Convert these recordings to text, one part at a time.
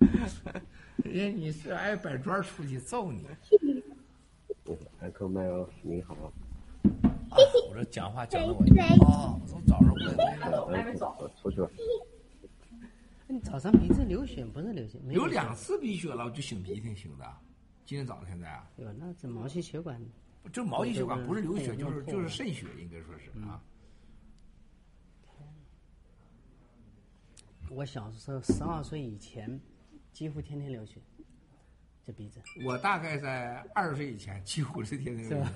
人家你是挨板砖出去揍你。艾克麦老师你好，啊，我这讲话讲的我啊，我从早上我也还没走，我出去了。你早上鼻子流血不是流血？没血流两次鼻血了，我就擤鼻涕擤的。今天早上现在啊，对吧？那这毛细血管。这毛细血管不是流血，就是就是渗血，应该说是啊。我小时候十二岁以前，几乎天天流血，这鼻子。我大概在二十岁以前几乎是天天流血，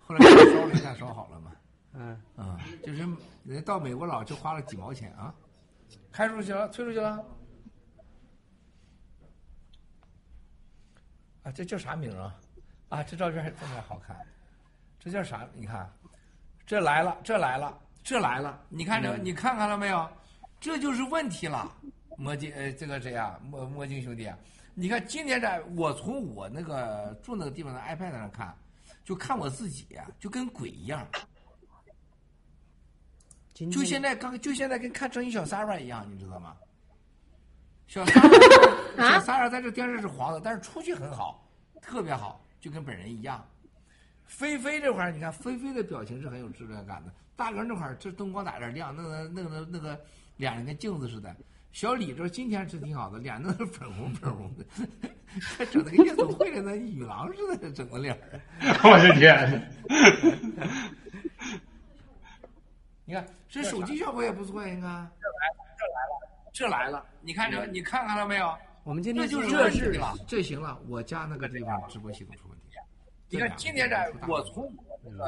后来给烧了一下烧好了嘛。嗯，啊，就是人到美国老就花了几毛钱啊，开出去了，推出去了。啊，这叫啥名啊？啊，这照片还这么好看，这叫啥？你看，这来了，这来了，这来了，你看这，你看看了没有？这就是问题了。魔镜，呃，这个谁呀？魔魔镜兄弟啊，你看今天这，我从我那个住那个地方的 iPad 上看，就看我自己呀、就跟鬼一样。就现在刚就现在跟看正义小 Sara 一样，你知道吗？小 Sara 小 Sara 在这电视是黄的，但是出去很好，特别好，就跟本人一样。菲菲这块儿，你看菲菲的表情是很有质量感的。大哥那块儿这灯光打点亮，那个那个那个脸上跟镜子似的。小李这今天是挺好的，脸都是粉红粉红的，还整的跟夜总会里那女郎似的，整个脸儿。我的天！你看这手机效果也不错呀，你看。这来了，这来了，这来了！你看这，你看看了没有？我们今天这就是这问题了，这行了，我家那个地方直播系统出问题。你看今天这，我从我那个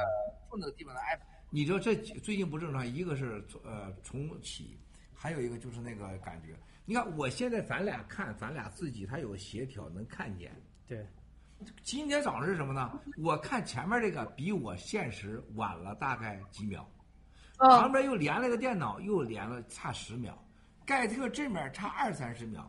住那个地方的 app，你知道这最近不正常，一个是呃重启，还有一个就是那个感觉。你看我现在咱俩看，咱俩自己它有协调，能看见。对，今天早上是什么呢？我看前面这个比我现实晚了大概几秒，旁边又连了个电脑，又连了差十秒，盖特这面差二三十秒，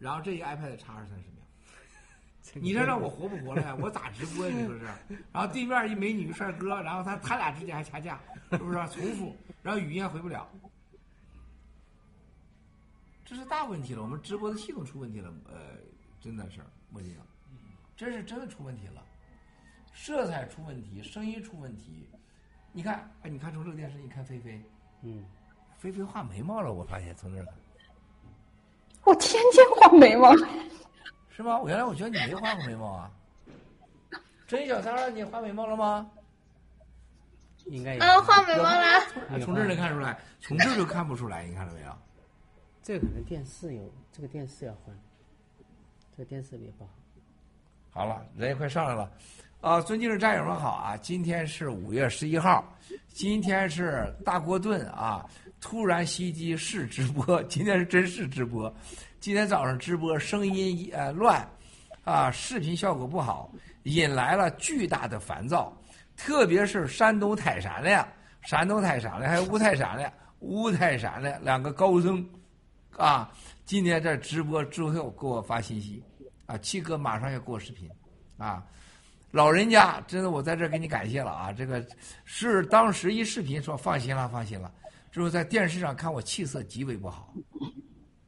然后这一 iPad 差二三十秒。你这让我活不活了呀？我咋直播呀？你说是？然后对面一美女帅哥，然后他他俩之间还掐架，是不是、重复？然后语音还回不了，这是大问题了。我们直播的系统出问题了，呃，真的是莫姐，这是真的出问题了，色彩出问题，声音出问题。你看，哎，你看从这个电视，你看菲菲，嗯，菲菲画眉毛了，我发现从这儿看，我天天画眉毛，是吗？我原来我觉得你没画过眉毛啊。真小三儿，你画眉毛了吗？应该有。嗯，画眉毛了。啊从这儿能看出来，从这儿就看不出来，你看到没有？这个可能电视有，这个电视要换，这个电视也不好。好了，人也快上来了，啊，尊敬的战友们好啊！今天是五月十一号，今天是大锅炖啊，突然袭击是直播，今天是真是直播，今天早上直播声音呃乱，啊，视频效果不好，引来了巨大的烦躁，特别是山东泰山的、山东泰山的还有五台山的、五台山的两个高僧，啊，今天这直播之后给我发信息。啊，七哥马上要给我视频，啊，老人家真的，我在这给你感谢了啊！这个是当时一视频说放心了，放心了，之后在电视上看我气色极为不好，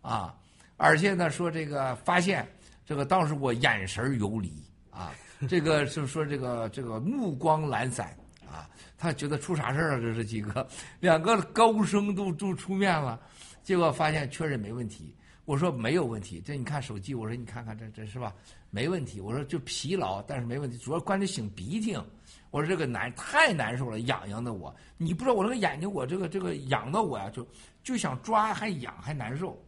啊，而且呢说这个发现这个当时我眼神游离啊，这个是说这个这个目光懒散啊，他觉得出啥事儿了？这是几个两个高僧都都出面了，结果发现确认没问题。我说没有问题，这你看手机，我说你看看这这是吧？没问题。我说就疲劳，但是没问题，主要关键擤鼻涕。我说这个难太难受了，痒痒的我，你不知道我这个眼睛，我这个这个痒的我呀，就就想抓，还痒还难受。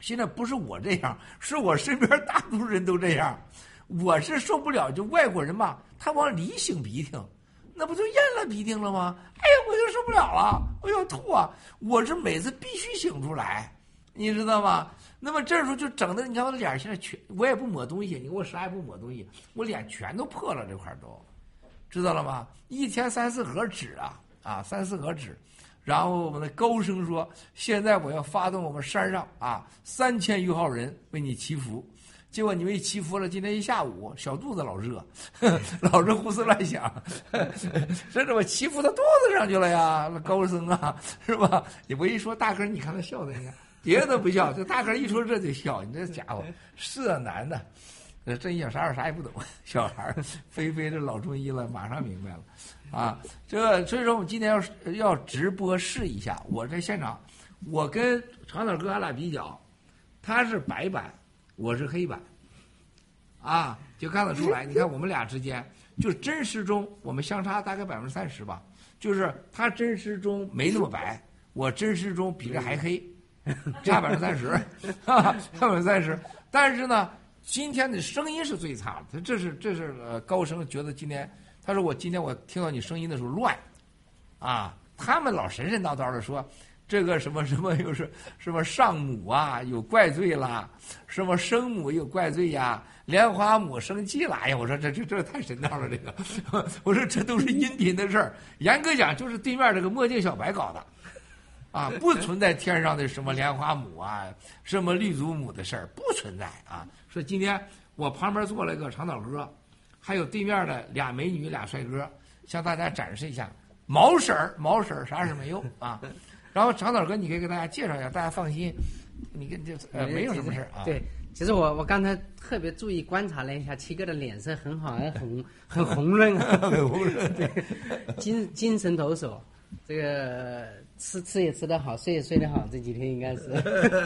现在不是我这样，是我身边大多数人都这样。我是受不了，就外国人嘛，他往里擤鼻涕，那不就咽了鼻涕了吗？哎呀，我就受不了了，我要吐啊！我是每次必须醒出来。你知道吗？那么这时候就整的，你看我的脸现在全，我也不抹东西，你给我啥也不抹东西，我脸全都破了，这块都，知道了吗？一天三四盒纸啊啊，三四盒纸，然后我们的高声说，现在我要发动我们山上啊三千余号人为你祈福，结果你们一祈福了，今天一下午小肚子老热，老是胡思乱想，这怎么祈福到肚子上去了呀？那高僧啊，是吧？我一说大哥，你看他笑的，你看。别的不笑，这大哥一说这就笑。你这家伙色男的，这这一想啥事啥也不懂，小孩儿非非这老中医了，马上明白了啊。这所以说我们今天要要直播试一下，我在现场，我跟长岛哥俺俩比较，他是白板，我是黑板，啊，就看得出来。你看我们俩之间，就真实中我们相差大概百分之三十吧，就是他真实中没那么白，我真实中比这还黑，差百分之三十，差百分之三十。但是呢，今天的声音是最差的，这是这是呃高声觉得今天，他说我今天我听到你声音的时候乱，啊，他们老神神叨叨的说。这个什么什么 又是什么上母啊有怪罪啦，什么生母有怪罪呀，莲花母生气了，哎呀，我说这这这太神道了，这个，我说这都是音频的事儿，严格讲就是对面这个墨镜小白搞的，啊，不存在天上的什么莲花母啊，什么绿祖母的事儿不存在啊。说今天我旁边坐了一个长岛哥，还有对面的俩美女俩帅哥，向大家展示一下毛婶儿毛婶儿啥事没有啊。然后长岛哥，你可以给大家介绍一下，大家放心，你跟这呃没有什么事啊。对，其实我我刚才特别注意观察了一下七哥的脸色很好，很红很红润啊，很红润，对，精精神抖擞，这个吃吃也吃得好，睡也睡得好，这几天应该是。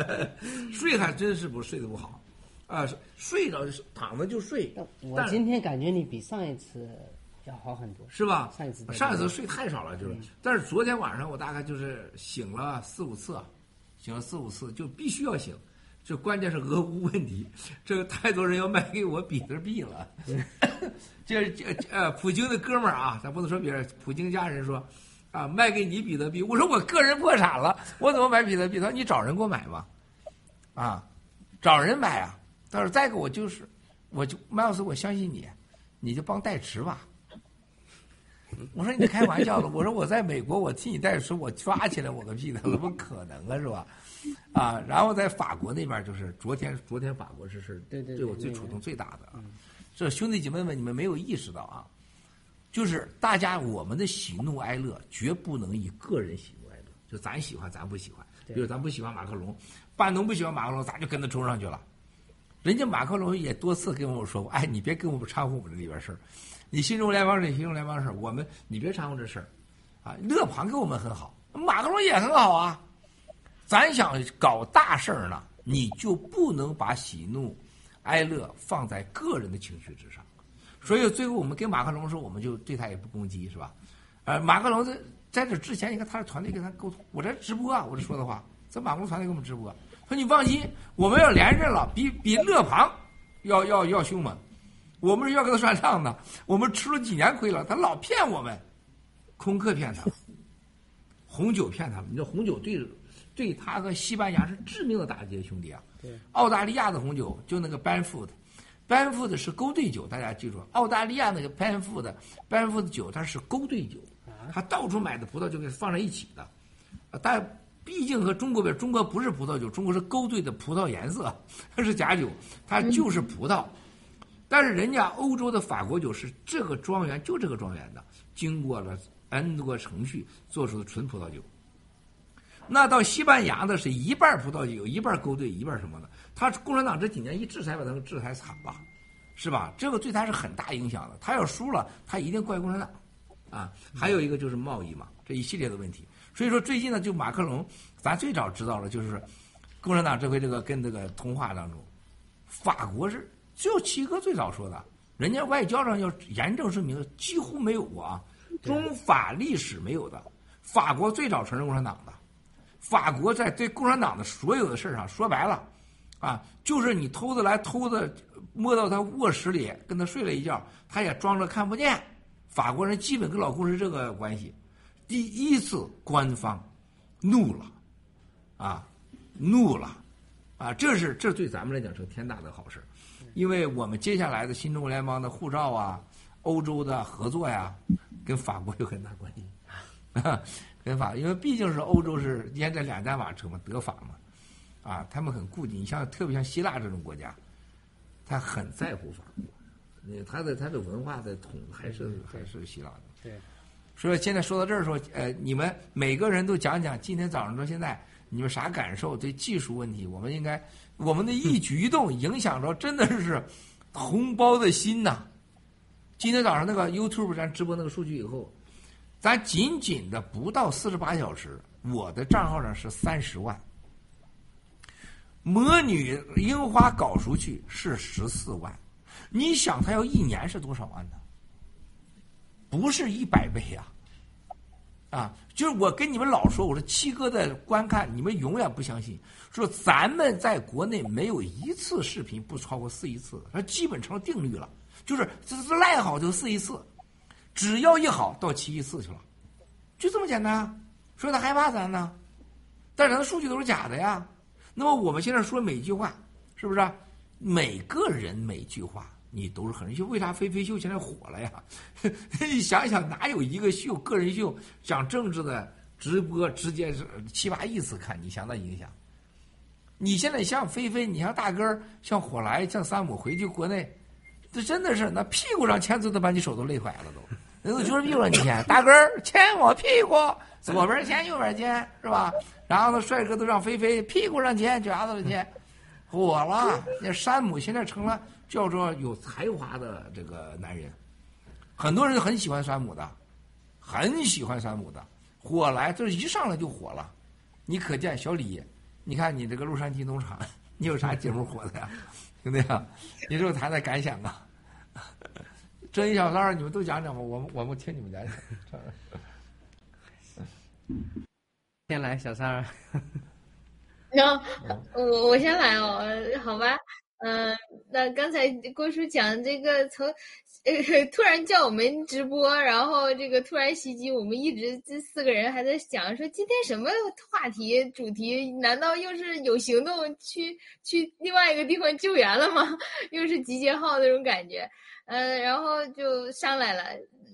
睡还真是不睡得不好，啊，睡着躺着就睡。我今天感觉你比上一次。要好很多，是吧？上一次上一次睡太少了，就是。但是昨天晚上我大概就是醒了四五次，醒了四五次就必须要醒。这关键是俄乌问题，这个太多人要卖给我比特币了。这这呃，普京的哥们儿啊，咱不能说别人，普京家人说啊，卖给你比特币。我说我个人破产了，我怎么买比特币？他说你找人给我买吧，啊，找人买啊。他说再一个我就是，我就麦老师，我相信你，你就帮代持吧。我说你开玩笑了，我说我在美国，我替你代书，我抓起来我个屁的，怎么可能啊，是吧？啊，然后在法国那边就是昨天，昨天法国是是对我最触动最大的啊。这兄弟姐妹们，你们没有意识到啊，就是大家我们的喜怒哀乐绝不能以个人喜怒哀乐，就咱喜欢咱不喜欢，比如咱不喜欢马克龙，半农不喜欢马克龙，咱就跟他冲上去了。人家马克龙也多次跟我说过，哎，你别跟我们掺和我们这里边事儿。你新中联邦是新中联邦事，我们你别掺和这事儿，啊，勒庞跟我们很好，马克龙也很好啊，咱想搞大事儿呢，你就不能把喜怒哀乐放在个人的情绪之上，所以最后我们跟马克龙说，我们就对他也不攻击，是吧？呃，马克龙在在这之前，你看他的团队跟他沟通，我这直播啊，我这说的话，在马克龙团队给我们直播，说你放心，我们要连任了，比比勒庞要要要凶猛。我们是要跟他算账的，我们吃了几年亏了，他老骗我们，空客骗他，红酒骗他们。你知道红酒对对他和西班牙是致命的打击，兄弟啊！对，澳大利亚的红酒就那个 Banfoot，Banfoot 是勾兑酒，大家记住，澳大利亚那个 Banfoot，Banfoot 酒它是勾兑酒，他到处买的葡萄就给放在一起的，但毕竟和中国比，中国不是葡萄酒，中国是勾兑的葡萄颜色，它是假酒，它就是葡萄。但是人家欧洲的法国酒是这个庄园就这个庄园的，经过了 N 多个程序做出的纯葡萄酒。那到西班牙的是一半葡萄酒，一半勾兑，一半什么的。他共产党这几年一制裁，把他们制裁惨了，是吧？这个对他是很大影响的。他要输了，他一定怪共产党，啊。还有一个就是贸易嘛，这一系列的问题。所以说最近呢，就马克龙，咱最早知道了就是共产党这回这个跟这个通话当中，法国是。就七哥最早说的，人家外交上要严正声明，几乎没有过啊，中法历史没有的。法国最早承认共产党的，法国在对共产党的所有的事上，说白了，啊，就是你偷着来偷着，摸到他卧室里跟他睡了一觉，他也装着看不见。法国人基本跟老公是这个关系。第一次官方怒了，啊，怒了，啊，这是这对咱们来讲是天大的好事。因为我们接下来的新中国联邦的护照啊，欧洲的合作呀，跟法国有很大关系，跟法，因为毕竟是欧洲是沿着两驾马车嘛，德法嘛，啊，他们很顾忌。你像特别像希腊这种国家，他很在乎法国，他的他的文化的统还是还是希腊的。对，所以现在说到这儿说，呃，你们每个人都讲讲今天早上到现在你们啥感受？对技术问题，我们应该我们的一举一动影响着真的是红包的心呐。今天早上那个 YouTube 咱直播那个数据以后，咱仅仅的不到四十八小时，我的账号上是三十万。魔女樱花搞出去是十四万，你想他要一年是多少万呢？不是一百倍呀、啊！啊就是我跟你们老说，我说七哥的观看，你们永远不相信，说咱们在国内没有一次视频不超过四亿次，它基本成了定律了，就是这这赖好就四亿次，只要一好到七亿次去了，就这么简单。所以他害怕咱呢，但是咱的数据都是假的呀。那么我们现在说每句话，是不是、啊？每个人每句话你都是很人秀，为啥飞飞秀现在火了呀？你想想，哪有一个秀个人秀讲政治的直播直接是七八亿次看？你想那影响？你现在像菲菲，你像大根儿，像火来，像山姆回去国内，这真的是那屁股上签字都把你手都累坏了都，人都觉得屁股上签，大根儿牵我屁股，左边牵右边牵是吧？然后呢，帅哥都让菲菲屁股上牵，脚丫子上牵，火了。那山姆现在成了叫做有才华的这个男人，很多人很喜欢山姆的，很喜欢山姆的。火来就是一上来就火了，你可见小李，你看你这个洛杉矶农场，你有啥节目火的呀？兄弟啊，你这谈谈感想啊？真一小道你们都讲讲吧，我们我们听你们讲讲。先来，小三儿。那我我先来哦，好吧，嗯、那刚才郭叔讲这个从，呃，突然叫我们直播，然后这个突然袭击，我们一直这四个人还在想说今天什么话题主题？难道又是有行动去去另外一个地方救援了吗？又是集结号那种感觉，嗯，然后就上来了。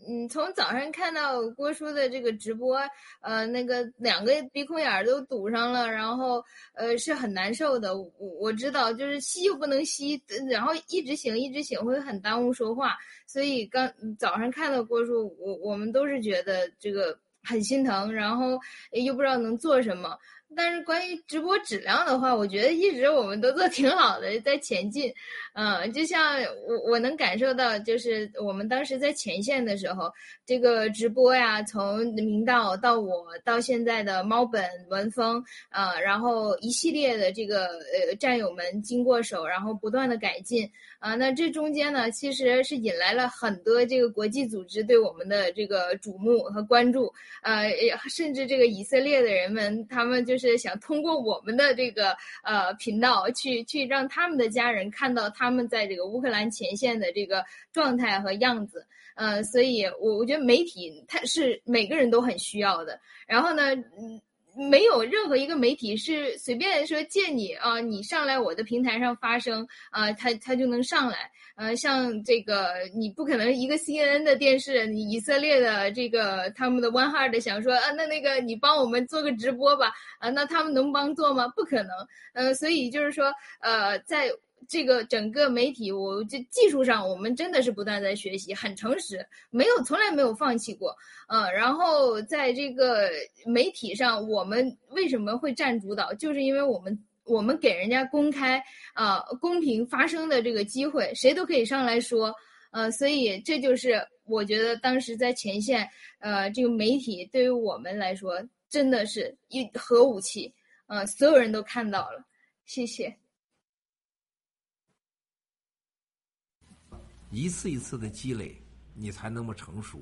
嗯，从早上看到郭叔的这个直播，呃，那个两个鼻孔眼儿都堵上了，然后呃是很难受的。我我知道，就是吸又不能吸，然后一直醒一直醒会很耽误说话，所以刚早上看到郭叔，我我们都是觉得这个很心疼，然后又不知道能做什么。但是关于直播质量的话，我觉得一直我们都做挺好的，在前进。嗯，就像我我能感受到，就是我们当时在前线的时候，这个直播呀，从明道到我到现在的猫本文风啊、呃，然后一系列的这个呃战友们经过手，然后不断的改进啊、那这中间呢，其实是引来了很多这个国际组织对我们的这个瞩目和关注，呃，甚至这个以色列的人们，他们就是想通过我们的这个呃频道去去让他们的家人看到他们在这个乌克兰前线的这个状态和样子，呃，所以我我觉得媒体它是每个人都很需要的。然后呢，嗯。没有任何一个媒体是随便说借你啊，你上来我的平台上发声啊，他他就能上来。呃，像这个你不可能一个 CNN 的电视，你以色列的这个他们的 One Heart 想说啊，那那个你帮我们做个直播吧啊，那他们能帮做吗？不可能。呃，所以就是说呃，在。这个整个媒体，我这技术上，我们真的是不断在学习，很诚实，没有从来没有放弃过，嗯，然后在这个媒体上，我们为什么会占主导，就是因为我们我们给人家公开啊、呃、公平发声的这个机会，谁都可以上来说，呃，所以这就是我觉得当时在前线，呃，这个媒体对于我们来说真的是一核武器，呃，所有人都看到了，谢谢。一次一次的积累，你才那么成熟，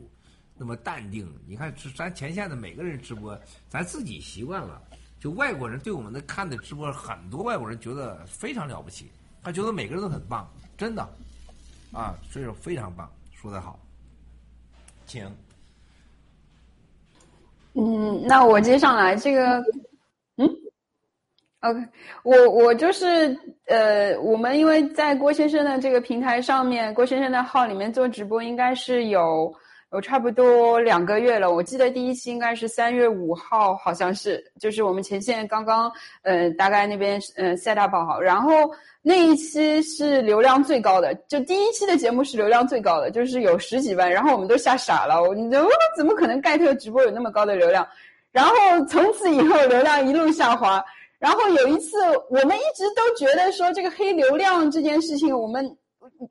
那么淡定。你看，咱前线的每个人直播，咱自己习惯了。就外国人对我们的看的直播，很多外国人觉得非常了不起，他觉得每个人都很棒，真的，啊，所以说非常棒，说的好，请。嗯，那我接上来这个，嗯。OK，我我就是呃，我们因为在郭先生的这个平台上面，郭先生的号里面做直播，应该是有有差不多两个月了。我记得第一期应该是三月五号，好像是，就是我们前线刚刚呃，大概那边呃 set up 好，然后那一期是流量最高的，就第一期的节目是流量最高的，就是有十几万，然后我们都吓傻了，我你怎么怎么可能盖特直播有那么高的流量？然后从此以后流量一路下滑。然后有一次，我们一直都觉得说这个黑流量这件事情，我们。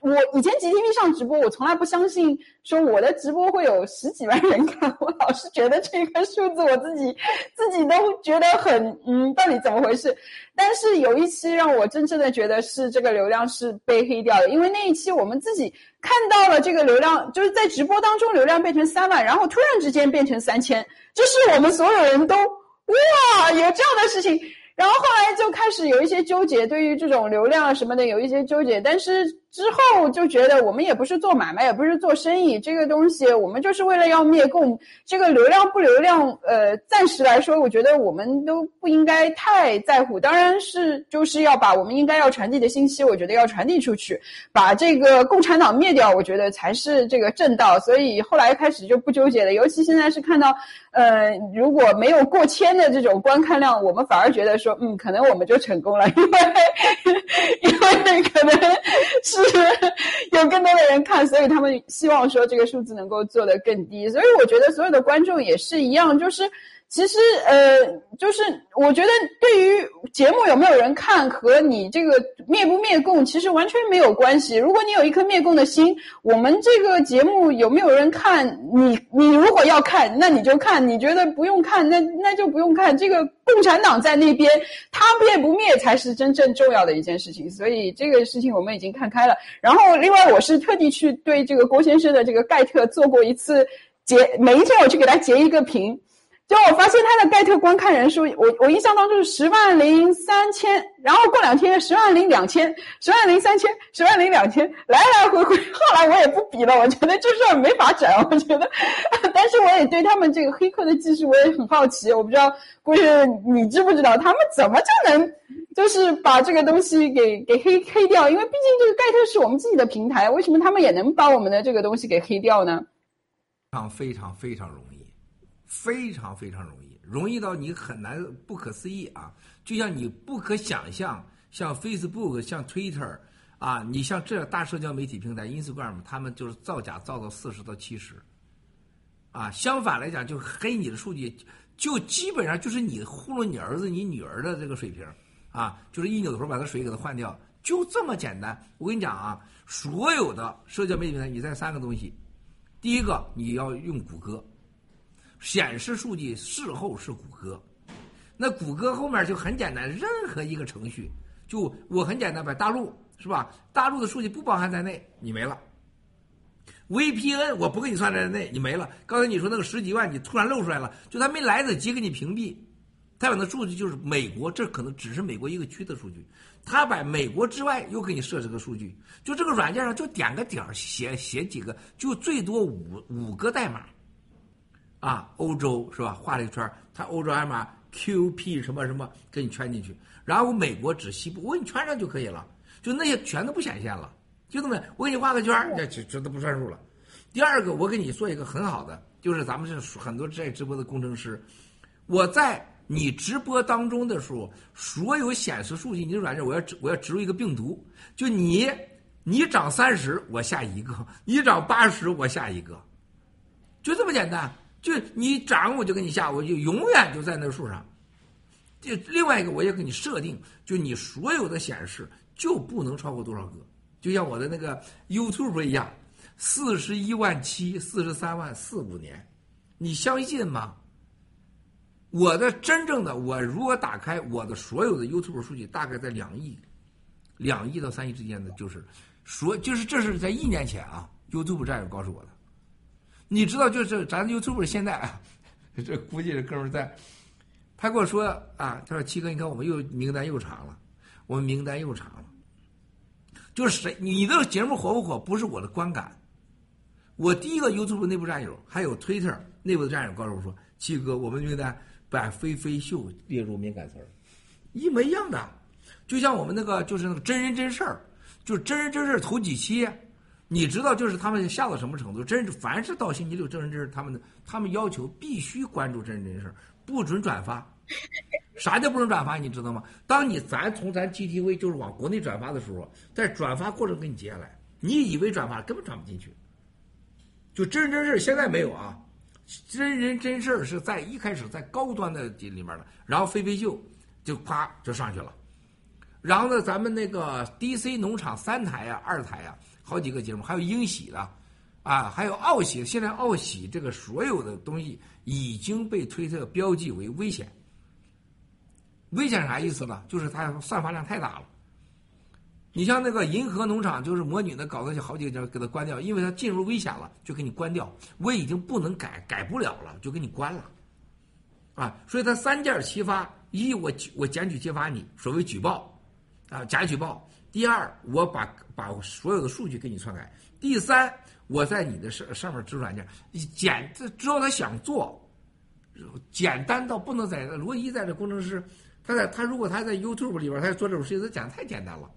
我以前 GTV 上直播，我从来不相信说我的直播会有十几万人看，我老是觉得这个数字我自己 自己都觉得很嗯，到底怎么回事？但是有一期让我真正的觉得是这个流量是被黑掉的，因为那一期我们自己看到了这个流量，就是在直播当中流量变成三万，然后突然之间变成三千，这是我们所有人都哇有这样的事情，然后后来就开始有一些纠结，对于这种流量什么的有一些纠结，但是。之后就觉得我们也不是做买卖，也不是做生意，这个东西我们就是为了要灭共。这个流量不流量，呃，暂时来说，我觉得我们都不应该太在乎。当然是就是要把我们应该要传递的信息，我觉得要传递出去，把这个共产党灭掉，我觉得才是这个正道。所以后来开始就不纠结了。尤其现在是看到，呃，如果没有过千的这种观看量，我们反而觉得说，嗯，可能我们就成功了，因为 因为可能是。有更多的人看，所以他们希望说这个数字能够做得更低。所以我觉得所有的观众也是一样，就是。其实，呃，就是我觉得对于节目有没有人看和你这个灭不灭共，其实完全没有关系。如果你有一颗灭共的心，我们这个节目有没有人看，你你如果要看，那你就看；你觉得不用看，那那就不用看。这个共产党在那边，他灭不灭才是真正重要的一件事情。所以这个事情我们已经看开了。然后，另外我是特地去对这个郭先生的这个盖特做过一次截，每一天我去给他截一个屏。就我发现他的盖特观看人数，我我印象当中是十万零三千，然后过两天十万零两千，十万零三千，十万零两千，来来回回。后来我也不比了，我觉得这事儿没法整。我觉得，但是我也对他们这个黑客的技术我也很好奇。我不知道，估计你知不知道他们怎么就能就是把这个东西给给黑黑掉？因为毕竟这个盖特是我们自己的平台，为什么他们也能把我们的这个东西给黑掉呢？非常非常非常容易。非常非常容易，容易到你很难不可思议啊！就像你不可想象，像 Facebook、像 Twitter 啊，你像这大社交媒体平台 Instagram，他们就是造假造到四十到七十，啊，相反来讲，就黑你的数据，就基本上就是你糊弄你儿子、你女儿的这个水平啊，就是一扭头把他水给他换掉，就这么简单。我跟你讲啊，所有的社交媒体平台，你在三个东西，第一个你要用谷歌。显示数据事后是谷歌，那谷歌后面就很简单，任何一个程序，就我很简单，把大陆是吧？大陆的数据不包含在内，你没了。VPN 我不给你算在内，你没了。刚才你说那个十几万，你突然露出来了，就他没来得及给你屏蔽，他把那数据就是美国，这可能只是美国一个区的数据，他把美国之外又给你设置个数据，就这个软件上就点个点儿，写写几个，就最多五五个代码。啊，欧洲是吧？画了一圈，它欧洲还码 QP 什么什么给你圈进去，然后美国指西部，我给你圈上就可以了，就那些全都不显现了，就这么，我给你画个圈，这这这都不算数了。第二个，我给你做一个很好的，就是咱们是很多在直播的工程师，我在你直播当中的时候，所有显示数据，你的软件我要我要植入一个病毒，就你你涨三十，我下一个；你涨八十，我下一个，就这么简单。就你涨我就给你下，我就永远就在那树上。这另外一个我也给你设定，就你所有的显示就不能超过多少个，就像我的那个 YouTube 一样，四十一万七，四十三万四五年，你相信吗？我的真正的我如果打开我的所有的 YouTube 数据，大概在两亿，两亿到三亿之间的，就是说就是这是在一年前啊，YouTube 战友告诉我的。你知道，就是咱 YouTube 现在，这估计这哥们在，他跟我说啊，他说七哥，你看我们又名单又长了，我们名单又长了，就是谁你的节目火不火，不是我的观感，我第一个 YouTube 内部战友，还有 Twitter 内部的战友告诉我说，七哥，我们名单把飞飞秀列入敏感词儿，一模一样的，就像我们那个就是那个真人真事儿，就是真人真事儿头几期。你知道，就是他们下到什么程度？真是凡是到星期六真人真事，他们的他们要求必须关注真人真事，不准转发。啥叫不准转发？你知道吗？当你咱从咱 GTV 就是往国内转发的时候，在转发过程给你截下来，你以为转发根本转不进去。就真人真事现在没有啊，真人真事儿是在一开始在高端的里面的，然后飞飞秀就啪就上去了，然后呢，咱们那个 DC 农场三台啊、二台啊，好几个节目，还有英喜的，啊，还有奥喜，现在奥喜这个所有的东西已经被推特标记为危险。危险啥意思呢？就是它散发量太大了。你像那个银河农场，就是魔女的，搞得好几个节目给它关掉，因为它进入危险了，就给你关掉。我已经不能改，改不了了，就给你关了。啊，所以它三件齐发：一，我我检举揭发你，所谓举报，啊，假举报；第二，我把把所有的数据给你篡改；第三，我在你的上上面支付软件简，这只要他想做，简单到不能在罗伊在这工程师，他在他如果他在 YouTube 里边，他做这种事情，他讲太简单了。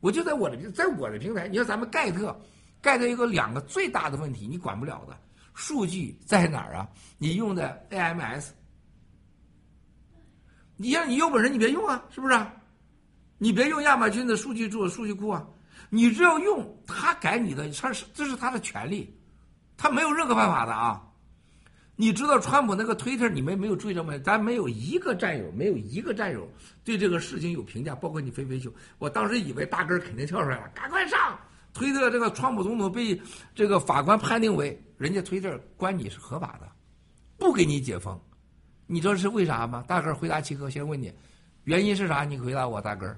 我就在我的，在我的平台，你说咱们盖特，盖特一个两个最大的问题，你管不了的，数据在哪儿啊？你用的 AMS，你要你有本事你别用啊，是不是啊？你别用亚马逊的数据做数据库啊，你只要用他改你的，他是这是他的权利，他没有任何办法的啊。你知道川普那个推特，你们没有注意到没？咱没有一个战友，没有一个战友对这个事情有评价，包括你飞飞秀。我当时以为大根肯定跳出来了，赶快上推特。这个川普总统被这个法官判定为人家推特关你是合法的，不给你解封。你知道是为啥吗？大根回答七哥，先问你，原因是啥？你回答我，大根。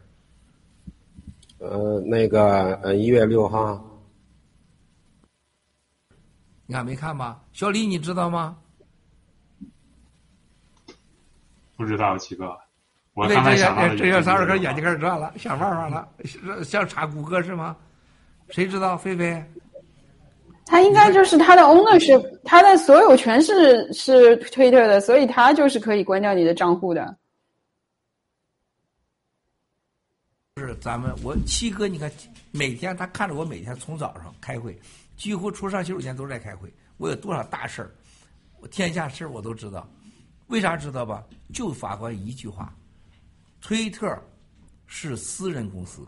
呃，那个呃，一月六号，你看没看吧？小李，你知道吗？不知道七哥，我这刚才想到这这小了一个三儿哥眼睛开始转了，想办法了，想查谷歌是吗？谁知道？菲菲，他应该就是他的 ownership，他的所有权是是 Twitter 的，所以他就是可以关掉你的账户的。是咱们我七哥，你看每天他看着我每天从早上开会，几乎除上洗手间都在开会。我有多少大事儿，天下事儿我都知道。为啥知道吧？就法官一句话：推特是私人公司。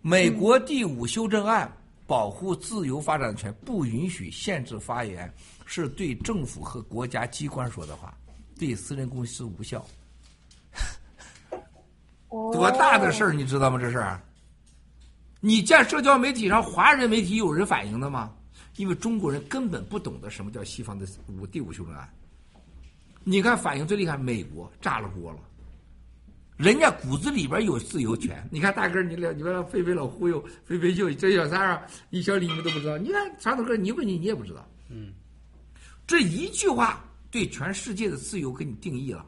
美国第五修正案保护自由发展权，不允许限制发言，是对政府和国家机关说的话，对私人公司无效。多大的事儿，你知道吗？这是。你见社交媒体上华人媒体有人反映的吗？因为中国人根本不懂得什么叫西方的五第五修正案。你看反应最厉害，美国炸了锅了，人家骨子里边有自由权。你看大哥，你俩你们飞飞老忽悠，菲菲就这小三儿啊，你小李你们都不知道。你看长头哥，你问你你也不知道。嗯，这一句话对全世界的自由给你定义了。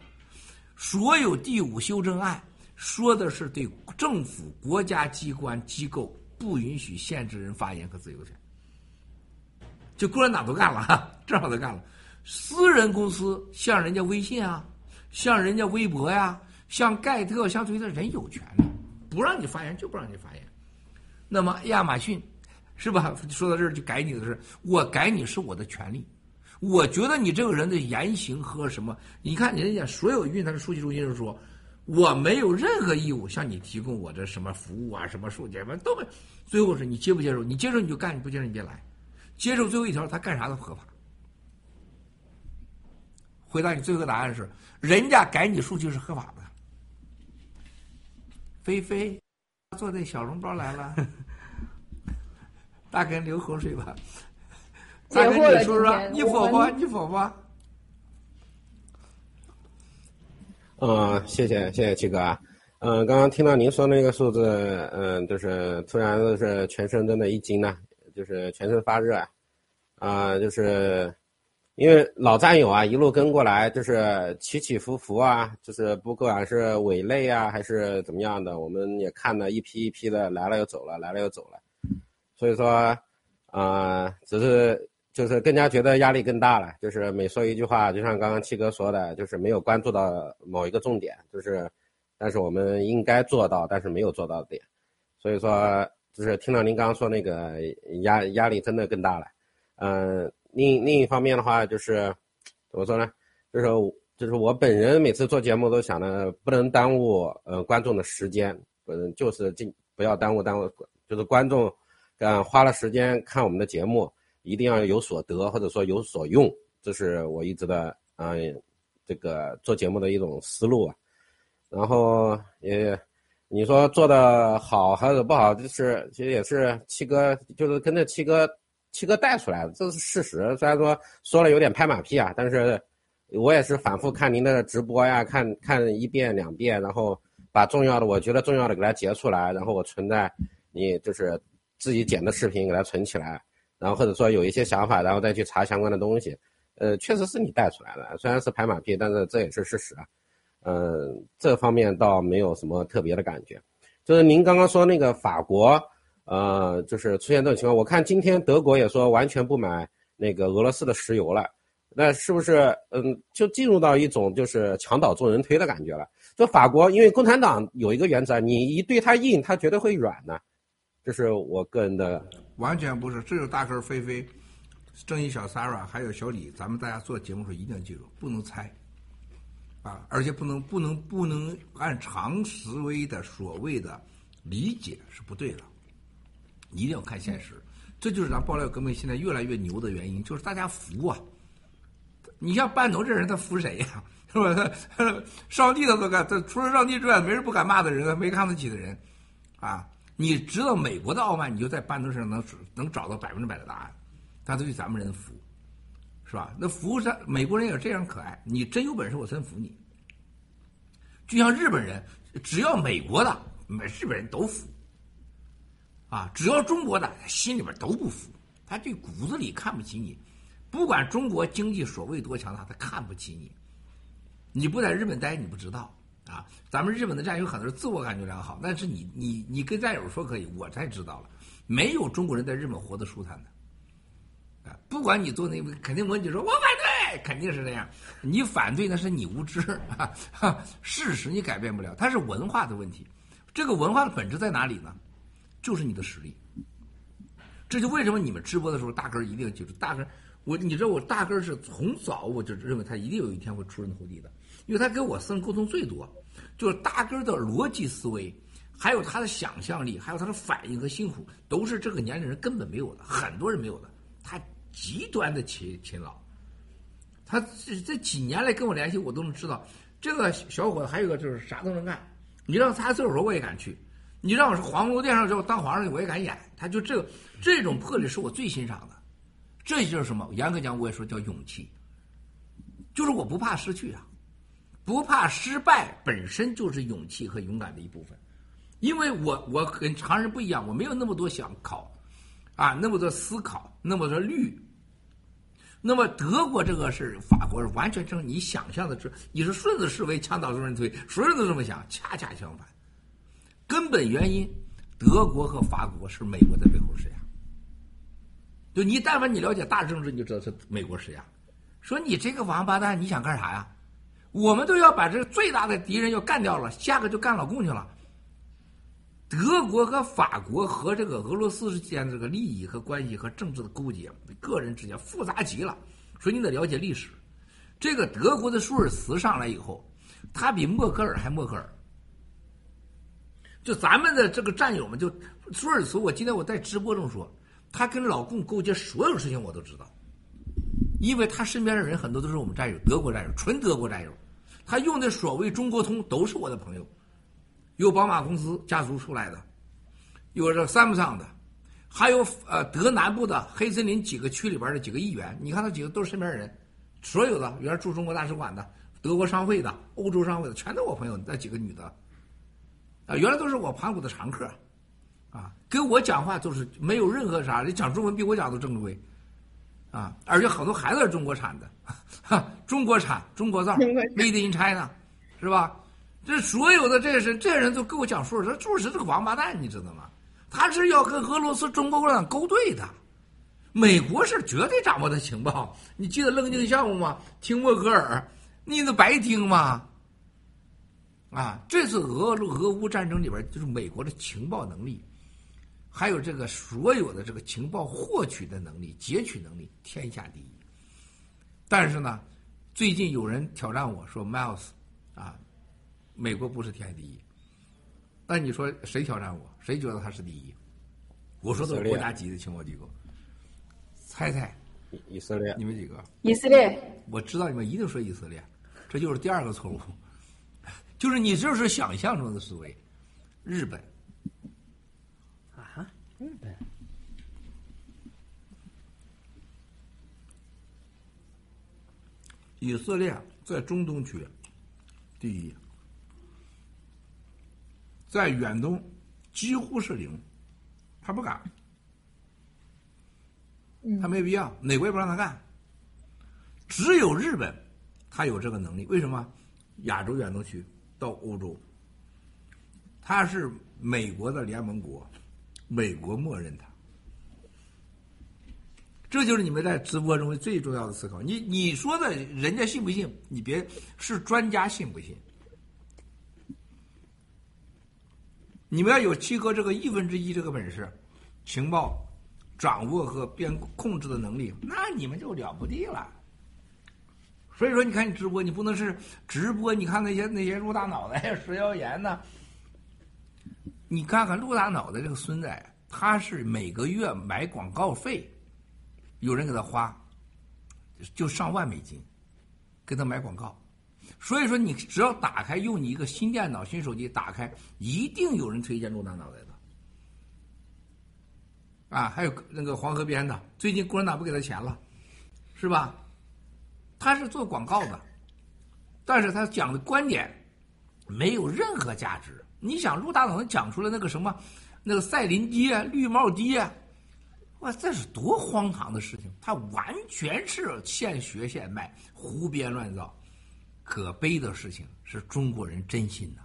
所有第五修正案说的是对政府、国家机关、机构不允许限制人发言和自由权。就共产党都干了，哈，正好都干了。私人公司像人家微信啊，像人家微博呀，像盖特、像推特，人有权利不让你发言就不让你发言。那么亚马逊是吧？说到这儿就改你的事，我改你是我的权利。我觉得你这个人的言行和什么，你看人家所有运他的数据中心是说，我没有任何义务向你提供我的什么服务啊，什么数据什么都没。最后是你接不接受？你接受你就干，你不接受你别来。接受最后一条，他干啥都合法。回答你最后的答案是，人家改你数据是合法的。菲菲，做那小笼包来了，大哥流口水吧。大哥，你说说，你否不？你否不？嗯，谢谢谢谢七哥啊。嗯，刚刚听到您说那个数字，嗯，就是突然就是全身真的一惊呢，就是全身发热啊，啊，就是因为老战友啊一路跟过来，就是起起伏伏啊，就是不管是委内啊还是怎么样的，我们也看了一批一批的来了又走了，来了又走了，所以说啊，只是就是更加觉得压力更大了，就是每说一句话，就像刚刚七哥说的，就是没有关注到某一个重点，就是。但是我们应该做到，但是没有做到的点，所以说就是听到您刚刚说那个压压力真的更大了，嗯，另另一方面的话就是怎么说呢？就是就是我本人每次做节目都想着不能耽误呃观众的时间，嗯，就是尽不要耽误耽误，就是观众嗯花了时间看我们的节目，一定要有所得或者说有所用，这是我一直的啊、这个做节目的一种思路啊。然后也你说做的好还是不好，就是其实也是七哥就是跟着七哥七哥带出来的，这是事实。虽然说说了有点拍马屁啊，但是我也是反复看您的直播呀，看看一遍两遍，然后把重要的我觉得重要的给它截出来，然后我存在你就是自己剪的视频给它存起来，然后或者说有一些想法，然后再去查相关的东西。呃，确实是你带出来的，虽然是拍马屁，但是这也是事实啊。嗯，这方面倒没有什么特别的感觉。就是您刚刚说那个法国，呃，就是出现这种情况，我看今天德国也说完全不买那个俄罗斯的石油了，那是不是嗯，就进入到一种就是墙倒众人推的感觉了？就法国，因为共产党有一个原则，你一对他硬，他绝对会软的，这是我个人的。完全不是，这就是大个儿菲菲、正义小 s a r a 还有小李，咱们大家做节目的时候一定要记住，不能猜。啊，而且不能不能不能按常识维的所谓的理解是不对的，一定要看现实。这就是咱爆料革命现在越来越牛的原因，就是大家服啊。你像班农这人，他服谁呀、是吧？他上帝他都敢，他除了上帝之外，没人不敢骂的人，没看得起的人，啊！你知道美国的傲慢，你就在班农身上能能找到百分之百的答案，他对咱们人服。是吧？那服务上美国人也这样可爱，你真有本事我真服你。就像日本人，只要美国的，美日本人都服。啊，只要中国的，心里边都不服，他这骨子里看不起你。不管中国经济所谓多强大，他看不起你。你不在日本待，你不知道啊。咱们日本的战友很多人自我感觉良好，但是你你你跟战友说可以，我才知道了，没有中国人在日本活得舒坦的。啊，不管你做那个，肯定问题说，我反对，肯定是这样。你反对那是你无知啊，事实你改变不了，它是文化的问题。这个文化的本质在哪里呢？就是你的实力。这就为什么你们直播的时候，大根一定要记住，大根，我你知道我大根是从早我就认为他一定有一天会出人头地的，因为他跟我私人沟通最多，就是大根的逻辑思维，还有他的想象力，还有他的反应和辛苦，都是这个年龄人根本没有的，很多人没有的。他极端的勤勤劳，他这这几年来跟我联系，我都能知道这个小伙子还有个就是啥都能干。你让他自候我也敢去，你让我是皇宫殿上叫当皇上，我也敢演。他就这这种魄力是我最欣赏的。这就是什么？严格讲，我也说叫勇气，就是我不怕失去啊，不怕失败本身就是勇气和勇敢的一部分。因为我我跟常人不一样，我没有那么多想考。啊，那么多思考，那么多虑。那么德国这个是法国是完全成你想象的，这你是顺着思维墙倒众人推，所有人都这么想，恰恰相反。根本原因，德国和法国是美国在背后施压。就你但凡你了解大政治，你就知道是美国施压。说你这个王八蛋，你想干啥呀？我们都要把这个最大的敌人要干掉了，下个就干老共去了。德国和法国和这个俄罗斯之间这个利益和关系和政治的勾结，个人之间复杂极了。所以你得了解历史。这个德国的舒尔茨上来以后，他比默克尔还默克尔。就咱们的这个战友们，就舒尔茨，我今天我在直播中说，他跟老共勾结所有事情我都知道，因为他身边的人很多都是我们战友，德国战友，纯德国战友。他用的所谓中国通都是我的朋友。有宝马公司家族出来的，有这三不上的，还有呃德南部的黑森林几个区里边的几个议员，你看那几个都是身边人，所有的原来驻中国大使馆的、德国商会的、欧洲商会的，全都我朋友，那几个女的，啊，原来都是我盘古的常客，啊，跟我讲话都是没有任何啥，你讲中文比我讲都正规，啊，而且好多孩子是中国产的，哈，中国产，中国造，Made in China，是吧？这所有的这些人，这些人都跟我讲说，说就是这个王八蛋，你知道吗？他是要跟俄罗斯、中国共产党勾兑的。美国是绝对掌握的情报。你记得棱镜项目吗？听默格尔，你那白听吗？啊，这次俄俄乌战争里边，就是美国的情报能力，还有这个所有的这个情报获取的能力、截取能力，天下第一。但是呢，最近有人挑战我说，Miles 啊。美国不是天下第一，那你说谁挑战我？谁觉得他是第一？我说的是国家级的情报机构，猜猜以以色列你们几个？以色列，我知道你们一定说以色列，这就是第二个错误，就是你这是想象中的思维。日本，啊，日本以色列在中东区第一，在远东几乎是零，他不敢，他没必要，哪国也不让他干。只有日本，他有这个能力。为什么？亚洲远东区到欧洲，他是美国的联盟国，美国默认他。这就是你们在直播中最重要的思考。你你说的，人家信不信？你别是专家信不信？你们要有七哥这个亿分之一这个本事，情报掌握和编控制的能力，那你们就了不地了。所以说，你看你直播，你不能是直播。你看那些那些陆大脑袋食谣言呢？你看看陆大脑袋这个孙子，他是每个月买广告费，有人给他花，就上万美金，给他买广告。所以说，你只要打开，用你一个新电脑、新手机打开，一定有人推荐陆大脑袋的。啊，还有那个黄河边的，最近共产党不给他钱了，是吧？他是做广告的，但是他讲的观点没有任何价值。你想，陆大脑袋讲出来那个什么，那个赛琳街、绿帽街，哇，这是多荒唐的事情！他完全是现学现卖，胡编乱造。可悲的事情是中国人真心的，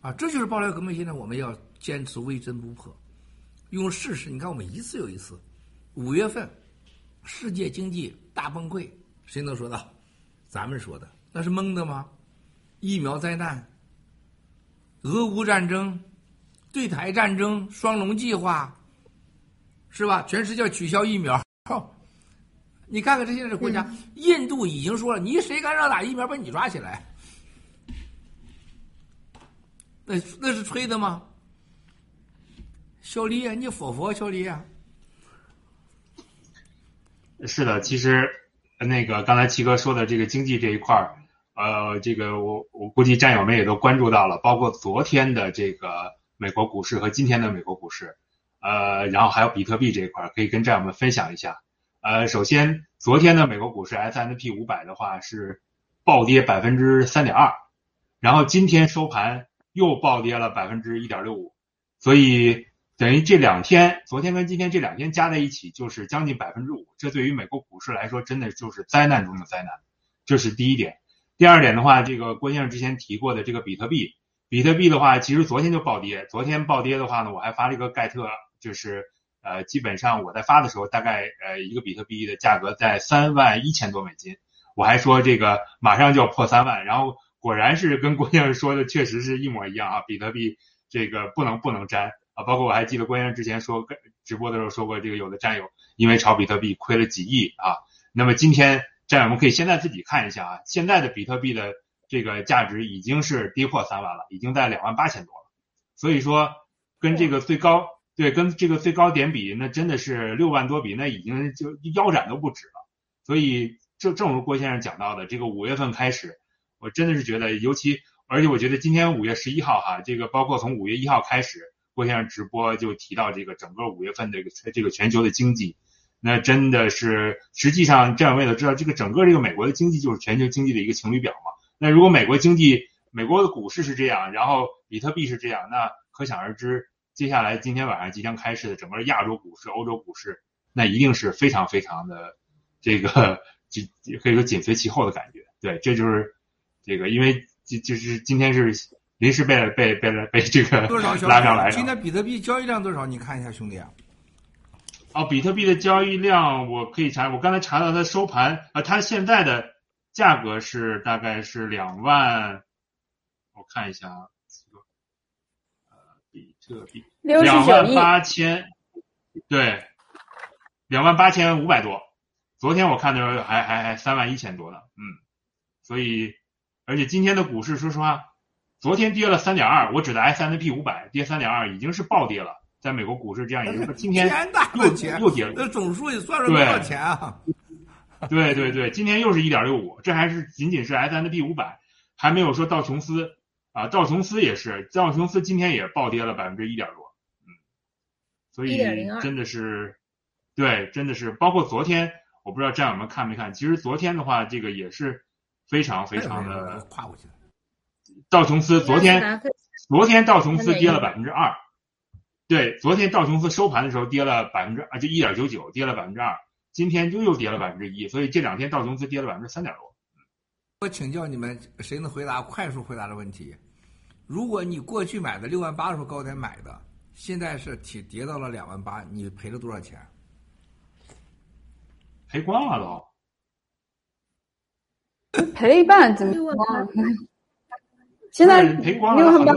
啊，这就是爆料革命。现在我们要坚持微真不破，用事实。你看，我们一次又一次，五月份世界经济大崩溃，谁能说到？咱们说的那是蒙的吗？疫苗灾难、俄乌战争、对台战争、双龙计划，是吧？全世界取消疫苗。你看看这些国家，印度已经说了，你谁敢让打疫苗，把你抓起来。那那是吹的吗？小李，你佛佛小李啊？是的，其实那个刚才七哥说的这个经济这一块儿，呃，这个我我估计战友们也都关注到了，包括昨天的这个美国股市和今天的美国股市，呃，然后还有比特币这一块，可以跟战友们分享一下。呃，首先昨天的美国股市 S N P 五百的话是暴跌百分之三点二，然后今天收盘又暴跌了百分之一点六五，所以等于这两天，昨天跟今天这两天加在一起就是将近百分之五，这对于美国股市来说真的就是灾难中的灾难，这是第一点。第二点的话，这个郭先生之前提过的这个比特币，比特币的话其实昨天就暴跌，昨天暴跌的话呢，我还发了一个盖特，就是。呃，基本上我在发的时候，大概呃一个比特币的价格在三万一千多美金，我还说这个马上就要破三万，然后果然是跟郭先生说的确实是一模一样啊，比特币这个不能不能沾啊，包括我还记得郭先生之前说直播的时候说过，这个有的战友因为炒比特币亏了几亿啊，那么今天这样我们可以现在自己看一下啊，现在的比特币的这个价值已经是跌破三万了，已经在两万八千多了，所以说跟这个最高。对，跟这个最高点比，那真的是六万多比，那已经就腰斩都不止了。所以，正正如郭先生讲到的，这个五月份开始，我真的是觉得，尤其而且我觉得今天五月十一号哈，这个包括从五月一号开始，郭先生直播就提到这个整个五月份这个这个全球的经济，那真的是实际上这样为了知道这个整个这个美国的经济就是全球经济的一个晴雨表嘛。那如果美国经济、美国的股市是这样，然后比特币是这样，那可想而知。接下来今天晚上即将开市的整个亚洲股市、欧洲股市，那一定是非常非常的这个紧可以说紧随其后的感觉。对，这就是这个，因为就就是今天是临时被被被被这个拉上来。今天比特币交易量多少？你看一下，兄弟。哦，比特币的交易量我可以查，我刚才查到它收盘啊，它现在的价格是大概是两万，我看一下啊。比特币两万八千，对，两万八千五百多。昨天我看的时候还还还三万一千多呢，嗯，所以而且今天的股市，说实话，昨天跌了三点二，我指的 S M P 五百跌三点二，已经是暴跌了。在美国股市这样一个，今天 又的钱，又跌了。那总数也算出多少钱啊？对对对，今天又是一点六五，这还是仅仅是 S N P 五百，还没有说道琼斯啊，道琼斯也是，道琼斯今天也暴跌了百分之一点多，嗯，所以真的是，对，真的是，包括昨天，我不知道战友们看没看，其实昨天的话，这个也是非常非常的，跨过去了。道琼斯昨天昨天道琼斯跌了哪百分之二，对，昨天道琼斯收盘的时候跌了百分之啊，就一点九九，跌了百分之二，今天就又跌了百分之一，所以这两天道琼斯跌了百分之三点多。我请教你们，谁能回答快速回答的问题？如果你过去买的六万八的时候高点买的，现在是跌跌到了两万八，你赔了多少钱？赔光了都。赔了一半，怎么？现在赔光了，六万八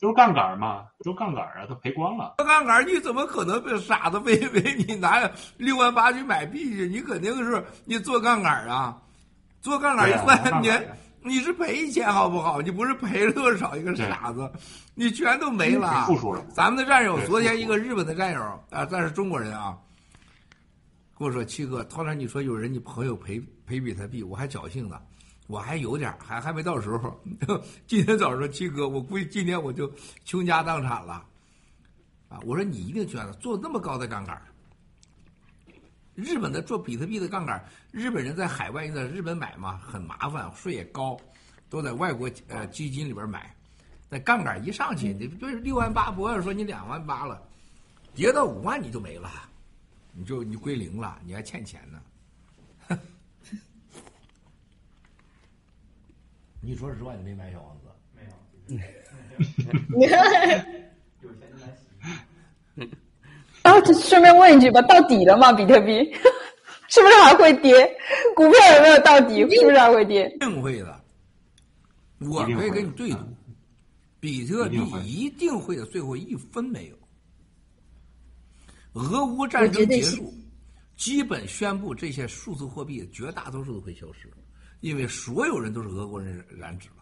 好多都是杠杆嘛，就是杠杆啊，他赔光了。这杠杆你怎么可能被傻子被被 你拿六万八去买币去？你肯定是你做杠杆啊，做杠杆一算，你你是赔钱好不好？你不是赔了多少一个傻子，你全都没了。了。咱们的战友，昨天一个日本的战友啊，但是中国人啊，跟我说七哥，突然你说有人你朋友赔赔比特币，我还侥幸呢，我还有点还还没到时候。今天早上七哥，我估计今天我就倾家荡产了。啊，我说你一定捐了，做那么高的杠杆。日本的做比特币的杠杆，日本人在海外在日本买嘛，很麻烦，税也高，都在外国呃基金里边买。那杠杆一上去，你就是六万八，不要说你两万八了，跌到五万你就没了，你就你归零了，你还欠钱呢。你说实话，你没买小王子？然后 就顺便问一句吧，到底了吗？比特币 是不是还会跌？股票有没有到底？是不是还会跌？一定会的，我可以跟你对赌，比特币一定会的，最后一分没有。俄乌战争结束，基本宣布这些数字货币绝大多数都会消失，因为所有人都是俄国人染指了，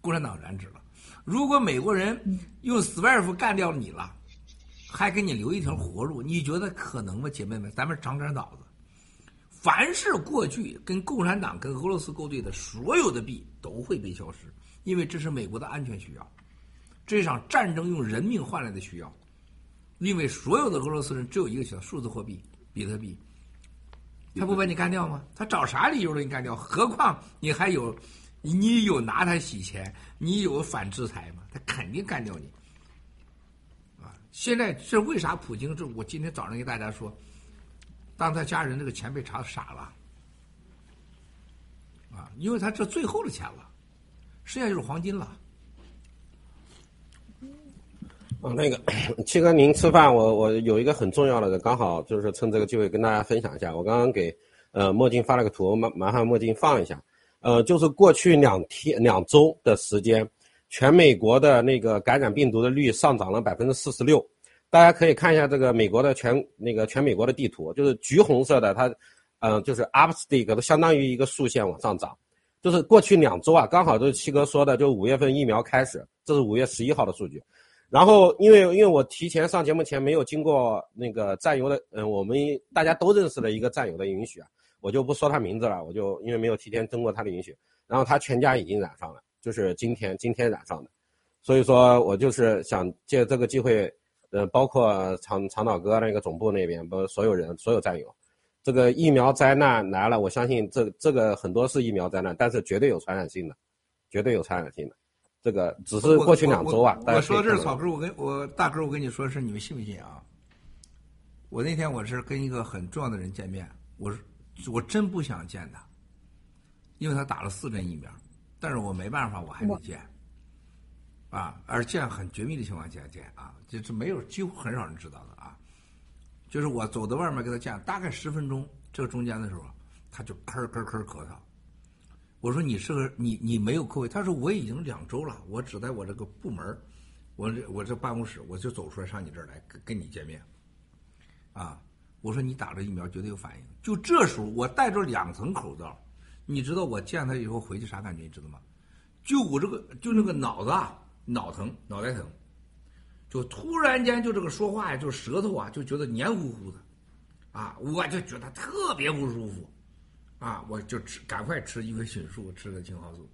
共产党染指了。如果美国人用 SWIFT 干掉你了，还给你留一条活路，你觉得可能吗，姐妹们？咱们长点脑子。凡是过去跟共产党、跟俄罗斯勾兑的所有的币都会被消失，因为这是美国的安全需要，这场战争用人命换来的需要。因为所有的俄罗斯人只有一个小数字货币比特币，他不把你干掉吗？他找啥理由给你干掉？何况你还有，你有拿他洗钱，你有反制裁吗？他肯定干掉你。啊，现在这为啥普京？这我今天早上给大家说，当他家人这个钱被查傻了，啊，因为他这最后的钱了，剩下就是黄金了。啊，那个 七哥，您吃饭，我我有一个很重要的，刚好就是趁这个机会跟大家分享一下。我刚刚给呃墨镜发了个图，麻麻烦墨镜放一下。呃，就是过去两天两周的时间，全美国的那个感染病毒的率上涨了百分之四十六。大家可以看一下这个美国的全那个全美国的地图，就是橘红色的，它、呃、就是 up stick 都相当于一个竖线往上涨。就是过去两周啊，刚好就是七哥说的，就五月份疫苗开始，这是五月十一号的数据。然后，因为因为我提前上节目前没有经过那个战友的，嗯，我们大家都认识的一个战友的允许啊，我就不说他名字了，我就因为没有提前经过他的允许，然后他全家已经染上了，就是今天今天染上的，所以说我就是想借这个机会，呃，包括长长岛哥那个总部那边，包括所有人所有战友，这个疫苗灾难来了，我相信这这个很多是疫苗灾难，但是绝对有传染性的，绝对有传染性的。这个只是过去两周啊。我我说这是草根，我跟我大哥，我跟你说是你们信不信啊？我那天我是跟一个很重要的人见面，我是我真不想见他，因为他打了四针疫苗，但是我没办法，我还得见。啊，而见很绝密的情况下见啊，就是没有几乎很少人知道的啊。就是我走到外面跟他见，大概十分钟，这个中间的时候，他就咳咳咳咳嗽。我说你是个你你没有扣位，他说我已经两周了，我只在我这个部门，我这我这办公室，我就走出来上你这儿来跟跟你见面，啊，我说你打了疫苗绝对有反应。就这时候我戴着两层口罩，你知道我见他以后回去啥感觉？你知道吗？就我这个就那个脑子啊，脑疼，脑袋疼，就突然间就这个说话呀，就舌头啊就觉得黏糊糊的，啊，我就觉得特别不舒服，啊，我就吃赶快吃一味菌素，吃的青蒿素，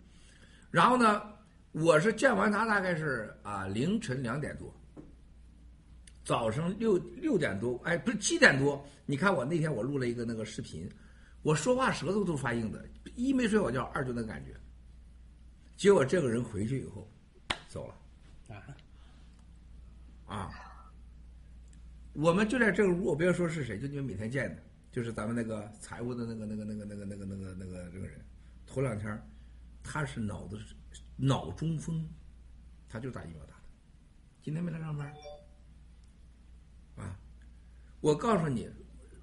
然后呢，我是见完他大概是啊凌晨两点多，早上六六点多，哎，不是七点多，你看我那天我录了一个那个视频，我说话舌头都发硬的，一没睡好觉，二就那感觉，结果这个人回去以后走了。啊，啊，我们就在这个屋，我不要说是谁，就你们每天见的，就是咱们那个财务的那个、那个、那个、那个、那个、那个、那个这个人，头两天儿他是脑子脑中风，他就打疫苗打的，今天没来上班。啊，我告诉你，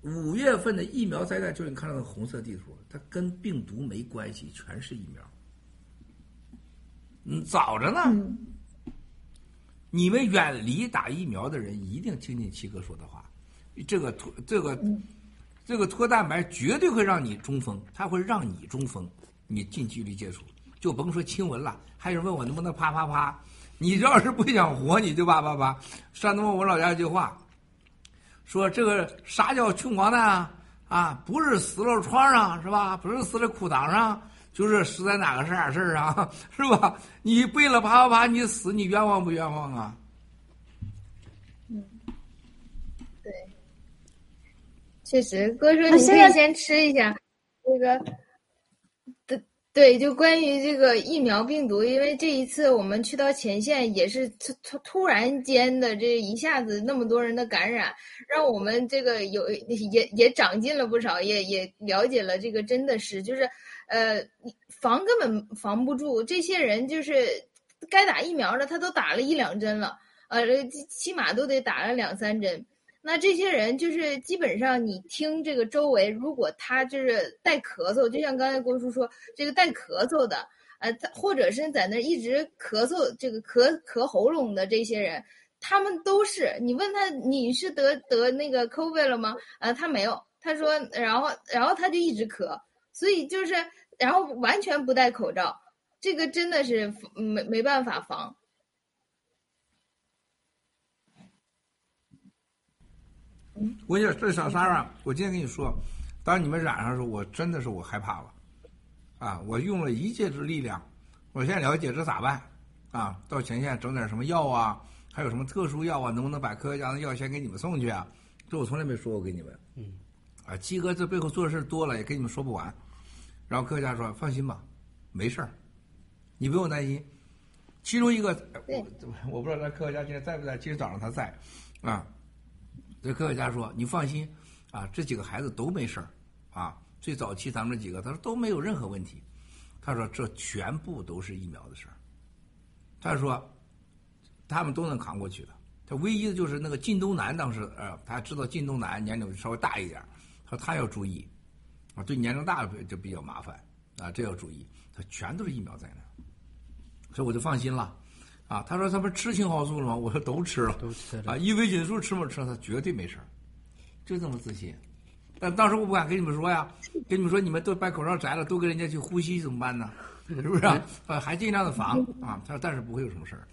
五月份的疫苗灾难，就是你看到那个红色地图，它跟病毒没关系，全是疫苗。嗯，早着呢。你们远离打疫苗的人一定听进七哥说的话，这个图这个这个脱蛋白绝对会让你中风，它会让你中风。你近距离接触，就甭说亲吻了。还有人问我能不能啪啪啪，你要是不想活，你就啪啪啪。山东我老家一句话，说这个啥叫穷光蛋啊？啊，不是死了床上是吧？不是死在裤裆上，就是死在哪个啥事儿上 是吧？你背了啪啪啪，你死，你冤枉不冤枉啊？确实，哥说你可以先吃一下那个，对对，就关于这个疫苗病毒，因为这一次我们去到前线，也是突突突然间的这一下子那么多人的感染，让我们这个有也也长进了不少，也也了解了这个真的是就是呃防根本防不住，这些人就是该打疫苗的他都打了一两针了，呃起起码都得打了两三针。那这些人就是基本上，你听这个周围，如果他就是带咳嗽，就像刚才郭叔说，这个带咳嗽的，呃，或者是在那一直咳嗽，这个咳咳喉咙的这些人，他们都是你问他你是得得那个 COVID 了吗？呃，他没有，他说，然后然后他就一直咳，所以就是然后完全不戴口罩，这个真的是没没办法防。我跟你说，这小三儿啊，我今天跟你说，当你们染上的时候，我真的是我害怕了，啊，我用了一切之力量，我现在了解这咋办，啊，到前线整点什么药啊，还有什么特殊药啊，能不能把科学家的药先给你们送去啊？这我从来没说过给你们，嗯，啊，鸡哥这背后做的事多了，也跟你们说不完。然后科学家说：“放心吧，没事儿，你不用担心。”其中一个，我我不知道那科学家今天在不在，今天早上他在，啊。这科学家说：“你放心，啊，这几个孩子都没事儿，啊，最早期咱们这几个，他说都没有任何问题。他说这全部都是疫苗的事儿。他说他们都能扛过去的。他唯一的就是那个靳东南当时，呃，他知道靳东南年龄稍微大一点，他说他要注意，啊，对年龄大的就比较麻烦，啊，这要注意。他全都是疫苗在那，所以我就放心了。”啊，他说他不是吃青蒿素了吗？我说都吃了，都吃了啊，伊维菌素吃没吃？他绝对没事儿，就这么自信。但当时我不敢跟你们说呀，跟你们说你们都把口罩摘了，都跟人家去呼吸怎么办呢？是不是啊？还尽量的防啊。他说但是不会有什么事儿。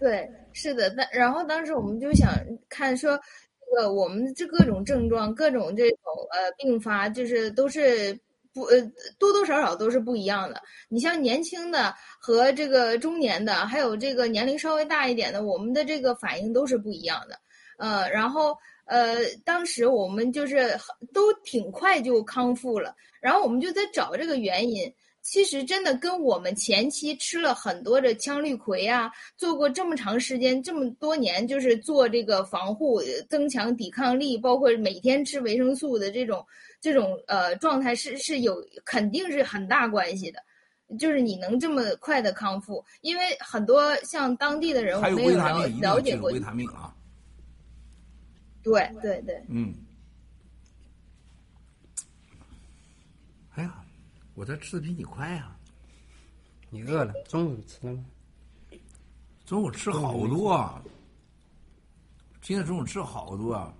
对，是的，但然后当时我们就想看说，这个我们这各种症状、各种这种呃并发，就是都是。不呃，多多少少都是不一样的。你像年轻的和这个中年的，还有这个年龄稍微大一点的，我们的这个反应都是不一样的。呃，然后呃，当时我们就是都挺快就康复了，然后我们就在找这个原因。其实真的跟我们前期吃了很多的羟氯喹啊，做过这么长时间、这么多年，就是做这个防护、增强抵抗力，包括每天吃维生素的这种。这种呃状态是是有肯定是很大关系的，就是你能这么快的康复，因为很多像当地的人我没有了了解过维他命啊。对对对。嗯。哎呀，我这吃的比你快啊！你饿了？中午吃了吗？中午吃好多，今天中午吃好多。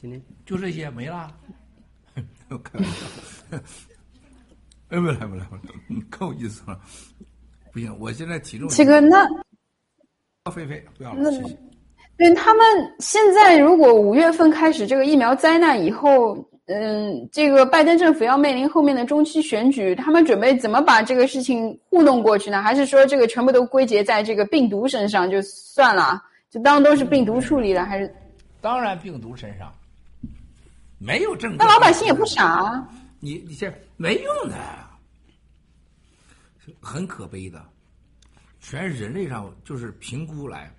今天就这些没了，开玩笑，哎，不来不来不来，够意思了。不行，我现在体重这个那菲菲不要了，那谢谢。对他们现在如果五月份开始这个疫苗灾难以后，嗯，这个拜登政府要面临后面的中期选举，他们准备怎么把这个事情糊弄过去呢？还是说这个全部都归结在这个病毒身上就算了，就当都是病毒处理了？还是当然，病毒身上没有政策。那老百姓也不傻啊。你你这没用的，很可悲的，全人类上就是评估来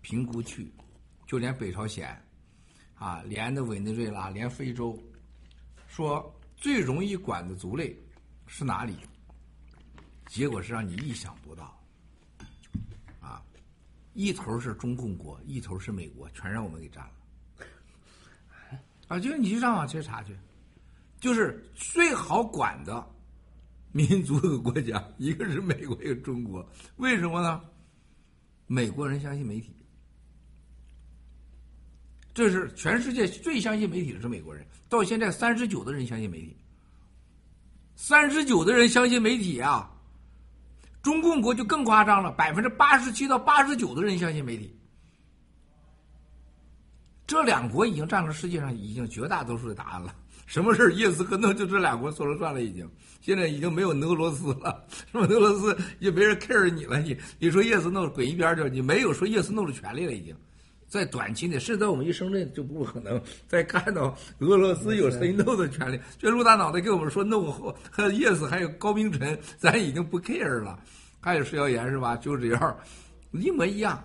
评估去，就连北朝鲜啊，连的委内瑞拉，连非洲，说最容易管的族类是哪里？结果是让你意想不到，啊，一头是中共国，一头是美国，全让我们给占了。啊，就是你去上网去查去。就是最好管的民族和国家，一个是美国，一个中国。为什么呢？美国人相信媒体，这是全世界最相信媒体的是美国人。到现在，三十九的人相信媒体，三十九的人相信媒体啊！中共国就更夸张了，百分之八十七到八十九的人相信媒体。这两国已经占了世界上已经绝大多数的答案了。什么事儿？叶斯和弄就这两国说了算了，已经，现在已经没有俄罗斯了，是吧？俄罗斯也没人 care 你了，你你说叶斯弄滚一边去，你没有说叶斯弄的权利了，已经，在短期内，甚至在我们一生内就不可能再看到俄罗斯有谁弄的权利。这陆大脑袋跟我们说弄后，和叶斯还有高明晨，咱已经不 care 了，还有石耀岩是吧？就这样，一模一样。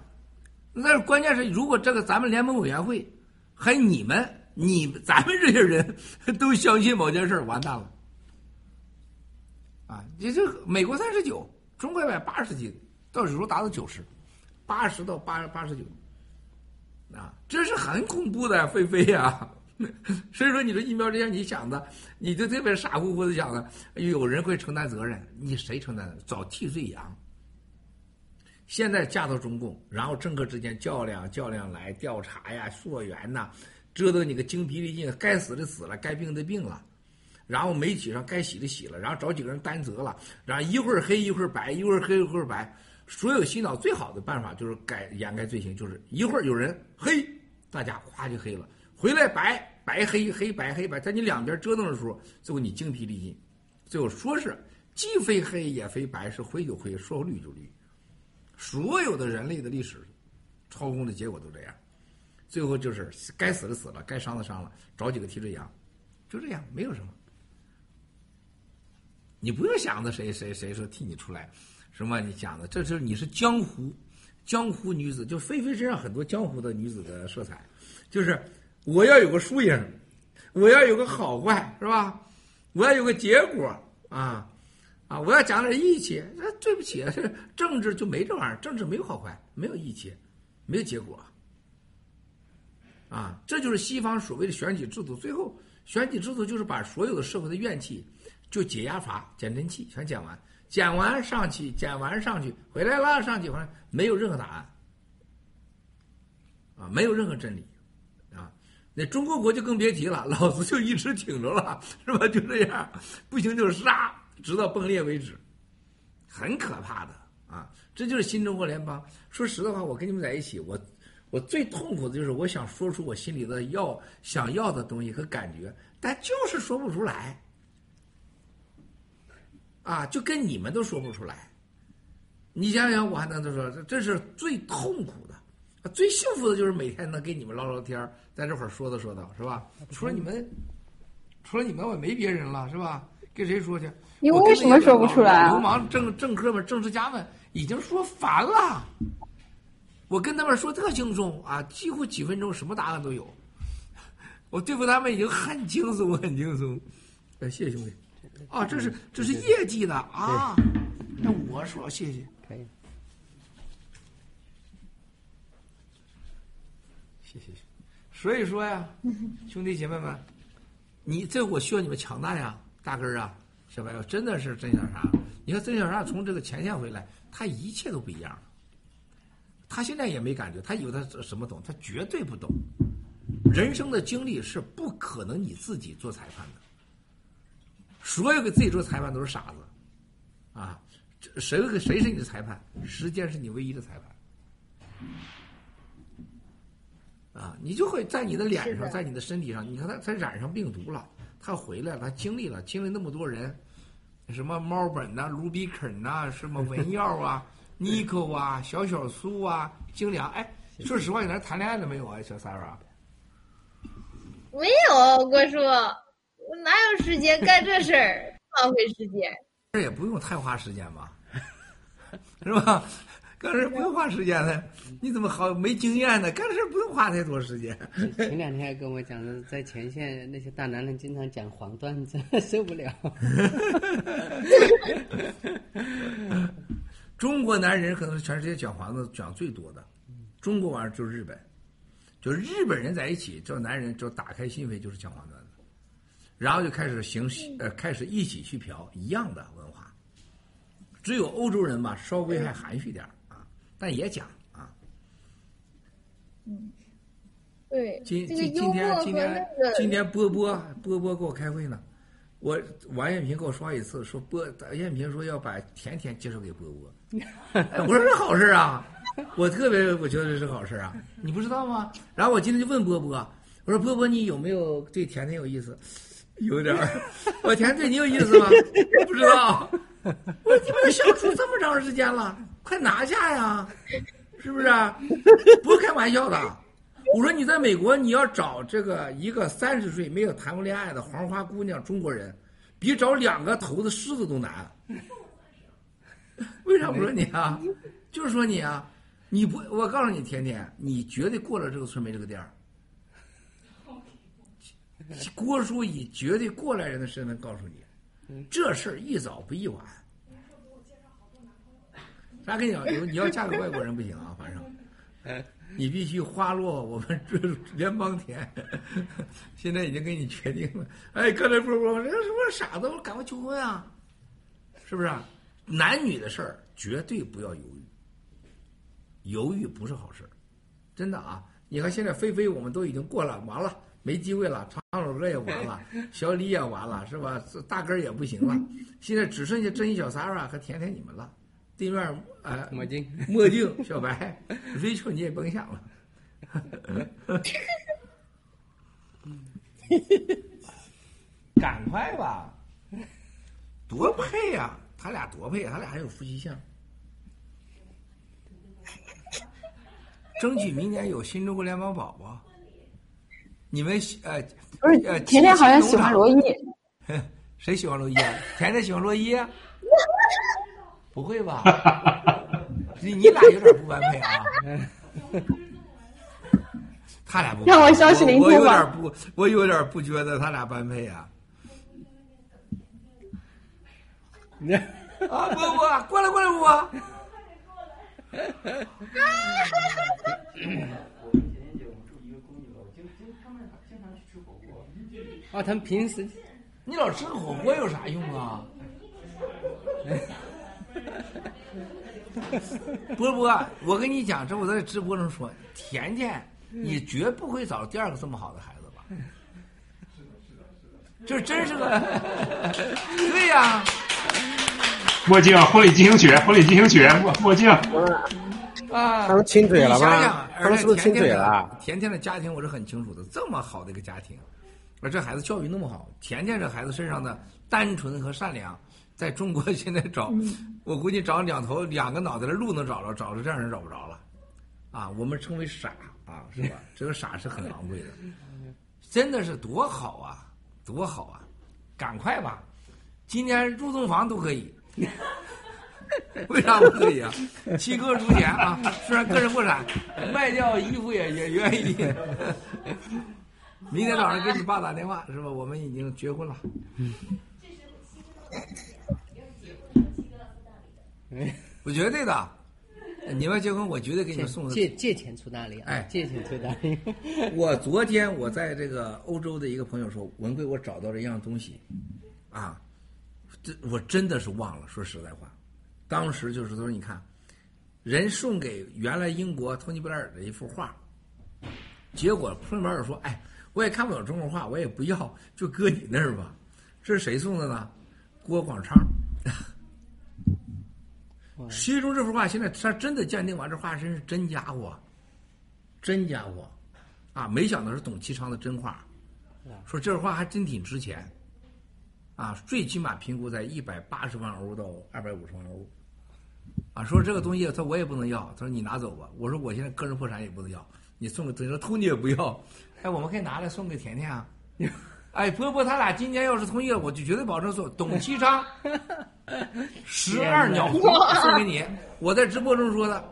但是关键是，如果这个咱们联盟委员会还你们。你咱们这些人 都相信某件事完蛋了，啊！你这美国三十九，中国一百八十几，到时候达到九十，八十到八八十九，啊，这是很恐怖的，菲菲呀！所以说，你这疫苗之前你想的，你就特别傻乎乎的想的，有人会承担责任，你谁承担？找替罪羊。现在嫁到中共，然后政客之间较量较量来调查呀、溯源呐。折腾你个精疲力尽，该死的死了，该病的病了，然后媒体上该洗的洗了，然后找几个人担责了，然后一会儿黑一会儿白，一会儿黑一会儿白。所有洗脑最好的办法就是改掩盖罪行，就是一会儿有人黑，大家夸就黑了，回来白白黑黑白黑白，在你两边折腾的时候，最后你精疲力尽，最后说是既非黑也非白，是灰就灰，说绿就绿。所有的人类的历史操控的结果都这样。最后就是该死的死了，该伤的伤了，找几个替罪羊，就这样，没有什么。你不用想着谁谁谁说替你出来，什么你讲的，这是你是江湖，江湖女子，就菲菲身上很多江湖的女子的色彩，就是我要有个输赢，我要有个好坏，是吧？我要有个结果啊啊！我要讲点义气，那对不起，政治就没这玩意儿，政治没有好坏，没有义气，没有结果。啊，这就是西方所谓的选举制度。最后，选举制度就是把所有的社会的怨气就解压阀、减震器全减完，减完上去，减完上去，回来了上去，回来没有任何答案，啊，没有任何真理，啊，那中国国就更别提了，老子就一直挺着了，是吧？就这样，不行就杀，直到崩裂为止，很可怕的啊！这就是新中国联邦。说实的话，我跟你们在一起，我。我最痛苦的就是我想说出我心里的要想要的东西和感觉，但就是说不出来，啊，就跟你们都说不出来。你想想，我还能说，这是最痛苦的，最幸福的就是每天能跟你们唠唠天在这会儿说道说道，是吧？除了你们，除了你们，我没别人了，是吧？跟谁说去？你为什么说不出来？流氓政政客们、政治家们已经说烦了。我跟他们说特轻松啊，几乎几分钟什么答案都有。我对付他们已经很轻松，很轻松。哎，谢谢兄弟。啊，这是这是业绩的啊。那我说谢谢。可以。谢谢。所以说呀，兄弟姐妹们，你这我需要你们强大呀，大根儿啊，小白要真的是真小啥？你看真小啥从这个前线回来，他一切都不一样了。他现在也没感觉，他以为他什么懂，他绝对不懂。人生的经历是不可能你自己做裁判的，所有给自己做裁判都是傻子，啊，这谁谁是你的裁判？时间是你唯一的裁判。啊，你就会在你的脸上，在你的身体上，你看他他染上病毒了，他回来了，他经历了经历那么多人，什么猫本呐、卢比肯呐、什么文耀啊、尼克啊、小小苏啊、精良，哎，说实话，你那谈恋爱了没有啊，小三儿啊？没有郭叔，我哪有时间干这事儿？浪费时间。这也不用太花时间吧，是吧？干这不用花时间的，你怎么好没经验呢？干这事不用花太多时间。前两天还跟我讲的，在前线那些大男人经常讲黄段子，受不了。中国男人可能是全世界讲黄子讲最多的，中国完了就是日本，就是日本人在一起，这男人就打开心扉就是讲黄段子，然后就开始行呃开始一起去嫖一样的文化，只有欧洲人吧稍微还含蓄点但也讲啊。对，今今今天今天今天波波波波给我开会呢，我王艳平给我刷一次，说波艳平说要把甜甜介绍给波波，哎我说这好事啊，我特别我觉得这是好事啊，你不知道吗？然后我今天就问波波，我说波波你有没有对甜甜有意思？有点儿，我说甜甜对你有意思吗？不知道。我说你们相处这么长时间了，快拿下呀，是不是啊？不是开玩笑的。我说你在美国，你要找这个一个三十岁没有谈过恋爱的黄花姑娘中国人，比找两个头的狮子都难。为啥不说你啊？就是说你啊，你不，我告诉你，甜甜，你绝对过了这个村没这个店儿。郭叔以绝对过来人的身份告诉你，这事儿一早不一晚。啥跟你讲？你要嫁给外国人不行啊，反正。你必须花落我们这联邦田，现在已经给你决定了。哎，刚才不是说这什么傻子，我赶快求婚啊，是不是、啊？男女的事儿绝对不要犹豫，犹豫不是好事儿，真的啊！你看现在菲菲我们都已经过了，完了没机会了，唱首歌也完了，小李也完了，是吧？大根儿也不行了，现在只剩下珍妮小三儿啊和甜甜你们了。对面呃，墨镜，墨镜，小白，Rachel 你也甭想了，赶快吧，多配呀、他俩多配，他俩还有夫妻相，争取明年有新中国联邦宝宝。你们喜呃不是呃，甜甜好像喜欢罗伊，谁喜欢罗伊啊？甜甜喜欢罗伊啊？不会吧？你你俩有点不般配啊！他俩不，让我消息灵我我有点不，我有点不觉得他俩般配啊！啊，波波，过来过来，波波！哦，他们平时你老吃个火锅有啥用啊？波波，我跟你讲，这我在直播中说，甜甜，你绝不会找第二个这么好的孩子吧？这真是个，对呀、墨镜婚礼进行曲，婚礼进行曲，墨墨镜。啊，他们亲嘴了你想想，他们是不是亲嘴了而且甜甜的？甜甜的家庭我是很清楚的，这么好的一个家庭，而这孩子教育那么好，甜甜这孩子身上的单纯和善良，在中国 现在找，我估计找两头两个脑袋的鹿能找着，找着这样人找不着了，啊，我们称为傻啊，是吧？这个傻是很昂贵的，真的是多好啊，多好啊！赶快吧，今年入洞房都可以。为啥不可以啊？七哥出钱啊，虽然个人破产，卖掉衣服也也愿意。明天早上给你爸打电话是吧？我们已经结婚了。我绝对的，你们结婚，我绝对给你们送借借钱出大力啊！哎借钱出大力。我昨天我在这个欧洲的一个朋友说，文贵，我找到了一样东西，啊，这我真的是忘了。说实在话，当时就是说，你看，人送给原来英国托尼布莱尔的一幅画，结果托尼布莱尔说：“哎，我也看不懂中国画，我也不要，就搁你那儿吧。”这是谁送的呢？郭广昌。其中这幅画现在他真的鉴定完，这画真是真家伙，真家伙，啊，没想到是董其昌的真画，说这幅画还真挺值钱，啊，最起码评估在一百八十万欧到二百五十万欧，啊，说这个东西他我也不能要，他说你拿走吧，我说我现在个人破产也不能要，你送给等于偷你也不要，哎，我们可以拿来送给甜甜啊。哎，波波他俩今年要是同意了，我就绝对保证送董其昌 十二鸟图送给你。我在直播中说的，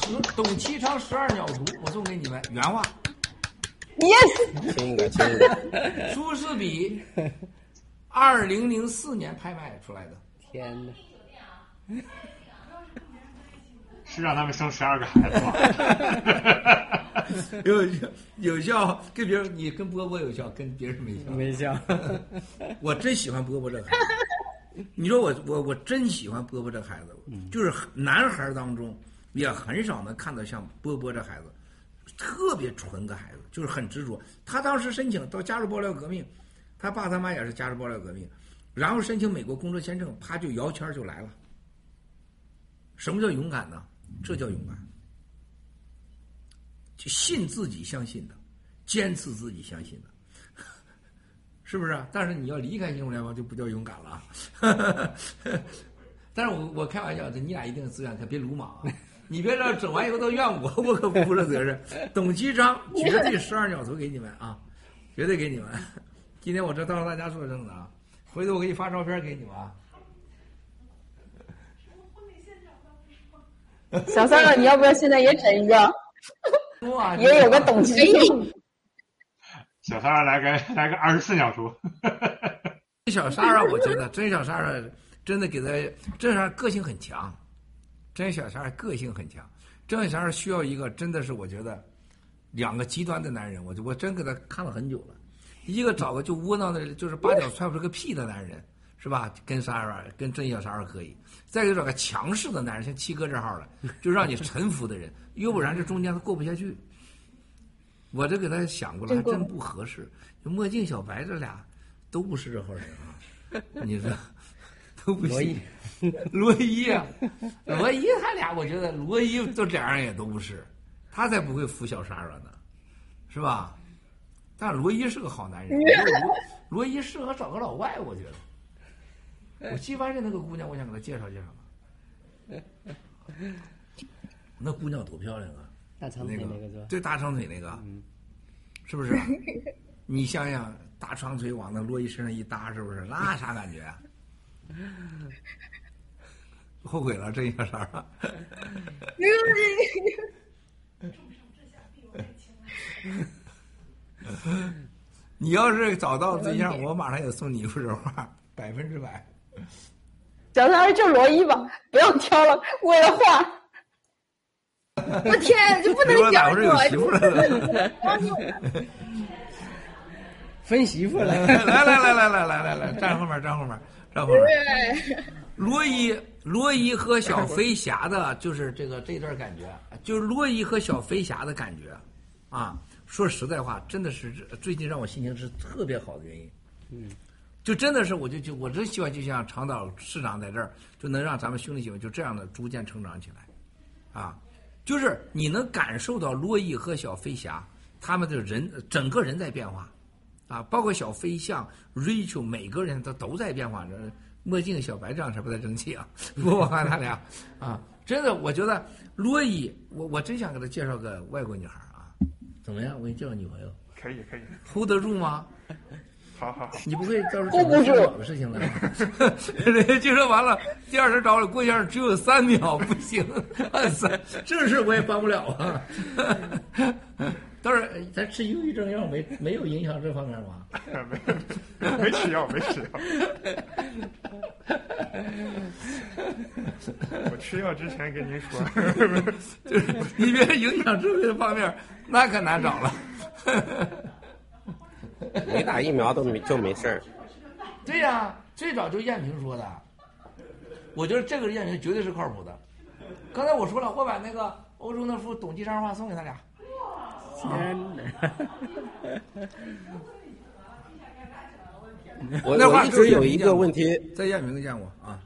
十董其昌十二鸟图我送给你们原话。Yes，亲一个，亲一个。苏士比，二零零四年拍卖出来的。天哪！是让他们生十二个孩子吗？有有有效，跟别人你跟波波有效，跟别人没效。没效。我真喜欢波波这个孩子。你说我我我真喜欢波波这孩子，就是男孩当中也很少能看到像波波这孩子，特别纯个孩子，就是很执着。他当时申请到加入爆料革命，他爸他妈也是加入爆料革命，然后申请美国工作签证，啪就摇签就来了。什么叫勇敢呢？这叫勇敢。就信自己相信的，坚持自己相信的，是不是、啊？但是你要离开英雄联盟就不叫勇敢了。但是我我开玩笑，这你俩一定自愿，可别鲁莽！你别这整完以后都怨我，我可不负这责任。董其昌绝对十二鸟图给你们啊，绝对给你们。今天我这当着大家说声的啊，回头我给你发照片给你们啊。小三儿，你要不要现在也整一个？哇，也有个董其昌。小三儿来个来个二十四鸟图，这小莎莎，我觉得真小三儿真的给他，这小莎个性很强，真小三儿个性很强，真小三儿需要一个真的是我觉得两个极端的男人，我就我真给他看了很久了，一个找个就窝囊的，就是八脚踹不出个屁的男人，是吧？跟莎莎跟真小莎莎可以，再一个找个强势的男人，像七哥这号的，就让你臣服的人，要不然这中间他过不下去。我这给他想过了，还真不合适。就墨镜小白这俩都不是这号人啊，你说都不罗伊行。罗伊啊，罗伊他俩，我觉得罗伊都这样也都不是，他才不会服小莎莎呢，是吧？但罗伊是个好男人，罗罗伊适合找个老外，我觉得。我西番镇那个姑娘，我想给她介绍介绍呢。那姑娘多漂亮啊！大长腿那个是吧？对，大长腿那个，是不是？你想想，大长腿往那罗伊身上一搭，是不是？那啥感觉啊？后悔了，这一下啥？你要是找到对象，我马上也送你一幅这画，百分之百。小三儿就罗伊吧，不要挑了，为了画。我天，就不能哪讲会儿有媳妇了？分媳妇了。来来来来来来来来，站后面，站后面，站后面。罗伊，罗伊和小飞侠的，就是这个这段感觉，就是罗伊和小飞侠的感觉，啊，说实在话，真的是最近让我心情是特别好的原因。嗯，就真的是，我就就我真希望，就像长岛市长在这儿，就能让咱们兄弟姐妹就这样的逐渐成长起来，啊，就是你能感受到洛伊和小飞侠他们的人整个人在变化，啊，包括小飞象、Rachel 每个人他都在变化着。墨镜小白这样才不太争气啊，不我看他俩啊，真的，我觉得洛伊，我我真想给他介绍个外国女孩啊，怎么样？我给你介绍女朋友可以可以，，hold 得住吗？好好好，你不会到时候整成上网的事情了？人家就说完了，第二天找我过一下只有三秒，不行，三 这事我也帮不了啊。倒是咱吃忧郁症药没没有影响这方面吗？没没吃药没吃药。我吃药之前跟您说，就是你别影响这个方面，那可难找了。没打疫苗都没就没事儿。对呀、最早就艳萍说的，我觉得这个艳萍绝对是靠谱的。刚才我说了，我把那个欧洲那幅董其昌画送给他俩。天哪！我那话我一直有一个问题，在燕平见过啊。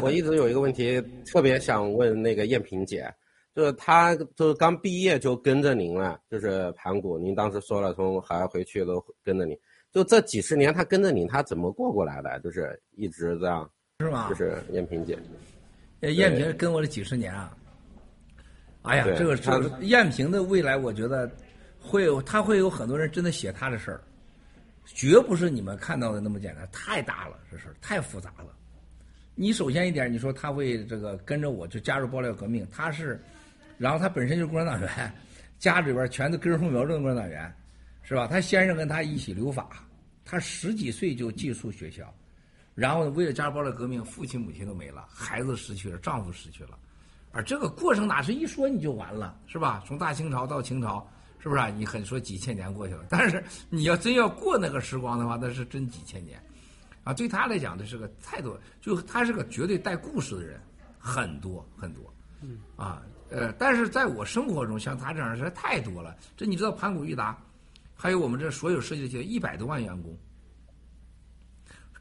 我一直有一个问题，特别想问那个艳萍姐，就是他就是刚毕业就跟着您了，就是盘古，您当时说了从海外回去都跟着您，就这几十年他跟着您，他怎么过过来的？就是一直这样，是吗？就是燕萍姐，呃燕萍跟我这几十年啊，哎呀，这个她这个燕萍的未来，我觉得会有，他会有很多人真的写他的事儿，绝不是你们看到的那么简单，太大了，这事儿太复杂了。你首先一点，你说他会这个跟着我就加入爆料革命，他是，然后他本身就是共产党员，家里边全都根红苗正的共产党员，是吧？他先生跟他一起留法，他十几岁就寄宿学校，然后呢，为了加入爆料革命，父亲母亲都没了，孩子失去了，丈夫失去了，而这个过程哪是一说你就完了，是吧？从大清朝到清朝，是不是、啊？你很说几千年过去了，但是你要真要过那个时光的话，那是真几千年。啊，对他来讲，这是个太多，就他是个绝对带故事的人，很多很多，嗯，啊，呃，但是在我生活中，像他这样的人太多了。这你知道，盘古裕达，还有我们这所有设计界一百多万员工，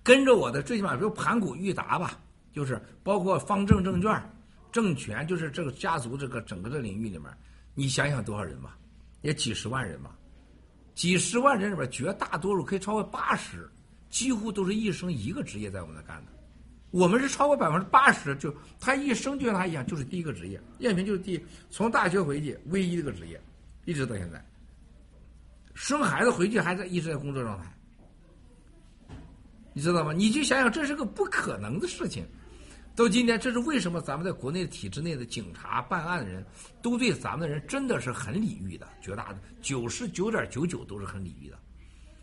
跟着我的，最起码比如盘古裕达吧，就是包括方正证券、证券，就是这个家族这个整个的领域里面，你想想多少人吧，也几十万人吧，几十万人里边，绝大多数可以超过八十。几乎都是一生一个职业在我们那干的，我们是超过百分之八十，就他一生就像他一样，就是第一个职业。燕萍就是第从大学回去唯一的个职业，一直到现在。生孩子回去还在一直在工作状态，你知道吗？你就想想，这是个不可能的事情。到今天，这是为什么咱们在国内体制内的警察办案的人都对咱们的人真的是很礼遇的，绝大的九十九点九九都是很礼遇的，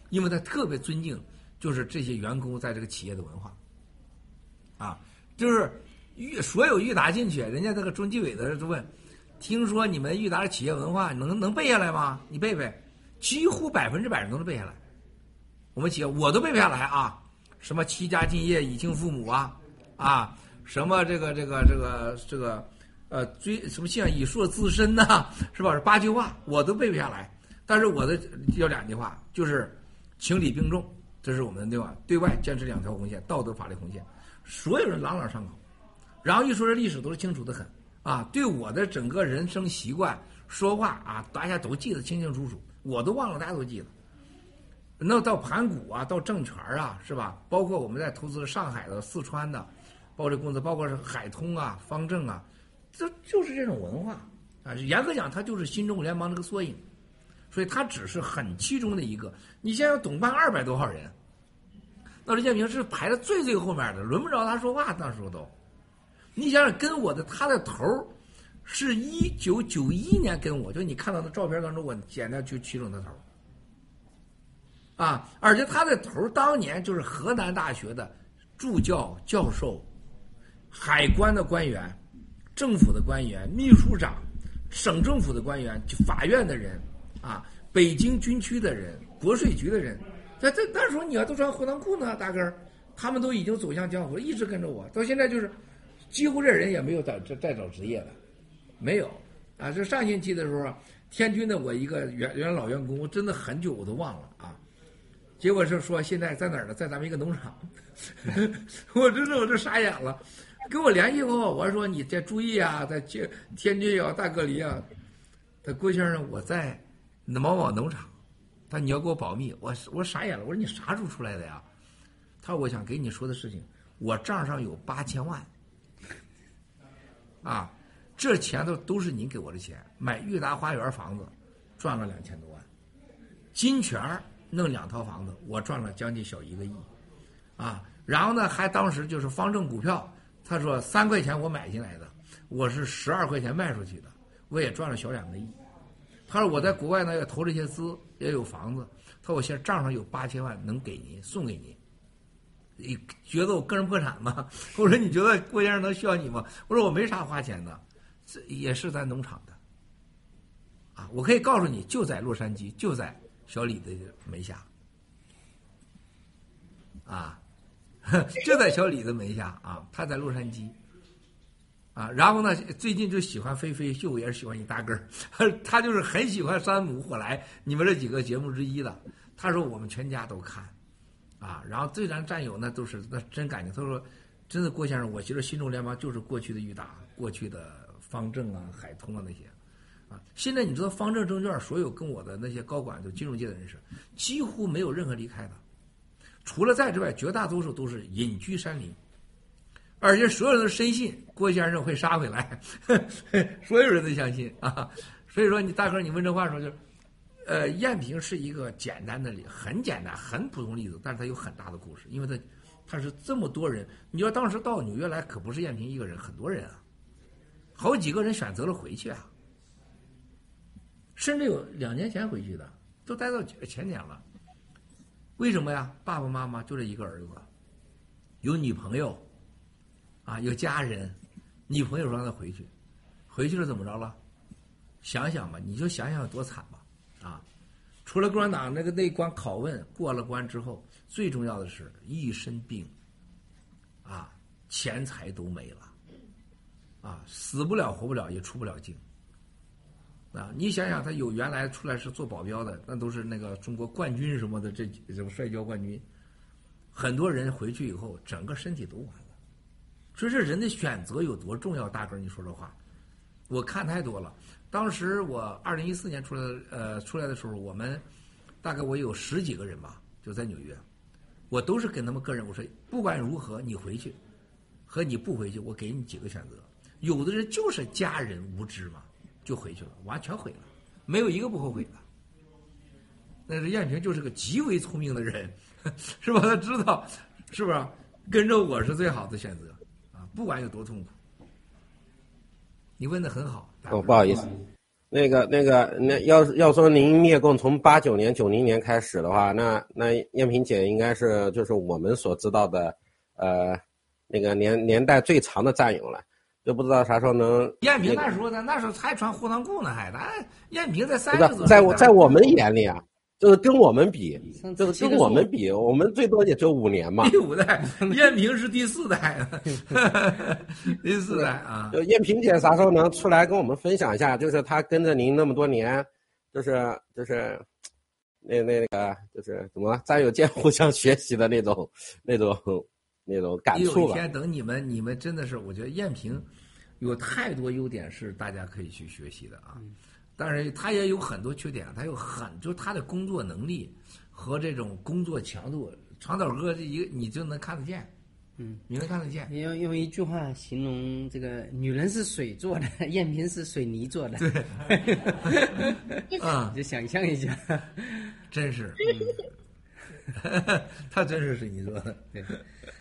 因为他特别尊敬。就是这些员工在这个企业的文化，啊，就是裕所有裕达进去，人家那个中纪委的就问，听说你们裕达的企业文化能能背下来吗？你背背，几乎百分之百人都能背下来。我们企业我都背不下来啊，什么齐家敬业以敬父母啊，啊，什么这个这个这个这个呃追什么像以硕自身呐、是吧？八句话我都背不下来，但是我的有两句话，就是情理并重。这是我们对吧？对外坚持两条红线，道德法律红线，所有人朗朗上口。然后一说这历史都是清楚的很啊，对我的整个人生习惯、说话啊，大家都记得清清楚楚，我都忘了，大家都记得。那到盘古啊，到证券啊，是吧？包括我们在投资上海的、四川的，包括这公司，包括是海通啊、方正啊，这就是这种文化啊。严格讲，它就是新中国联邦这个缩影。所以它只是很其中的一个。你想想，董办二百多号人，那李建平是排在最最后面的，轮不着他说话，那时候都。你想想，跟我的他的头是一九九一年跟我，就你看到的照片当中，我剪掉就取中的头。啊，而且他的头当年就是河南大学的助教、教授、海关的官员、政府的官员、秘书长、省政府的官员、法院的人。啊，北京军区的人、国税局的人，那这那时候你要都穿货裆裤呢，大哥，他们都已经走向江湖了，一直跟着我，到现在就是，几乎这人也没有再再再找职业了，没有啊。这上星期的时候，天津的我一个原原老员工，我真的很久我都忘了啊。结果是说现在在哪儿呢？在咱们一个农场，我真的我这傻眼了。跟我联系过，我说你得注意啊，在天天津啊、大隔离啊。他郭先生，我在。某某农场，他你要给我保密，我我傻眼了，我说你啥时候出来的呀？他说我想给你说的事情，我账上有八千万，啊，这钱都都是您给我的钱，买裕达花园房子赚了两千多万，金泉弄两套房子，我赚了将近小一个亿，啊，然后呢还当时就是方正股票，他说三块钱我买进来的，我是十二块钱卖出去的，我也赚了小两个亿。他说我在国外呢也投了一些资，也有房子。他说我现在账上有八千万，能给您送给您。你觉得我个人破产吗？我说你觉得郭先生能需要你吗？我说我没啥花钱的，这也是咱农场的。啊，我可以告诉你，就在洛杉矶，就在小李的门下。啊，就在小李的门下啊，他在洛杉矶。啊，然后呢？最近就喜欢飞飞秀，也是喜欢你大个儿。他就是很喜欢山姆火来你们这几个节目之一的。他说我们全家都看，啊，然后最咱战友呢都是那真感情。他说，真的郭先生，我觉得新中联邦就是过去的裕达，过去的方正啊、海通啊那些，啊，现在你知道方正证券所有跟我的那些高管，就金融界的人士，几乎没有任何离开的，除了在之外，绝大多数都是隐居山林，而且所有人都深信郭先生会杀回来，所有人都相信啊。所以说，你大哥，你问这话的时候就是，呃，燕平是一个简单的例，很简单、很普通例子，但是它有很大的故事，因为它它是这么多人。你要当时到纽约来，可不是燕平一个人，很多人啊，好几个人选择了回去啊，甚至有两年前回去的，都待到前年了。为什么呀？爸爸妈妈就这一个儿子，有女朋友，啊，有家人，女朋友说让他回去，回去了怎么着了？想想吧，你就想想有多惨吧，啊！除了共产党那个那关拷问过了关之后，最重要的是一身病，啊，钱财都没了，啊，死不了活不了也出不了境，啊！你想想，他有原来出来是做保镖的，那都是那个中国冠军什么的，这什么摔跤冠军，很多人回去以后整个身体都完，所以这人的选择有多重要？大哥，你说这话，我看太多了。当时我二零一四年出来，呃，出来的时候，我们大概我有十几个人吧，就在纽约，我都是跟他们个人我说，不管如何，你回去和你不回去，我给你几个选择。有的人就是家人无知嘛，就回去了，完全毁了，没有一个不后悔的。那是燕平就是个极为聪明的人，是吧？他知道，是不是跟着我是最好的选择？不管有多痛苦。你问的很好。哦，不好意思，那个那个，那要要说您灭共从八九年、九零年开始的话，那那燕萍姐应该是就是我们所知道的，呃，那个年年代最长的战友了，就不知道啥时候能。燕萍那时候呢，那时候还穿护裆裤呢，还那燕萍在三十多，在我在我们眼里啊。就是跟我们比，就是跟我们比，我们最多也就五年嘛。第五代，燕平是第四代，第四代啊。就燕平姐啥时候能出来跟我们分享一下？就是她跟着您那么多年，就是就是那那个就是怎么战友间互相学习的那种那种那种感触吧。有一天等你们你们真的是，我觉得燕平有太多优点是大家可以去学习的啊。但是他也有很多缺点，他有很就是他的工作能力和这种工作强度，长岛哥这一个你就能看得见，嗯，你能看得见。用用一句话形容这个女人是水做的，艳萍是水泥做的。对，啊，就想象一下，真是，他真是水泥做的。对，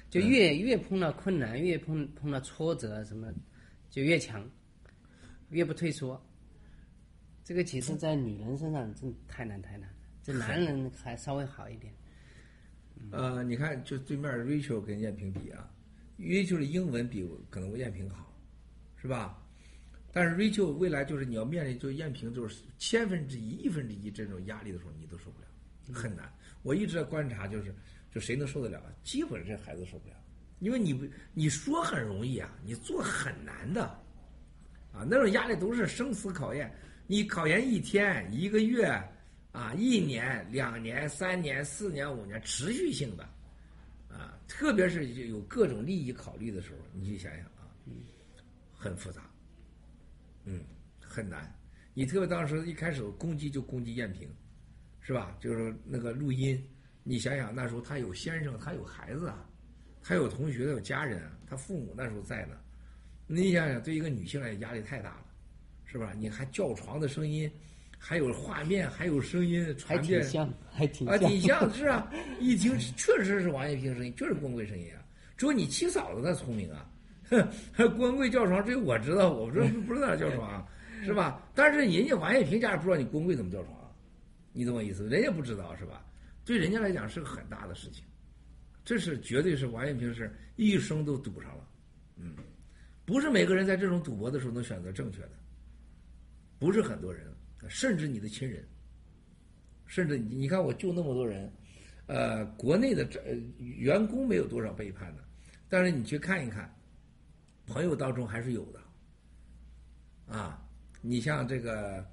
就越越碰到困难，越碰碰到挫折什么，就越强，越不退缩。这个其实，在女人身上真太难太难，这男人还稍微好一点。呃，你看，就对面 Rachel 跟艳萍比啊，Rachel 的英文比可能艳萍好，是吧？但是 Rachel 未来就是你要面临，就艳萍就是千分之一、亿分之一这种压力的时候，你都受不了，很难。我一直在观察，就是就谁能受得了？基本这孩子受不了，因为你不你说很容易啊，你做很难的啊，那种压力都是生死考验。你考研一天、一个月，啊，一年、两年、三年、四年、五年，持续性的，啊，特别是有各种利益考虑的时候，你去想想啊，很复杂，嗯，很难。你特别当时一开始攻击就攻击燕萍，是吧？就是那个录音，你想想那时候他有先生，他有孩子啊，他有同学，有家人，他父母那时候在呢。你想想，对一个女性来讲，压力太大了。是吧？你还叫床的声音，还有画面，还有声音传遍，像，还挺啊，挺像是啊。一听确实是王艳平声音，就是光贵声音啊。只有你七嫂子那聪明啊，光贵叫床只有我知道，我不知道 不知道叫床，是吧？但是人家王艳平家不知道你光贵怎么叫床，你懂我意思？人家不知道是吧？对人家来讲是个很大的事情，这是绝对是王艳平是一生都赌上了，嗯，不是每个人在这种赌博的时候能选择正确的。不是很多人，甚至你的亲人，甚至你你看，我救那么多人，呃，国内的这员工没有多少背叛的，但是你去看一看，朋友当中还是有的，啊，你像这个，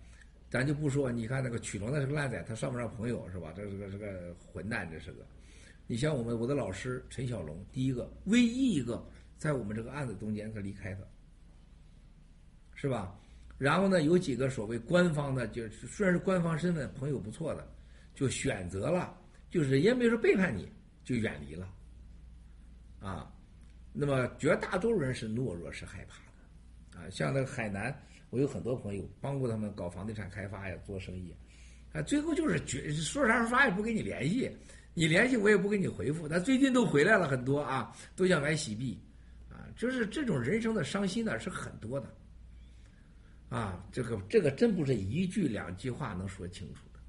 咱就不说，你看那个曲龙那是个烂仔，他算不上朋友是吧？这是个是个混蛋，这是个。你像我们我的老师陈小龙，第一个唯一一个在我们这个案子中间他离开的，是吧？然后呢，有几个所谓官方的，就是虽然是官方身份，朋友不错的，就选择了，就是也没说背叛你，就远离了，啊，那么绝大多数人是懦弱，是害怕的，啊，像那个海南，我有很多朋友帮过他们搞房地产开发呀，做生意，啊，最后就是绝说啥说啥也不跟你联系，你联系我也不给你回复，但最近都回来了很多啊，都想买洗币，啊，就是这种人生的伤心呢是很多的。啊，这个这个真不是一句两句话能说清楚的。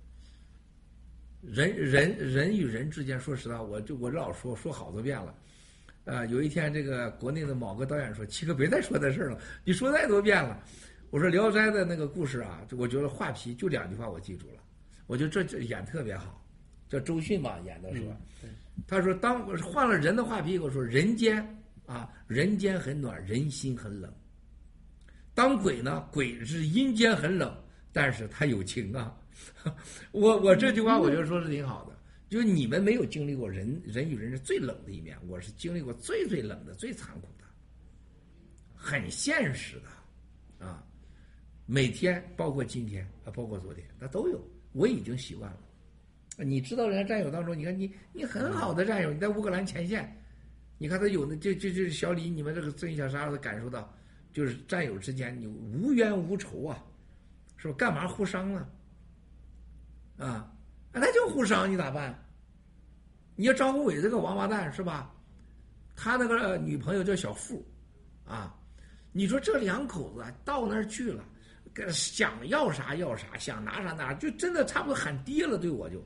人人人与人之间，说实话，我就我老说说好多遍了。啊，有一天这个国内的某个导演说：“七哥别再说这事儿了，你说太多遍了。”我说《聊斋》的那个故事啊，我觉得画皮就两句话我记住了，我觉得这这演特别好，叫周迅吧演的是吧？他说：“当换了人的画皮以后，说人间啊，人间很暖，人心很冷。”当鬼呢？鬼是阴间很冷，但是他有情啊。我我这句话我觉得说是挺好的，就是你们没有经历过人人与人是最冷的一面，我是经历过最最冷的、最残酷的，很现实的啊。每天包括今天啊，包括昨天，那都有，我已经习惯了。你知道人家战友当中，你看你你很好的战友，你在乌克兰前线，你看他有的就就就小李，你们这个正义小沙子感受到。就是战友之间，你无冤无仇啊，是吧？干嘛互伤呢？啊，那就互伤，你咋办？你要张宏伟这个王八蛋是吧？他那个女朋友叫小付，啊，你说这两口子到那儿去了，想要啥要啥，想拿啥拿，就真的差不多喊爹了，对我就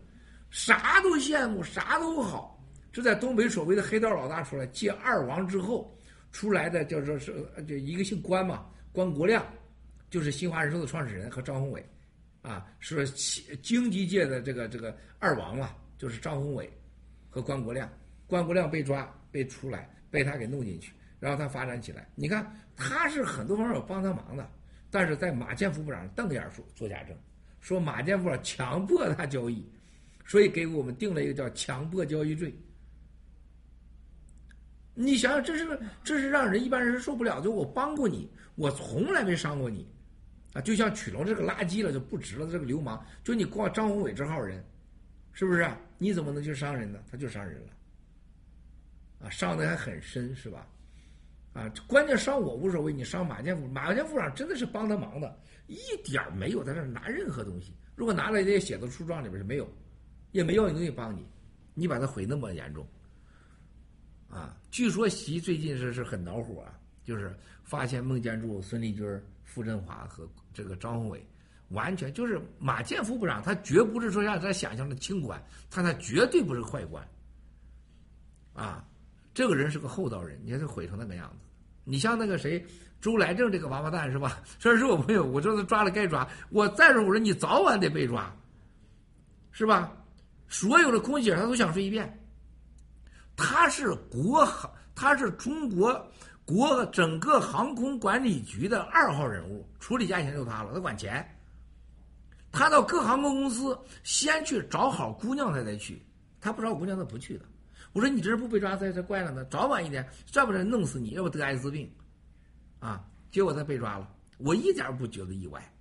啥都羡慕，啥都好。这在东北所谓的黑道老大出来接二王之后。出来的叫做是就一个姓关嘛，关国亮，就是新华人寿的创始人和张宏伟，啊，是经济界的这个这个二王嘛，就是张宏伟和关国亮。关国亮被抓被出来，被他给弄进去，然后他发展起来。你看他是很多方面有帮他忙的，但是在马建副部长瞪眼说做假证，说马建副部长强迫他交易，所以给我们定了一个叫强迫交易罪。你想想，这是这是让人一般人受不了。就我帮过你，我从来没伤过你，啊，就像曲龙这个垃圾了，就不值了。这个流氓，就你挂张宏伟这号人，是不是？你怎么能去伤人呢？他就伤人了，啊，伤的还很深，是吧？啊，关键伤我无所谓，你伤马建副马建副长真的是帮他忙的，一点没有在这拿任何东西。如果拿来也写到诉状里边是没有，也没要你东西帮你，你把他毁那么严重。啊，据说习最近是是很恼火啊，就是发现孟建柱、孙立军、傅振华和这个张宏伟，完全就是马建副部长，他绝不是说像咱想象的清官，他那绝对不是坏官。啊，这个人是个厚道人，你看他毁成那个样子。你像那个谁，周来正这个王八蛋是吧？虽然是我朋友，我说他抓了该抓，我再说我说你早晚得被抓，是吧？所有的空姐他都想睡一遍。他是国航，他是中国国整个航空管理局的二号人物，处理价钱就他了，他管钱。他到各航空公司先去找好姑娘，他再去。他不找姑娘，他不去的。我说你这是不被抓，才才怪了呢。早晚一点，再不然弄死你，要不得艾滋病，啊！结果他被抓了，我一点不觉得意外，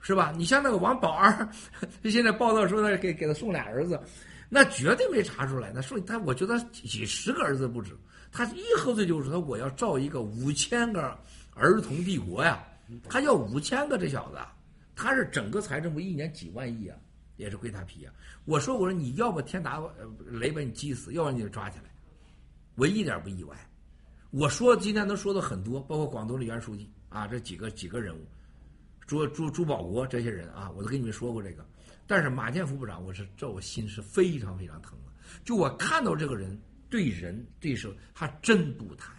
是吧？你像那个王宝儿，现在报道说他给给他送俩儿子。那绝对没查出来。那说他，我觉得几十个儿子不止。他一喝醉就说：“我要造一个五千个儿童帝国呀！”他要五千个，这小子，他是整个财政部一年几万亿啊，也是归他批啊。我说：“我说你要不天打雷把你击死，要不你就抓起来。”我一点不意外。我说今天能说的很多，包括广东的原书记啊，这几个几个人物，朱朱朱保国这些人啊，我都跟你们说过这个。但是马建副部长，我是这我心是非常非常疼的。就我看到这个人对人对事，他真不贪，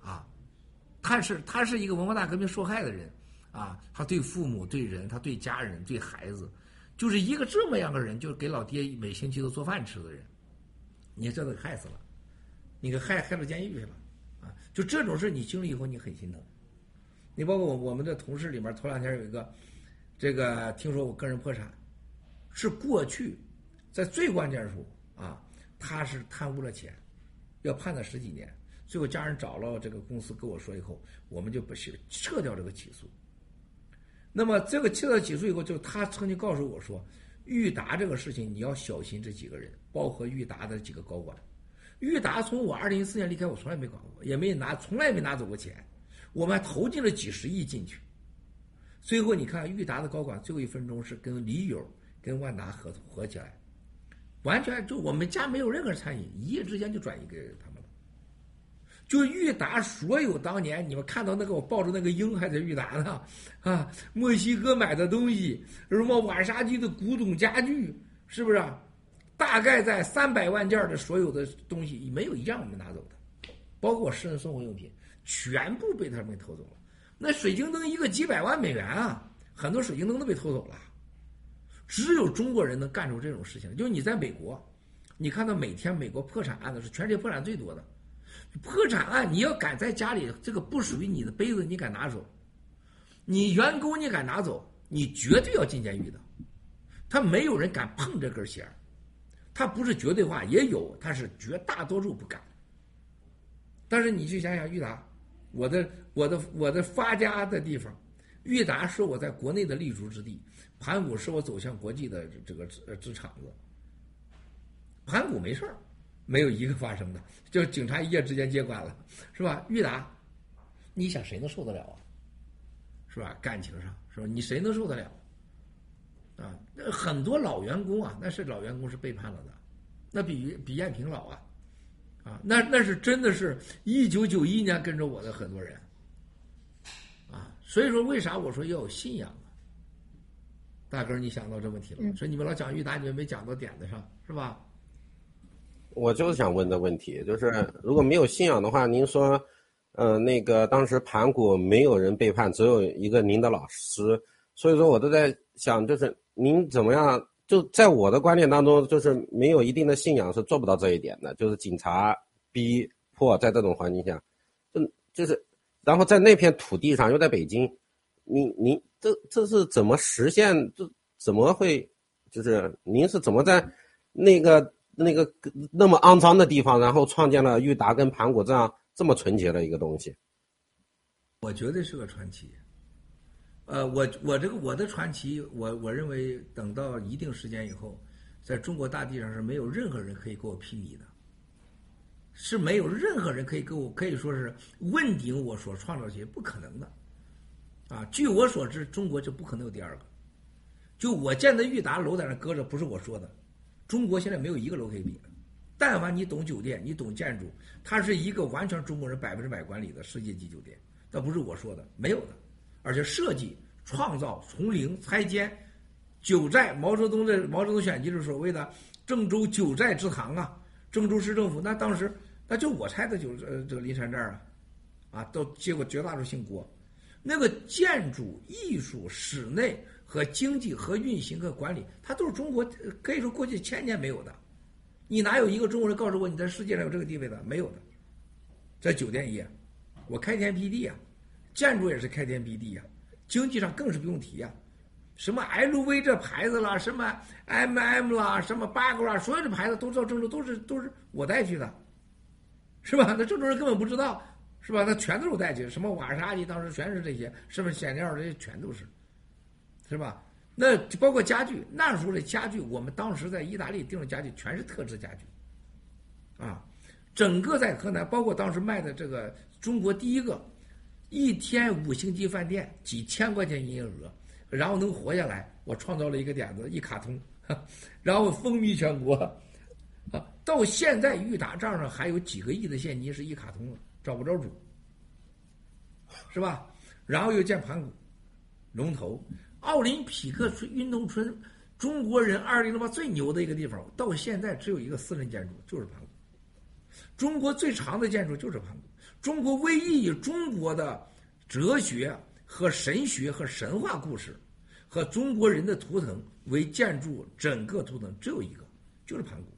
啊，他是他是一个文化大革命受害的人，啊，他对父母、对人、他对家人、对孩子，就是一个这么样的人，就是给老爹每星期都做饭吃的人，你这都害死了，你给害害到监狱去了，啊，就这种事你经历以后你很心疼。你包括我我们的同事里面，头两天有一个。这个听说我个人破产，是过去在最关键时候啊，他是贪污了钱，要判他十几年，最后家人找了这个公司跟我说以后，我们就不是撤掉这个起诉。那么这个撤掉起诉以后，就他曾经告诉我说，裕达这个事情你要小心这几个人，包括裕达的几个高管。裕达从我二零一四年离开，我从来没管过，也没拿，从来没拿走过钱。我们还投进了几十亿进去。最后你看，裕达的高管最后一分钟是跟李友、跟万达合合起来，完全就我们家没有任何餐饮，一夜之间就转移给他们了。就裕达所有当年你们看到那个我抱着那个鹰还在裕达呢，啊，墨西哥买的东西，什么瓦沙基的古董家具，是不是、大概在三百万件的所有的东西，没有一样我们拿走的，包括我私人生活用品，全部被他们偷走了。那水晶灯一个几百万美元啊，很多水晶灯都被偷走了。只有中国人能干出这种事情。就是你在美国，你看到每天美国破产案的是全世界破产最多的，破产案你要敢在家里这个不属于你的杯子，你敢拿走，你员工你敢拿走，你绝对要进监狱的。他没有人敢碰这根弦。他不是绝对化，也有，他是绝大多数不敢。但是你去想想，裕达，我的我的我的发家的地方，裕达是我在国内的立足之地，盘古是我走向国际的这个支支场子。盘古没事儿，没有一个发生的，就警察一夜之间接管了，是吧？裕达，你想谁能受得了啊？是吧？感情上是吧？你谁能受得了？啊，那很多老员工啊，那是老员工是背叛了的，那比比艳萍老啊，啊，那那是真的是一九九一年跟着我的很多人，啊，所以说为啥我说要有信仰啊？大哥，你想到这问题了？所以你们老讲裕达，你们没讲到点子上，是吧？我就是想问的问题，就是如果没有信仰的话，您说，呃，那个当时盘古没有人背叛，只有一个您的老师，所以说我都在想，就是。您怎么样？就在我的观念当中，就是没有一定的信仰是做不到这一点的。就是警察逼迫，在这种环境下，就就是，然后在那片土地上，又在北京，您您这这是怎么实现？这怎么会？就是您是怎么在那个那个那么肮脏的地方，然后创建了裕达跟盘古这样这么纯洁的一个东西？我觉得是个传奇。呃，我我这个我的传奇，我我认为等到一定时间以后，在中国大地上是没有任何人可以跟我匹敌的，是没有任何人可以跟我可以说是问鼎我所创造这些，不可能的，啊，据我所知，中国就不可能有第二个。就我建的裕达楼在那搁着，不是我说的，中国现在没有一个楼可以比的。但凡你懂酒店，你懂建筑，它是一个完全中国人百分之百管理的世界级酒店，那不是我说的，没有的。而且设计、创造、从零拆迁、九寨，毛泽东的毛泽东选集是所谓的郑州九寨之堂啊。郑州市政府那当时那就我拆的九呃这个灵山寨啊，啊都结果绝大多数姓郭。那个建筑、艺术、室内和经济和运行和管理，它都是中国可以说过去千年没有的。你哪有一个中国人告诉我你在世界上有这个地位的？没有的。在酒店业，我开天辟地啊。建筑也是开天辟地呀，经济上更是不用提呀，什么 LV 这牌子啦，什么 MM 啦，什么 BAG 啦，所有的牌子都知道郑州都是都是我带去的，是吧？那郑州人根本不知道，是吧？那全都是我带去的，什么瓦莎基当时全是这些，是不是显料这些全都是，是吧？那包括家具，那时候的家具，我们当时在意大利订的家具全是特制家具，啊，整个在河南，包括当时卖的这个中国第一个。一天五星级饭店几千块钱营业额，然后能活下来，我创造了一个点子，一卡通，然后风靡全国，啊，到现在裕达账上还有几个亿的现金是一卡通，找不着主，是吧？然后又建盘古，龙头，奥林匹克村运动村，中国人二零零八最牛的一个地方，到现在只有一个私人建筑，就是盘古，中国最长的建筑就是盘古。中国唯一以中国的哲学和神学和神话故事和中国人的图腾为建筑，整个图腾只有一个，就是盘古。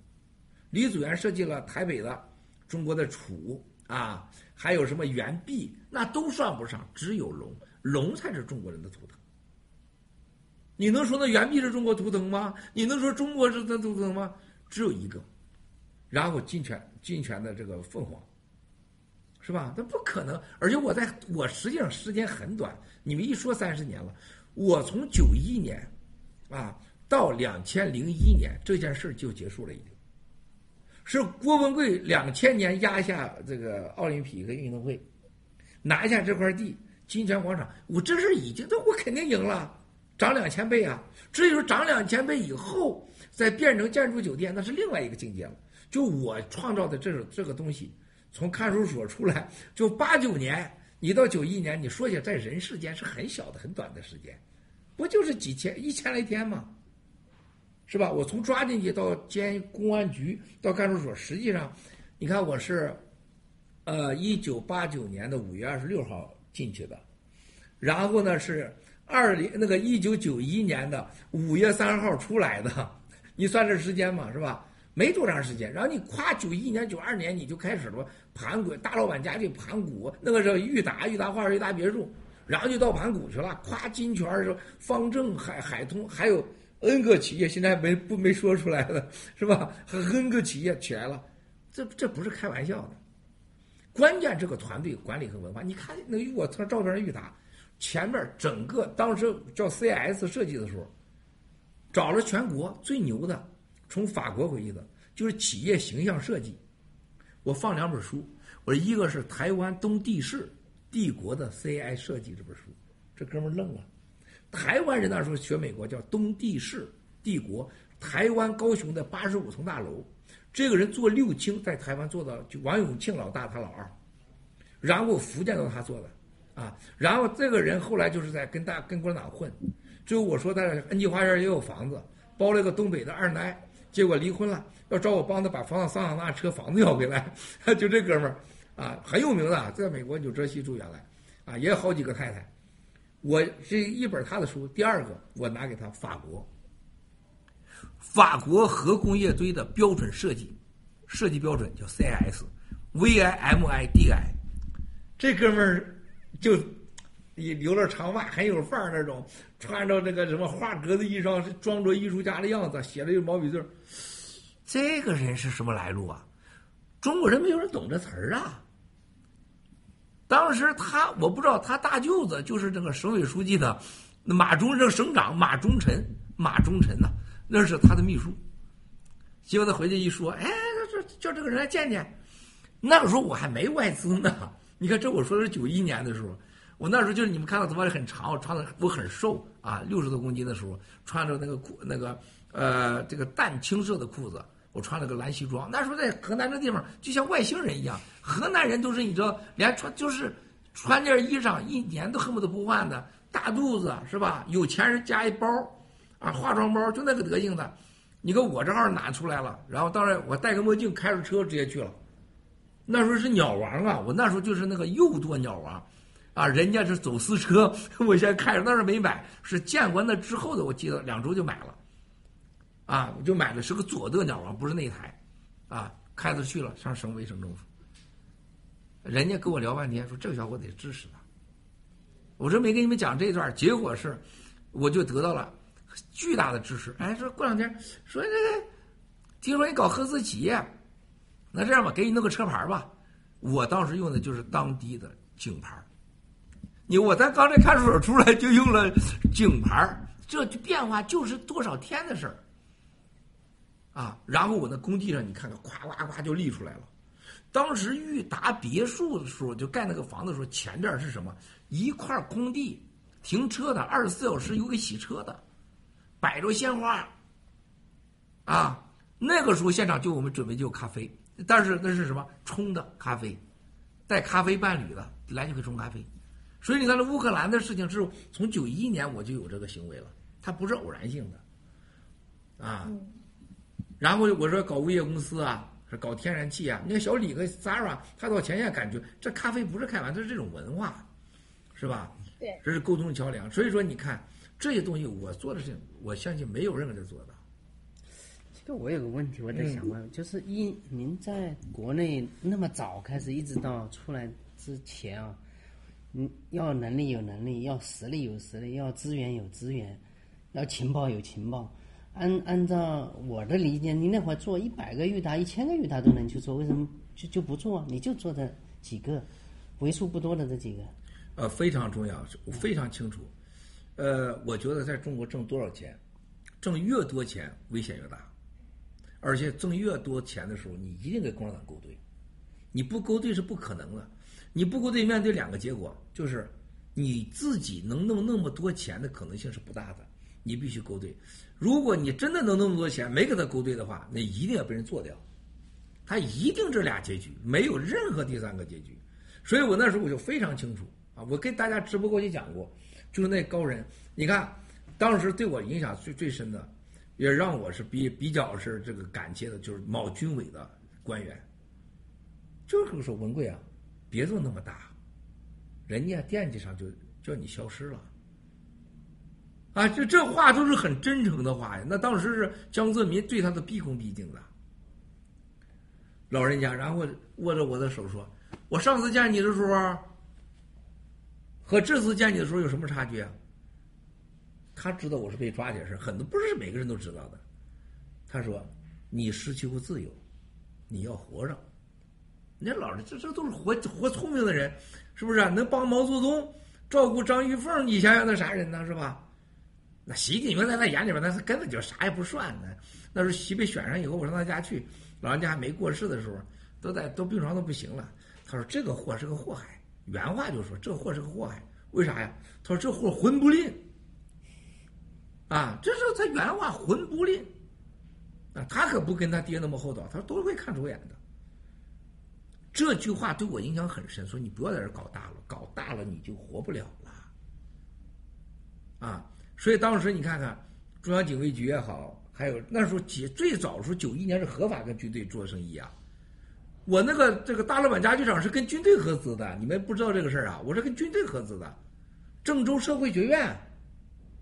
李祖原设计了台北的中国的楚啊，还有什么元壁，那都算不上，只有龙，龙才是中国人的图腾。你能说那元壁是中国图腾吗？你能说中国是的图腾吗？只有一个，然后金泉金泉的这个凤凰。是吧？那不可能。而且我在我实际上时间很短，你们一说三十年了，我从九一年啊到两千零一年这件事儿就结束了，已经。是郭文贵两千年压下这个奥林匹克运动会，拿下这块地，金泉广场，我这事儿已经，这我肯定赢了，涨两千倍啊！至于说涨两千倍以后再变成建筑酒店，那是另外一个境界了。就我创造的这种这个东西，从看守所出来，就八九年，你到九一年，你说起来在人世间是很小的、很短的时间，不就是几千、一千来天吗？是吧？我从抓进去到监公安局到看守所，实际上，你看我是，呃，一九八九年的五月二十六号进去的，然后呢是二零那个一九九一年的五月三号出来的，你算这时间嘛，是吧？没多长时间，然后你夸九一年、九二年你就开始了盘古大老板家去盘古，那个时候裕达、裕达花园、裕达别墅，然后就到盘古去了，夸金泉说、方正、海海通，还有 N 个企业，现在没不没说出来的是吧？和 N 个企业起来了，这这不是开玩笑的。关键这个团队管理和文化，你看那我从照片上裕达，前面整个当时叫 CS 设计的时候，找了全国最牛的。从法国回去的，就是企业形象设计。我放两本书，我说一个是台湾东帝士帝国的 CI 设计这本书，这哥们愣了。台湾人那时候学美国叫东帝士帝国，台湾高雄的八十五层大楼，这个人做六轻在台湾做的，就王永庆老大他老二，然后福建都是他做的，啊，然后这个人后来就是在跟大跟共产党混，最后我说他恩济花园也有房子，包了个东北的二奶。结果离婚了，要找我帮他把房子桑塔纳车房子要回来，就这哥们儿，啊，很有名的，在美国纽泽西住原来，啊，也有好几个太太。我这一本他的书，第二个我拿给他法国，法国核工业堆的标准设计，设计标准叫 CIS，V I M I D I，这哥们儿就。你留了长发，很有范儿那种，穿着这个什么花格子衣裳，装着艺术家的样子，写了一个毛笔字这个人是什么来路啊？中国人没有人懂这词儿啊。当时他，我不知道他大舅子就是这个省委书记的马忠，这省长马忠臣，马忠臣呐，那是他的秘书。结果他回去一说，哎，说叫这个人来见见。那个时候我还没外资呢。你看，这我说的是九一年的时候。我那时候就是你们看到头发很长，我穿的我很瘦啊，六十多公斤的时候，穿着那个裤那个呃这个淡青色的裤子，我穿了个蓝西装。那时候在河南这地方就像外星人一样，河南人都是你知道，连穿就是穿件衣裳一年都恨不得不换的，大肚子是吧？有钱人加一包啊，化妆包就那个德行的。你看我这号拿出来了，然后当然我戴个墨镜，开着车直接去了。那时候是鸟王啊，我那时候就是那个又多鸟王。啊人家是走私车，我先开着，但是没买，是建国那之后的，我记得两周就买了，啊，我就买的是个左舵鸟王，不是那台，啊，开着去了上省委省政府，人家跟我聊半天，说这个小伙得支持他，我这没跟你们讲这段，结果是，我就得到了巨大的支持，哎，说过两天说这个，听说你搞合资企业，那这样吧，给你弄个车牌吧，我当时用的就是当地的警牌。你我咱刚才看守所出来就用了警牌这变化就是多少天的事儿啊！然后我那工地上你看看，咵咵咵就立出来了。当时裕达别墅的时候，就盖那个房子的时候，前边是什么？一块空地，停车的，二十四小时有个洗车的，摆着鲜花啊。那个时候现场就我们准备就咖啡，但是那是什么冲的咖啡，带咖啡伴侣的，来就可以冲咖啡。所以你看，这乌克兰的事情是从九一年我就有这个行为了，它不是偶然性的，啊。然后我说搞物业公司啊，是搞天然气啊。你看小李和 Zara，他到前线感觉这咖啡不是开玩笑，是这种文化，是吧？对，这是沟通桥梁。所以说，你看这些东西，我做的事情，我相信没有任何人做的。这个我有个问题，我在想问，就是一您在国内那么早开始，一直到出来之前啊。嗯，要能力有能力，要实力有实力，要资源有资源，要情报有情报。按按照我的理解，你那会儿做一百个裕达、一千个裕达都能去做，为什么就就不做？你就做这几个，为数不多的这几个。呃，非常重要，我非常清楚。呃，我觉得在中国挣多少钱，挣越多钱危险越大，而且挣越多钱的时候，你一定跟共产党勾兑，你不勾兑是不可能的。你不勾兑，面对两个结果，就是你自己能弄那么多钱的可能性是不大的，你必须勾兑。如果你真的能弄那么多钱，没跟他勾兑的话，那一定要被人做掉。他一定这俩结局，没有任何第三个结局。所以我那时候我就非常清楚啊，我跟大家直播过去讲过，就是那高人，你看当时对我影响最最深的，也让我是比比较是这个感谢的，就是某军委的官员，就是说文贵啊，别做那么大，人家惦记上就叫你消失了。啊，这这话都是很真诚的话呀。那当时是江泽民对他的毕恭毕敬的。老人家，然后握着我的手说：“我上次见你的时候，和这次见你的时候有什么差距啊？”他知道我是被抓点事，很多不是每个人都知道的。他说：“你失去过自由，你要活着。”人家老人这这都是活活聪明的人，是不是、能帮毛泽东照顾张玉凤，你想想那啥人呢？是吧？那习近平在他眼里边，那是根本就啥也不算呢。那时候习被选上以后，我上他家去。老人家还没过世的时候，都在都病床都不行了。他说：“这个货是个祸害。”原话就说：“这货是个祸害。”为啥呀？他说：“这货混不吝。”啊，这是他原话，混不吝。啊，他可不跟他爹那么厚道，他说都会看走眼的。这句话对我影响很深，说你不要在这搞大了，搞大了你就活不了了。啊，所以当时你看看中央警卫局也好。还有那时候几最早的时候，九一年是合法跟军队做生意啊。我那个这个大老板家具厂是跟军队合资的，你们不知道这个事儿啊？我是跟军队合资的，郑州社会学院、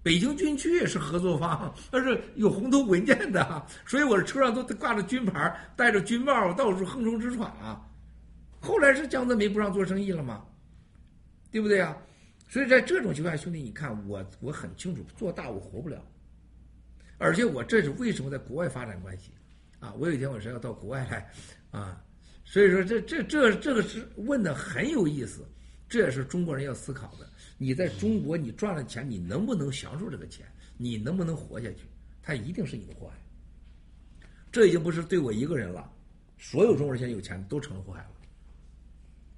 北京军区是合作方，那是有红头文件的，所以我的车上都挂着军牌，戴着军帽，到处横冲直闯啊。后来是江泽民不让做生意了吗？对不对啊？所以在这种情况下，兄弟，你看我我很清楚，做大我活不了。而且我这是为什么在国外发展关系，啊，我有一天我是要到国外来，啊，所以说这这这这个是问的很有意思，这也是中国人要思考的。你在中国你赚了钱，你能不能享受这个钱？你能不能活下去？它一定是你的祸害。这已经不是对我一个人了，所有中国人现在有钱都成了祸害了，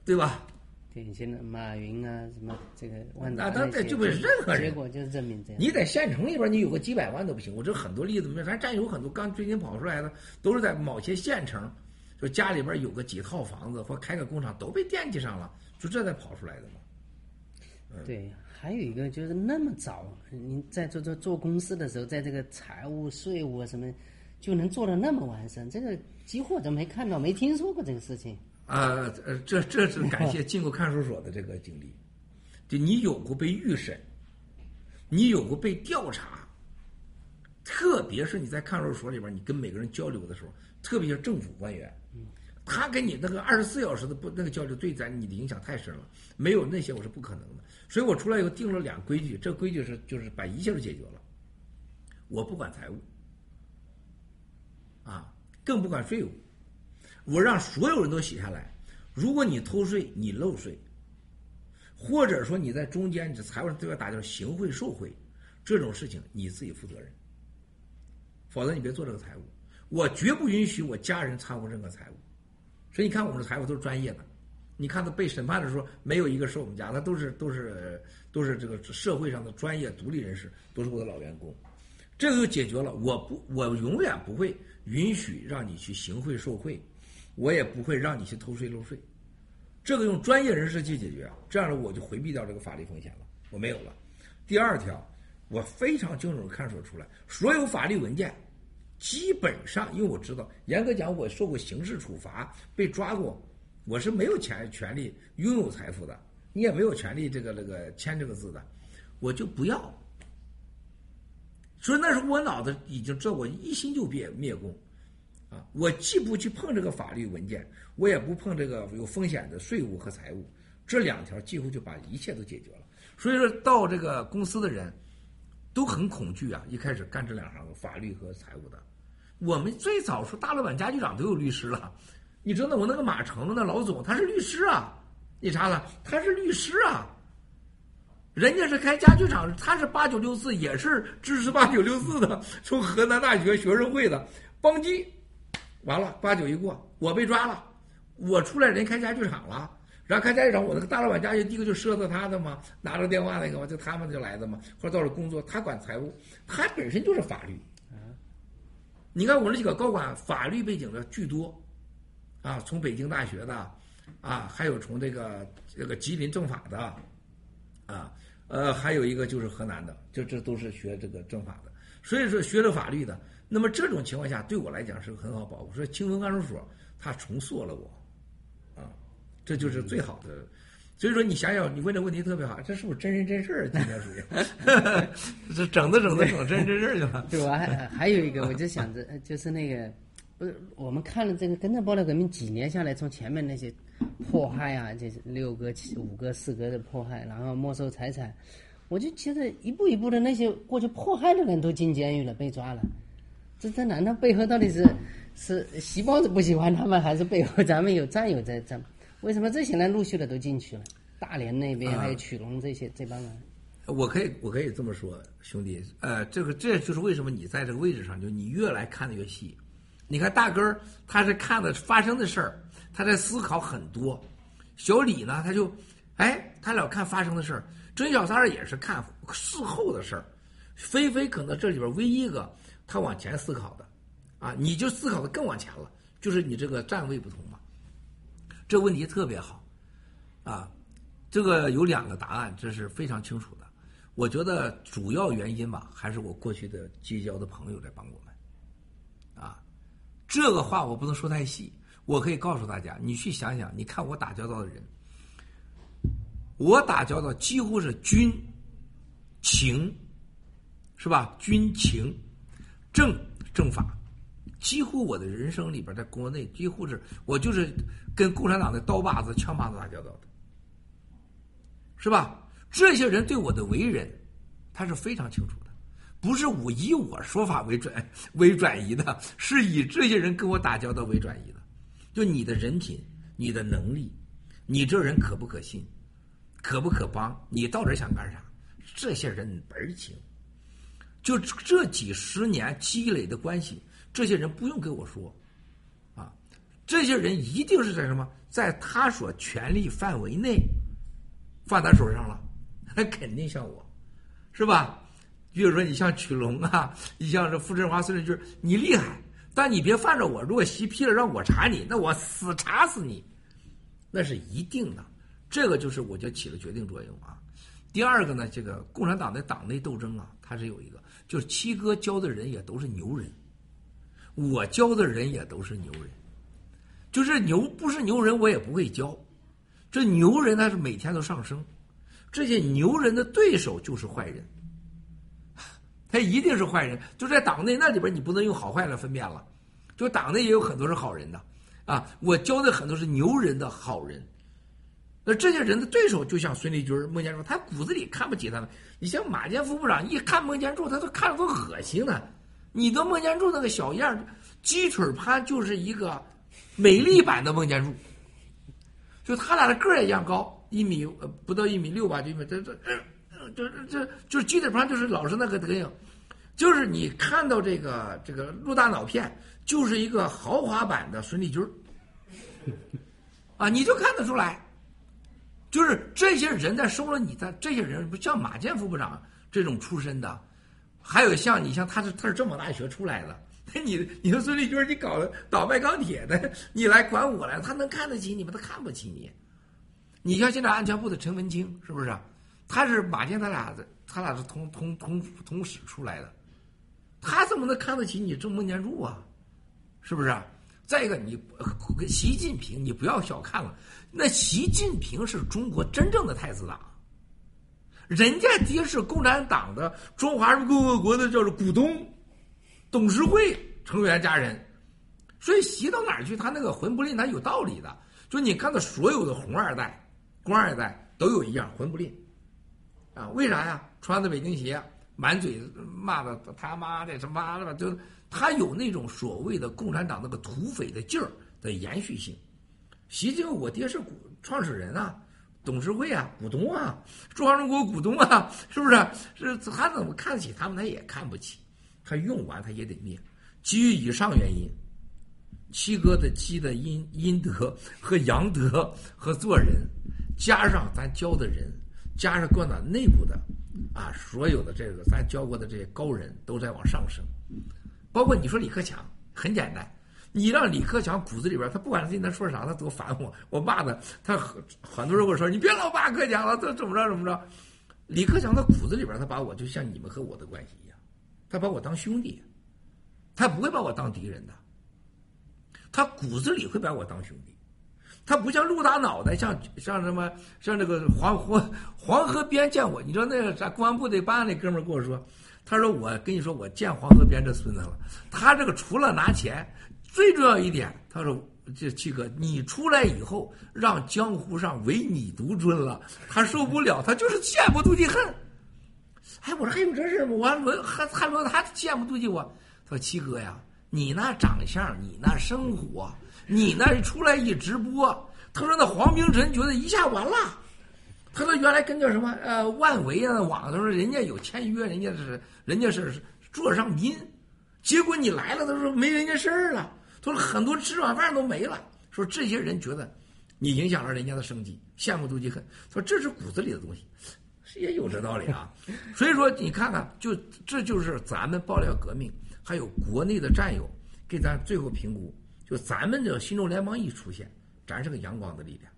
对吧？典型的马云啊，什么这个万达啊，他这就不是任何人，结果就是证明这样。你在县城里边，你有个几百万都不行。我这很多例子，咱战友很多，刚最近跑出来的，都是在某些县城，就家里边有个几套房子或开个工厂，都被惦记上了，就这才跑出来的嘛。对，还有一个就是那么早，您在做做做公司的时候，在这个财务、税务什么，就能做的那么完善，这个几乎我都没看到、没听说过这个事情。啊，呃，这这是感谢进过看守所的这个经历，就你有过被预审，你有过被调查，特别是你在看守所里边，你跟每个人交流的时候，特别是政府官员，他跟你那个二十四小时的不那个交流，对咱你的影响太深了，没有那些我是不可能的。所以我出来以后定了两规矩，这规矩是就是把一切都解决了，我不管财务，啊，更不管税务。我让所有人都写下来，如果你偷税、你漏税，或者说你在中间这财务上对外打叫行贿受贿，这种事情你自己负责任，否则你别做这个财务。我绝不允许我家人掺和任何财务。所以你看，我们的财务都是专业的。你看他被审判的时候，没有一个是我们家，他都是都是都是这个社会上的专业独立人士，都是我的老员工。这个就解决了。我不，我永远不会允许让你去行贿受贿。我也不会让你去偷税漏税，这个用专业人士去解决，这样呢我就回避掉这个法律风险了，我没有了。第二条，我非常清楚看守出来，所有法律文件，基本上，因为我知道，严格讲，我受过刑事处罚，被抓过，我是没有权权利拥有财富的，你也没有权利这个那个签这个字的，我就不要。所以那时候我脑子已经知道，我一心就灭灭共。啊，我既不去碰这个法律文件，我也不碰这个有风险的税务和财务，这两条几乎就把一切都解决了。所以说到这个公司的人，都很恐惧啊！一开始干这两行法律和财务的，我们最早说大老板、家具厂都有律师了，你知道我那个马成那老总他是律师啊，你查了他是律师啊。人家是开家具厂，他是八九六四，也是支持八九六四的，从河南大学学生会的，邦基，完了八九一过，我被抓了，我出来人开家具厂了，然后开家具厂，我那个大老板家具第一个就赊的他的嘛，拿着电话那个嘛，就他们就来的嘛，或者到了工作，他管财务，他本身就是法律，你看我那几个高管法律背景的巨多，啊，从北京大学的，啊，还有从这个这个吉林政法的，啊。呃，还有一个就是河南的，就这都是学这个政法的，所以说学了法律的，那么这种情况下对我来讲是很好保护。说清风看守所他重塑了我，啊，这就是最好的。所以说你想想，你问的问题特别好，这是不是真人真事儿？今天属于 这整的整的整真人真事儿去了。对，我还还有一个，我就想着就是那个，不是我们看了这个跟着爆料革命几年下来，从前面那些。迫害啊，这是六个、七、五个、四个的迫害，然后没收财产，我就觉得一步一步的那些过去迫害的人都进监狱了，被抓了。这这难道背后到底是是细胞子不喜欢他们，还是背后咱们有战友在这？为什么这些人陆续的都进去了？大连那边还有曲龙这些这帮人。我可以我可以这么说，兄弟，呃，这个这就是为什么你在这个位置上，就你越来看的越细。你看大根儿，他是看的发生的事儿。他在思考很多，小李呢，他就，哎，他老看发生的事儿，甄小三儿也是看事后的事儿，菲菲可能这里边唯一一个他往前思考的，啊，你就思考的更往前了，就是你这个站位不同嘛，这问题特别好，啊，这个有两个答案，这是非常清楚的，我觉得主要原因吧，还是我过去的结交的朋友在帮我们，啊，这个话我不能说太细。我可以告诉大家，你去想想，你看我打交道的人，我打交道几乎是军情，是吧？军情政政法，几乎我的人生里边，在国内几乎是我就是跟共产党的刀把子、枪把子打交道的，是吧？这些人对我的为人，他是非常清楚的，不是我以我说法为转为转移的，是以这些人跟我打交道为转移的。就你的人品、你的能力，你这人可不可信，可不可帮？你到底想干啥？这些人门儿清。就这几十年积累的关系，这些人不用跟我说，啊，这些人一定是在什么，在他所权力范围内放他手上了，那肯定像我，是吧？比如说你像曲龙啊，你像这傅振华、孙立军，你厉害。但你别犯着我，如果习批了让我查你，那我死查死你，那是一定的。这个就是我就起了决定作用啊。第二个呢，这个共产党的党内斗争啊，它是有一个，就是七哥教的人也都是牛人，我教的人也都是牛人，就是牛不是牛人我也不会教。这牛人他是每天都上升，这些牛人的对手就是坏人。他一定是坏人，就在党内那里边，你不能用好坏来分辨了。就党内也有很多是好人的，啊，我教的很多是牛人的好人。那这些人的对手就像孙立军、孟建柱，他骨子里看不起他们。你像马建副部长，一看孟建柱，他都看着都恶心呢。你的孟建柱那个小样，鸡腿潘就是一个美丽版的孟建柱，就他俩的个儿也一样高，一米呃不到一米六吧，就一米这这。就这就是鸡腿胖，就是老是那个德行，就是你看到这个这个陆大脑片，就是一个豪华版的孙立军啊，你就看得出来，就是这些人在收了你的这些人，不像马建副部长这种出身的，还有像你像他是他是政法大学出来的，你你说孙立军，你搞倒卖钢铁的，你来管我来，他能看得起你吗？他看不起你。你像现在安全部的陈文清，是不是？他是马建，他俩的，他俩是同同同同室出来的，他怎么能看得起你这孟建柱啊？是不是？再一个，你跟习近平，你不要小看了，那习近平是中国真正的太子党，人家爹是共产党的中华人民共和国的叫做股东、董事会成员家人，所以习到哪儿去，他那个魂不吝，他有道理的。就你看到所有的红二代、官二代都有一样魂不吝。啊，为啥呀？穿着北京鞋，满嘴骂的他妈的什么的吧？就他有那种所谓的共产党那个土匪的劲儿，的延续性。习近平，我爹是股创始人啊，董事会啊，股东啊，中华中国股东啊，是不是？是他怎么看得起他们？他也看不起，他用完他也得灭。基于以上原因，七哥的积的阴阴德和阳德和做人，加上咱教的人，加上共产党内部的啊，所有的这个咱教过的这些高人都在往上升。包括你说李克强，很简单，你让李克强骨子里边，他不管今天说啥，他多烦我，我骂他，他很很多人跟我说，你别老骂克强了，他怎么着怎么着。李克强他骨子里边，他把我就像你们和我的关系一样，他把我当兄弟，他不会把我当敌人的，他骨子里会把我当兄弟，他不像陆大脑袋，像像什么像这个黄黄黄河边见我，你知道那个咱公安部的办案那哥们跟我说。他说：“我跟你说，我见黄河边这孙子了。他这个除了拿钱，最重要一点，他说这七哥，你出来以后，让江湖上唯你独尊了，他受不了，他就是羡慕妒忌恨。哎，我说还有这事吗？我我还还说他羡慕妒忌我。他说七哥呀，你那长相，你那生活，你那出来一直播，他说那黄明晨觉得一下完了。”他说：“原来跟叫什么呃万维啊网，他说人家有签约，人家是人家是做上宾，结果你来了，他说没人家事儿了。他说很多吃软饭都没了。说这些人觉得你影响了人家的生计，羡慕妒忌恨。说这是骨子里的东西，也有这道理啊。所以说你看看，就这就是咱们爆料革命，还有国内的战友给咱最后评估，就咱们这新中联邦一出现，咱是个阳光的力量。”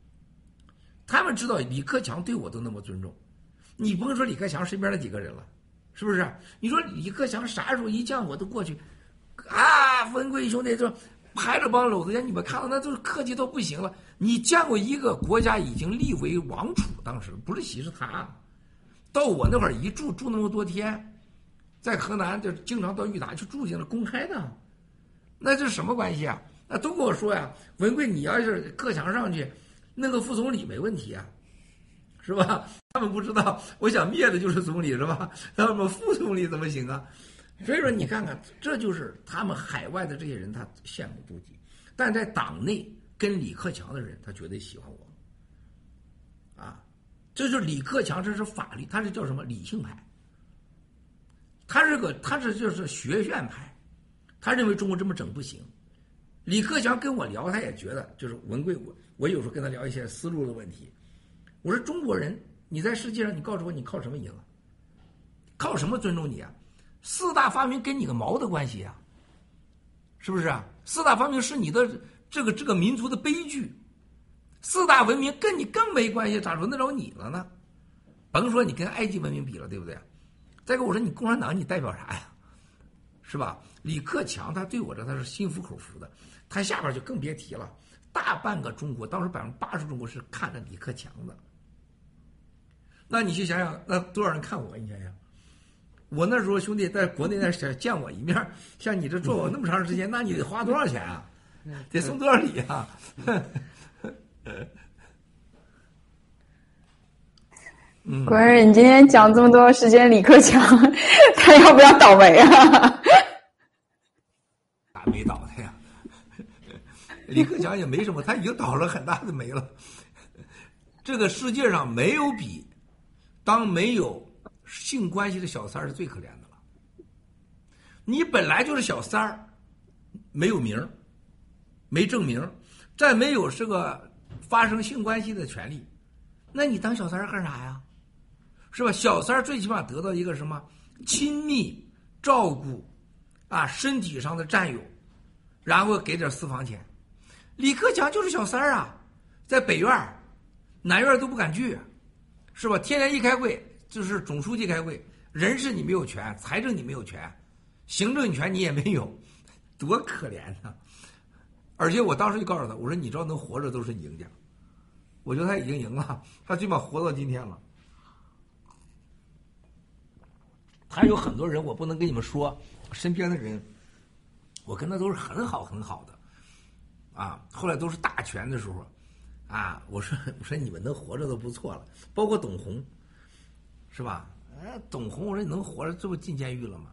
他们知道李克强对我都那么尊重，你甭说李克强身边的几个人了，是不是？你说李克强啥时候一见我都过去，啊，文贵兄弟就拍着帮搂着你们看到那都是客气到不行了。你见过一个国家已经立为王储，当时不是喜是他，到我那会儿一住住那么多天，在河南就经常到裕达去住去了，公开的，那这是什么关系啊？那都跟我说呀，文贵，你要是克强上去。那个副总理没问题啊，是吧？他们不知道，我想灭的就是总理，是吧？那么副总理怎么行啊？所以说，你看看，这就是他们海外的这些人，他羡慕妒忌，但在党内跟李克强的人，他绝对喜欢我。啊，这就是李克强，这是法律，他是叫什么理性派？他是个，他是就是学院派，他认为中国这么整不行。李克强跟我聊，他也觉得就是文贵我。我有时候跟他聊一些思路的问题，我说中国人，你在世界上，你告诉我你靠什么赢啊？靠什么尊重你啊？四大发明跟你个毛的关系啊？是不是啊？四大发明是你的这个这个民族的悲剧，四大文明跟你更没关系，咋轮得着你了呢？甭说你跟埃及文明比了，对不对？再跟我说你共产党你代表啥呀？是吧？李克强他对我这他是心服口服的，他下边就更别提了。大半个中国，当时百分之八十中国是看着李克强的。那你去想想，那多少人看我？你想想，我那时候兄弟在国内那想见我一面，像你这做我那么长时间，那你得花多少钱啊？得送多少礼啊？嗯，关人，你今天讲这么多时间，李克强 他要不要倒霉啊？倒没倒？李克强也没什么，他已经倒了很大的霉了。这个世界上没有比当没有性关系的小三是最可怜的了。你本来就是小三儿，没有名儿，没证明，再没有这个发生性关系的权利，那你当小三儿干啥呀？是吧？小三儿最起码得到一个什么亲密照顾啊，身体上的占有，然后给点私房钱。李克强就是小三儿啊，在北院、南院都不敢去，是吧？天天一开会就是总书记开会，人事你没有权，财政你没有权，行政权你也没有，多可怜呐！而且我当时就告诉他，我说你只要能活着都是赢家，我觉得他已经赢了，他最起码活到今天了。还有很多人，我不能跟你们说，身边的人，我跟他都是很好很好的。啊，后来都是大权的时候，啊，我说 我说你们能活着都不错了，包括董红，是吧？哎，董红，我说你能活着，这不进监狱了吗？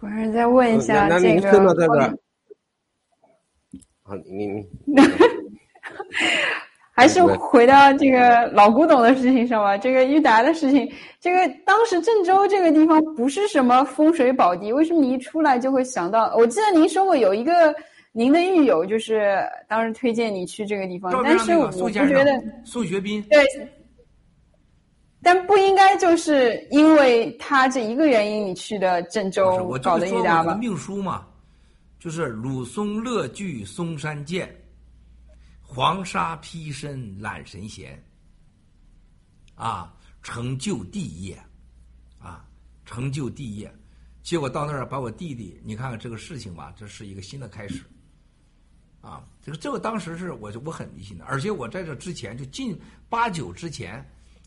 我是再问一下这个听到这个，好，你你 还是回到这个老古董的事情上吧。这个裕达的事情，这个当时郑州这个地方不是什么风水宝地，为什么你一出来就会想到？我记得您说过有一个您的狱友，就是当时推荐你去这个地方，但是我不觉得宋学斌，对。但不应该就是因为他这一个原因你去的郑州搞的裕达吧？命书嘛，就是鲁松乐聚嵩山见，黄沙披身揽神闲。啊，成就帝业，啊，成就帝业。结果到那儿把我弟弟，你看看这个事情吧，这是一个新的开始。啊，这个这个当时是我就我很迷信的，而且我在这之前就近八九之前，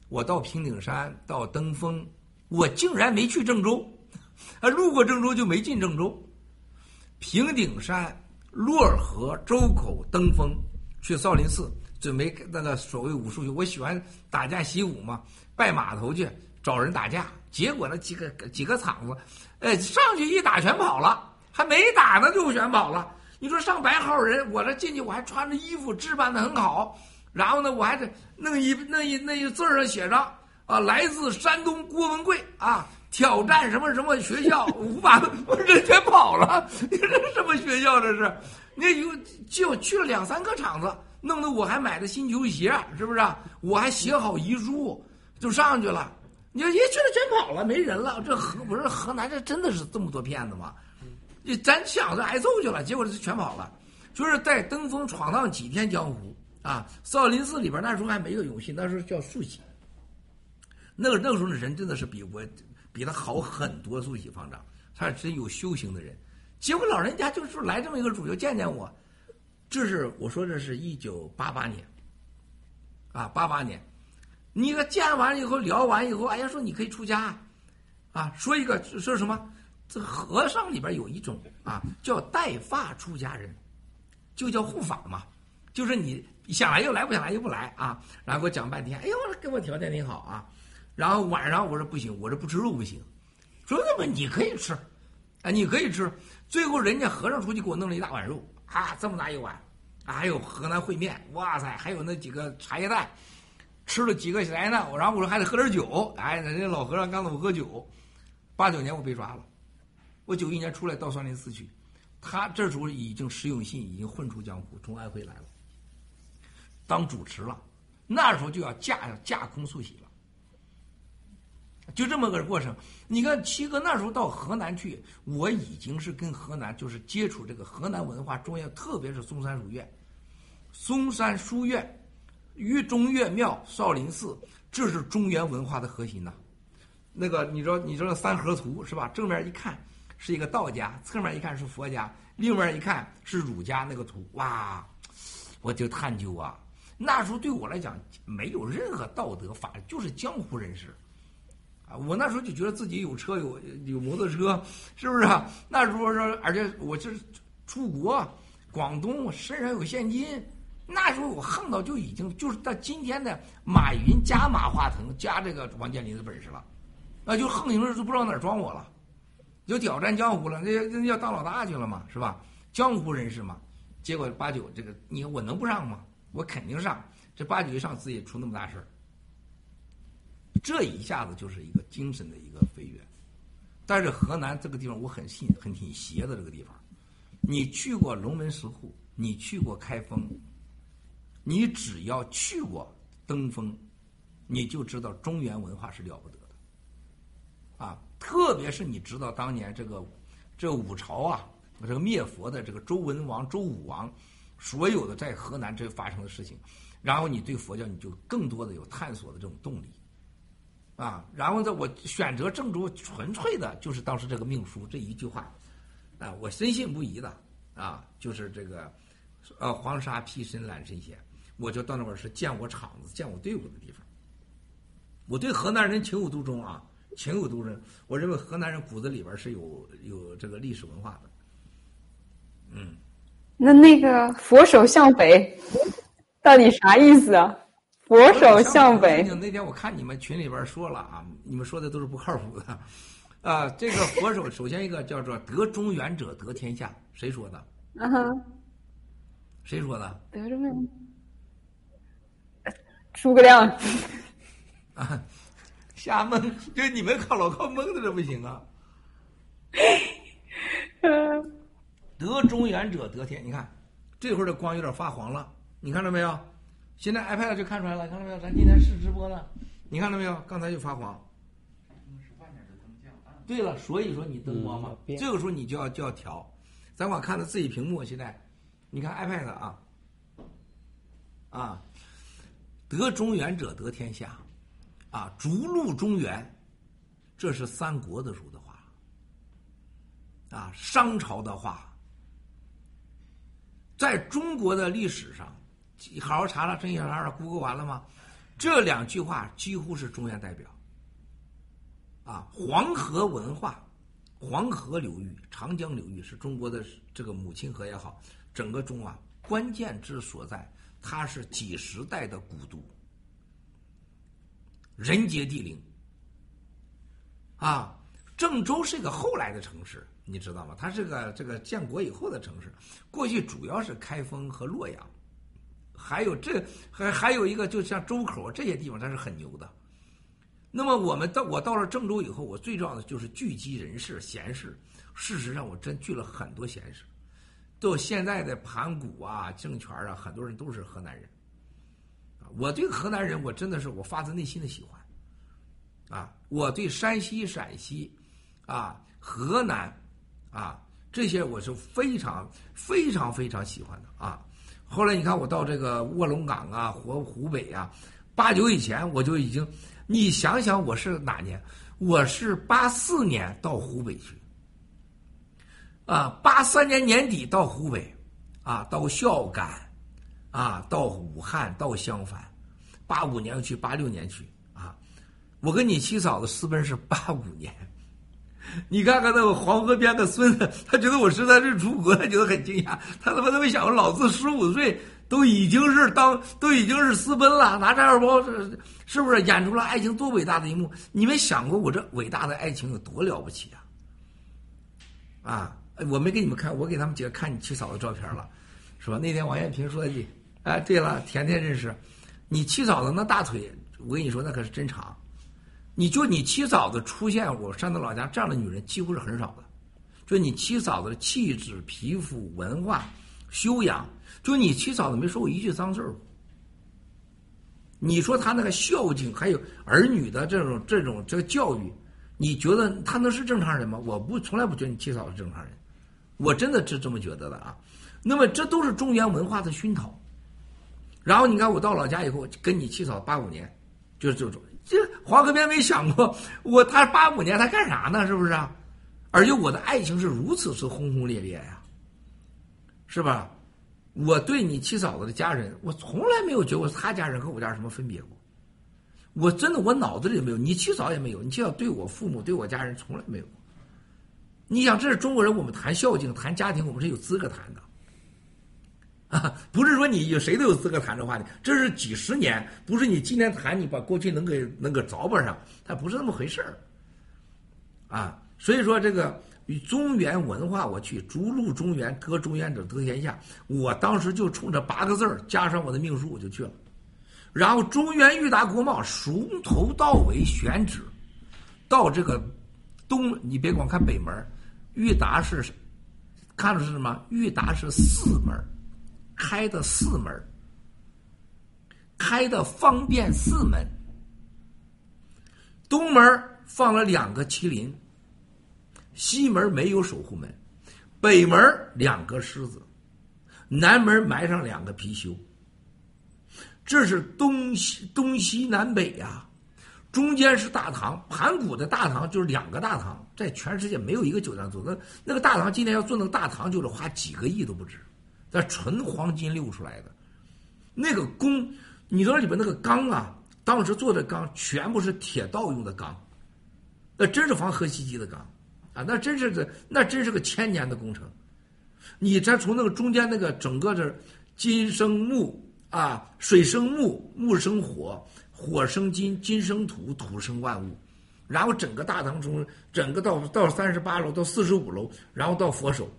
我到平顶山到登封，我竟然没去郑州，啊，路过郑州就没进郑州。平顶山、洛河、周口、登封，去少林寺准备那个所谓武术去。我喜欢打架习武嘛，拜码头去找人打架，结果那几个几个场子，哎，上去一打全跑了，还没打呢就全跑了。你说上百号人，我这进去我还穿着衣服，置办的很好，然后呢，我还得弄一弄一那一字儿上写上啊，来自山东郭文贵啊，挑战什么什么学校，五把我人全跑了，你 这什么学校这是？那有就去了两三个场子，弄得我还买的新球鞋，是不是、我还写好遗书就上去了。你说一去了全跑了，没人了。这河不是河南，这真的是这么多骗子吗？你咱想着挨揍去了，结果这全跑了。就是在登封闯荡几天江湖啊！少林寺里边那时候还没有永信，那时候叫素喜。那个那个时候的人真的是比我比他好很多，素喜方丈，他是真有修行的人。结果老人家就是来这么一个主，就见见我。这是我说这是一九八八年，啊，八八年，你个见完了以后聊完以后，哎呀，说你可以出家，啊，说一个说什么？这和尚里边有一种啊，叫带发出家人，就叫护法嘛，就是你想来又来，不想来又不来啊。然后给我讲半天，哎呦，给我条件挺好啊。然后晚上我说不行，我这不吃肉不行。说那么你可以吃，啊，你可以吃。最后人家和尚出去给我弄了一大碗肉啊，这么大一碗，还有河南烩面，哇塞，还有那几个茶叶蛋，吃了几个来呢。然后我说还得喝点酒，哎，人家老和尚刚让我喝酒。八九年我被抓了。我九一年出来到少林寺去，他这时候已经石永信已经混出江湖，从安徽来了，当主持了，那时候就要架架空素喜了，就这么个过程。你看七哥那时候到河南去，我已经是跟河南就是接触这个河南文化中央，特别是嵩山书院、嵩山书院、豫中岳庙、少林寺，这是中原文化的核心呐。那个你知道你知道三合图是吧？正面一看。是一个道家，侧面一看是佛家，另外一看是儒家那个图，哇！我就探究啊，那时候对我来讲没有任何道德法，就是江湖人士啊。我那时候就觉得自己有车有有摩托车，是不是啊？那时候说，而且我就是出国，广东身上有现金，那时候我横到就已经就是到今天的马云加马化腾加这个王健林的本事了，那就横行的都不知道哪装我了。就挑战江湖了，那那要当老大去了嘛，是吧？江湖人士嘛，结果八九这个，你我能不上吗？我肯定上。这八九一上自己出那么大事儿，这一下子就是一个精神的一个飞跃。但是河南这个地方我很信，很挺邪的这个地方。你去过龙门石窟，你去过开封，你只要去过登封，你就知道中原文化是了不得的，啊。特别是你知道当年这个，这五朝啊，这个灭佛的这个周文王、周武王，所有的在河南这发生的事情，然后你对佛教你就更多的有探索的这种动力，啊，然后呢，我选择郑州纯粹的就是当时这个命书这一句话，啊，我深信不疑的啊，就是这个，呃，黄沙披身揽神仙，我就到那会儿是见我场子、见我队伍的地方，我对河南人情有独钟啊。情有独钟，我认为河南人骨子里边是有有这个历史文化的。嗯，那那个佛手向北，到底啥意思啊？佛手向北。那天我看你们群里边说了啊，你们说的都是不靠谱的。啊，这个佛手首先一个叫做得中原者得天下，谁说的？嗯哼，谁说的？得中原，诸葛亮。啊，瞎蒙，就你们靠老靠蒙的这不行啊。得中原者得天，你看这会儿的光有点发黄了，你看到没有？现在 iPad 就看出来了，看到没有？咱今天试直播呢，你看到没有？刚才就发黄。对了，所以说你灯光嘛，嗯这个时候你就要就要调。咱光看着自己屏幕，现在你看 iPad 啊，啊，得中原者得天下，啊，逐鹿中原，这是三国的时候的话，啊，商朝的话，在中国的历史上，你好好查查真小查查，Google 完了吗？这两句话几乎是中央代表。啊，黄河文化，黄河流域、长江流域是中国的这个母亲河也好，整个中啊关键之所在，它是几十代的古都，人杰地灵。啊，郑州是一个后来的城市，你知道吗？它是个这个建国以后的城市，过去主要是开封和洛阳，还有这还还有一个就像周口这些地方，它是很牛的。那么我们到我到了郑州以后，我最重要的就是聚集人士、贤士。事实上，我真聚了很多贤士。到现在的盘古啊、政权啊，很多人都是河南人。啊，我对河南人，我真的是我发自内心的喜欢。啊，我对山西、陕西，啊，河南，啊，这些我是非常非常非常喜欢的啊。后来你看，我到这个卧龙岗啊、湖湖北啊，八九以前我就已经。你想想，我是哪年？我是八四年到湖北去，啊，八三年年底到湖北，啊，到孝感，啊，到武汉，到襄樊，八五年去，八六年去，啊，我跟你七嫂子私奔是八五年，你看看那个黄河边的孙子，他觉得我实在是出国，他觉得很惊讶，他他妈都没想过老子十五岁。都已经是当都已经是私奔了，拿着二包是是不是演出了爱情多伟大的一幕？你们想过我这伟大的爱情有多了不起啊？啊，我没给你们看，我给他们几个看你七嫂子照片了，是吧？那天王艳平说的，哎，对了，甜甜认识你七嫂子那大腿，我跟你说那可是真长。你就你七嫂子出现我山东老家这样的女人几乎是很少的，就你七嫂子的气质、皮肤、文化、修养。就你七嫂子没说过一句脏字儿，你说她那个孝敬，还有儿女的这种这种这个教育，你觉得她能是正常人吗？我不从来不觉得你七嫂是正常人，我真的是这么觉得的啊。那么这都是中原文化的熏陶。然后你看我到老家以后，跟你七嫂八五年，就是这种，这黄河边没想过我他八五年他干啥呢？是不是？而且我的爱情是如此之轰轰烈烈呀，是吧？我对你七嫂子的家人，我从来没有觉得他家人和我家人什么分别过。我真的，我脑子里没有，你七嫂也没有，你七嫂对我父母、对我家人从来没有。你想，这是中国人，我们谈孝敬、谈家庭，我们是有资格谈的。啊，不是说你有谁都有资格谈这话题，这是几十年，不是你今天谈，你把过去能给能给凿吧上，它不是那么回事儿。啊，所以说这个。中原文化，我去逐鹿中原，得中原者得天下。我当时就冲着八个字儿，加上我的命书，我就去了。然后中原裕达国贸从头到尾选址，到这个东，你别光看北门，裕达是看的是什么？裕达是四门，开的四门，开的方便四门。东门放了两个麒麟。西门没有守护门，北门两个狮子，南门埋上两个貔貅。这是东西东西南北呀、中间是大唐，盘古的大唐就是两个大唐，在全世界没有一个酒店做那那个大唐。今天要做那个大唐，就是花几个亿都不止，那纯黄金溜出来的。那个宫，你知道里边那个缸啊，当时做的缸全部是铁道用的缸，那真是防核袭击的缸。啊，那真是个，那真是个千年的工程。你再从那个中间那个整个这金生木啊，水生木，木生火，火生金，金生土，土生万物。然后整个大堂中，整个到到三十八楼到四十五楼，然后到佛手，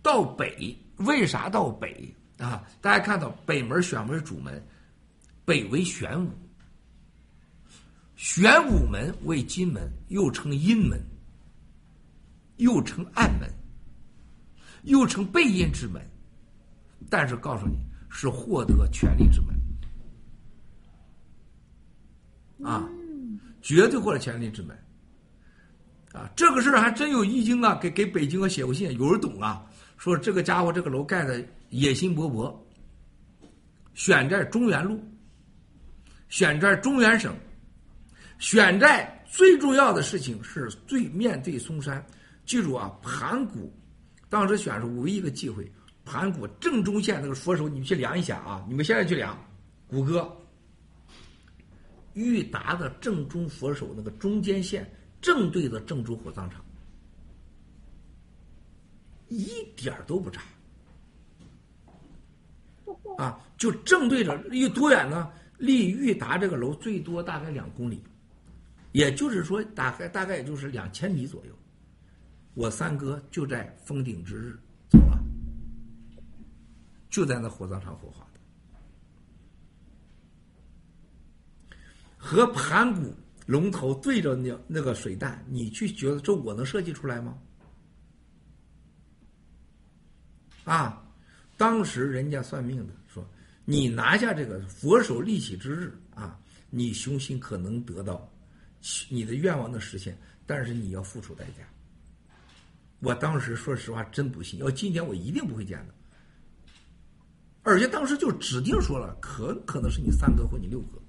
到北为啥到北啊？大家看到北门选为主门，北为玄武，玄武门为金门，又称阴门，又称暗门，又称背阴之门。但是告诉你是获得权力之门，啊，绝对获得权力之门。啊，这个事儿还真有易经啊，给给北京啊写过信，有人懂啊，说这个家伙这个楼盖的野心勃勃，选在中原路，选在中原省，选在最重要的事情是对面对嵩山。记住啊，盘古当时选是唯一一个忌讳。盘古正中线那个佛手，你们去量一下啊！你们现在去量，谷歌。裕达的正中佛手那个中间线，正对着郑州火葬场，一点都不差。啊，就正对着，离多远呢？离裕达这个楼最多大概两公里，也就是说，大概大概也就是两千米左右。我三哥就在封顶之日走了。就在那火葬场火化的，和盘古龙头对着那那个水弹，你去觉得这我能设计出来吗？啊，当时人家算命的说，你拿下这个佛手立起之日啊，你雄心可能得到，你的愿望能实现，但是你要付出代价。我当时说实话真不信，要今天我一定不会见的。而且当时就指定说了，可可能是你三哥或你六哥。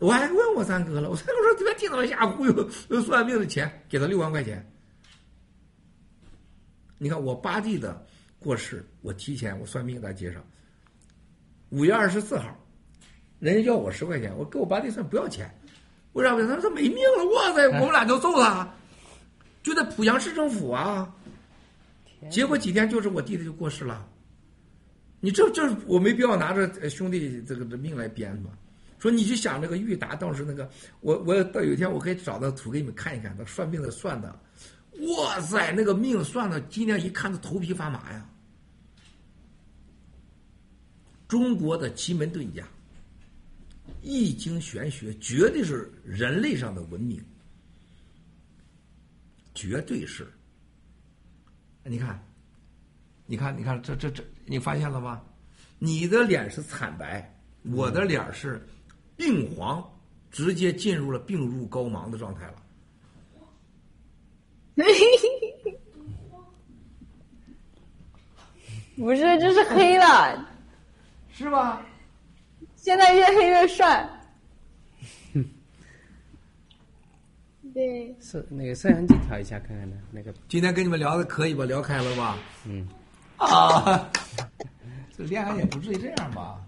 我还问我三哥了，我三哥说别听他瞎忽悠，算命的钱给他六万块钱。你看我八弟的过世，我提前我算命给他介绍。五月二十四号，人家要我十块钱，我给我八弟算不要钱。为啥？他说他没命了，哇塞，我们俩就揍他，就在濮阳市政府啊。结果几天就是我弟弟就过世了。你这这我没必要拿着兄弟这个的命来编吧？说你去想那个裕达当时那个，我我到有一天我可以找到图给你们看一看，那算命的算的，哇塞，那个命算的，今天一看都头皮发麻呀！中国的奇门遁甲、易经玄学，绝对是人类上的文明，绝对是。你看。你看，你看，这这这，你发现了吗？你的脸是惨白，我的脸是病黄，直接进入了病入膏肓的状态了。不是，这是黑了，是吧？现在越黑越帅。对，摄那个摄像机调一下看看呢，那个今天跟你们聊的可以吧？聊开了吧？嗯。啊，这恋爱也不至于这样吧？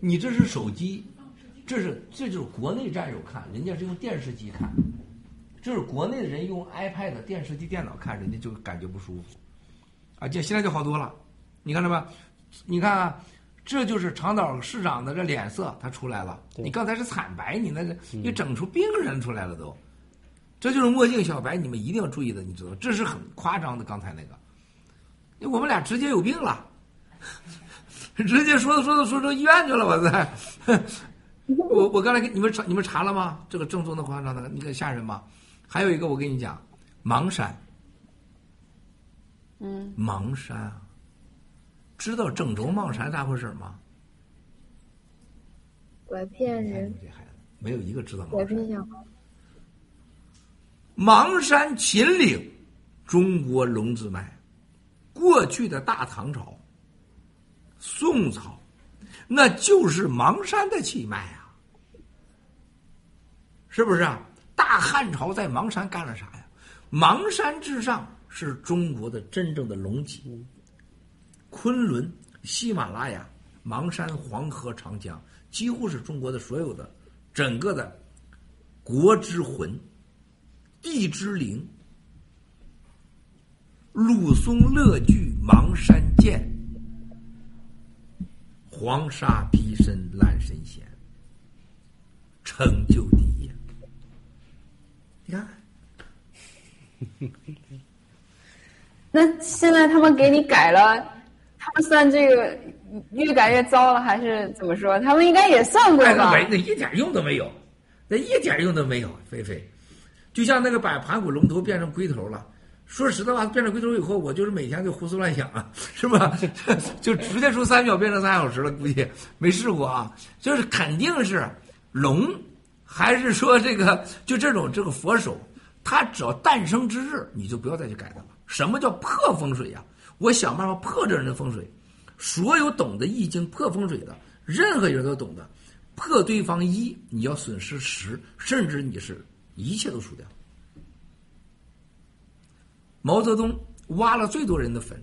你这是手机，这是这就是国内战友看，人家是用电视机看，这是国内的人用 iPad、电视机、电脑看，人家就感觉不舒服。啊，这现在就好多了，你看着吧？你看，啊这就是长岛市长的这脸色，他出来了。你刚才是惨白，你那个你整出病人出来了都。这就是墨镜小白，你们一定要注意的，你知道，这是很夸张的。刚才那个，我们俩直接有病了，直接说着说着说成医院去了，我操！我我刚才给你们查，你们查了吗？这个正宗的夸张的，你看吓人吗？还有一个，我跟你讲，邙山，嗯，邙山啊，知道郑州邙山咋回事吗？拐骗人，这孩子没有一个知道拐邙山。秦岭，中国龙之脉，过去的大唐朝、宋朝，那就是邙山的气脉啊，是不是啊？大汉朝在邙山干了啥呀？邙山之上是中国的真正的龙脊，昆仑、喜马拉雅、邙山、黄河、长江，几乎是中国的所有的整个的国之魂。地之灵，陆松乐聚邙山见，黄沙披身烂神仙。成就第一。你看看，那现在他们给你改了，他们算这个越改越糟了，还是怎么说？他们应该也算过哎，那吧？没那一点用都没有，那一点用都没有，菲菲，就像那个把盘古龙头变成龟头了。说实在话，变成龟头以后，我就是每天就胡思乱想啊，是吧？就直接说三秒变成三小时了，估计没试过啊。就是肯定是龙，还是说这个就这种这个佛手，它只要诞生之日，你就不要再去改它了。什么叫破风水呀、我想办法破这人的风水。所有懂得易经破风水的，任何人都懂得，破对方一，你要损失十，甚至你是一切都输掉。毛泽东挖了最多人的坟，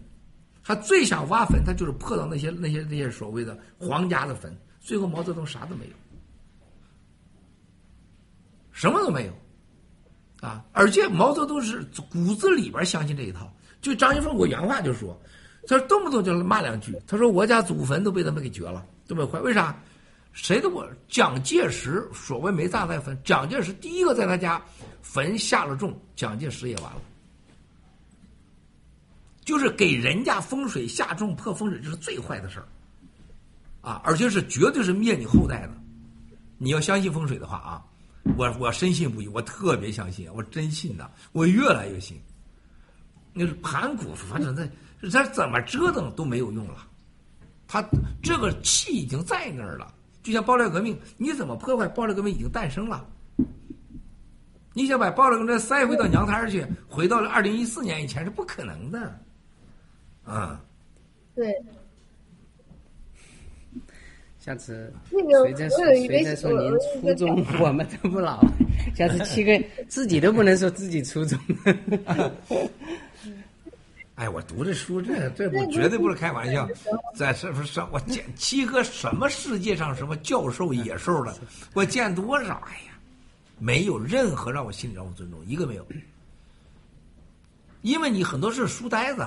他最想挖坟，他就是破到那些那些那些所谓的皇家的坟，最后毛泽东啥都没有，什么都没有，啊！而且毛泽东是骨子里边相信这一套。就张一凤，我原话就说，他说动不动就骂两句，他说我家祖坟都被他们给掘了，都被坏，为啥？谁都不，蒋介石所谓没葬在坟，蒋介石第一个在他家坟下了种，蒋介石也完了。就是给人家风水下重破风水，这是最坏的事儿，啊，而且是绝对是灭你后代的。你要相信风水的话啊，我我深信不疑，我特别相信，我真信的，我越来越信。那是盘古，反正他他怎么折腾都没有用了，他这个气已经在那儿了。就像爆料革命，你怎么破坏？爆料革命已经诞生了。你想把爆料革命塞回到娘胎儿去，回到了二零一四年以前是不可能的。啊，对，下次谁再说谁再说您初中，我们都不老。下次七个自己都不能说自己初中。哎，我读这书，这这我绝对不是开玩笑，在这不是我见七哥什么世界上什么教授野兽的，我见多少？哎呀，没有任何让我心里让我尊重，一个没有。因为你很多是书呆子，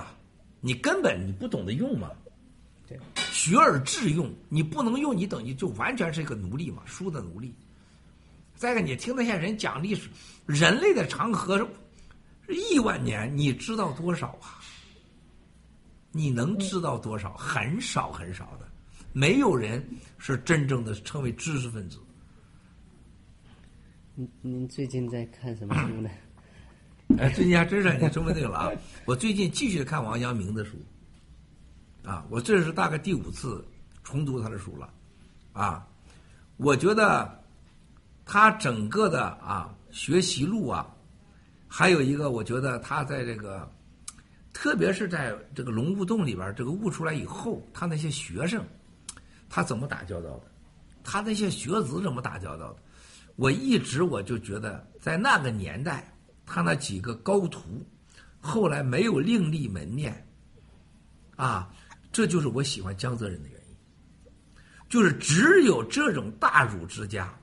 你根本你不懂得用嘛。对，学而致用，你不能用，你等于就完全是一个奴隶嘛，书的奴隶。再一个，你听那些人讲历史，人类的长河是亿万年，你知道多少啊？你能知道多少？很少很少的，没有人是真正的称为知识分子。您您最近在看什么 书呢？哎，最近还真是你说对了啊！我最近继续看王阳明的书，啊，我这是大概第五次重读他的书了，啊，我觉得他整个的啊学习路啊，还有一个，我觉得他在这个，特别是在这个龙悟洞里边，这个悟出来以后，他那些学生，他怎么打交道的？他那些学子怎么打交道的？我一直我就觉得，在那个年代，他那几个高徒，后来没有另立门面，啊，这就是我喜欢江泽人的原因。就是只有这种大儒之家，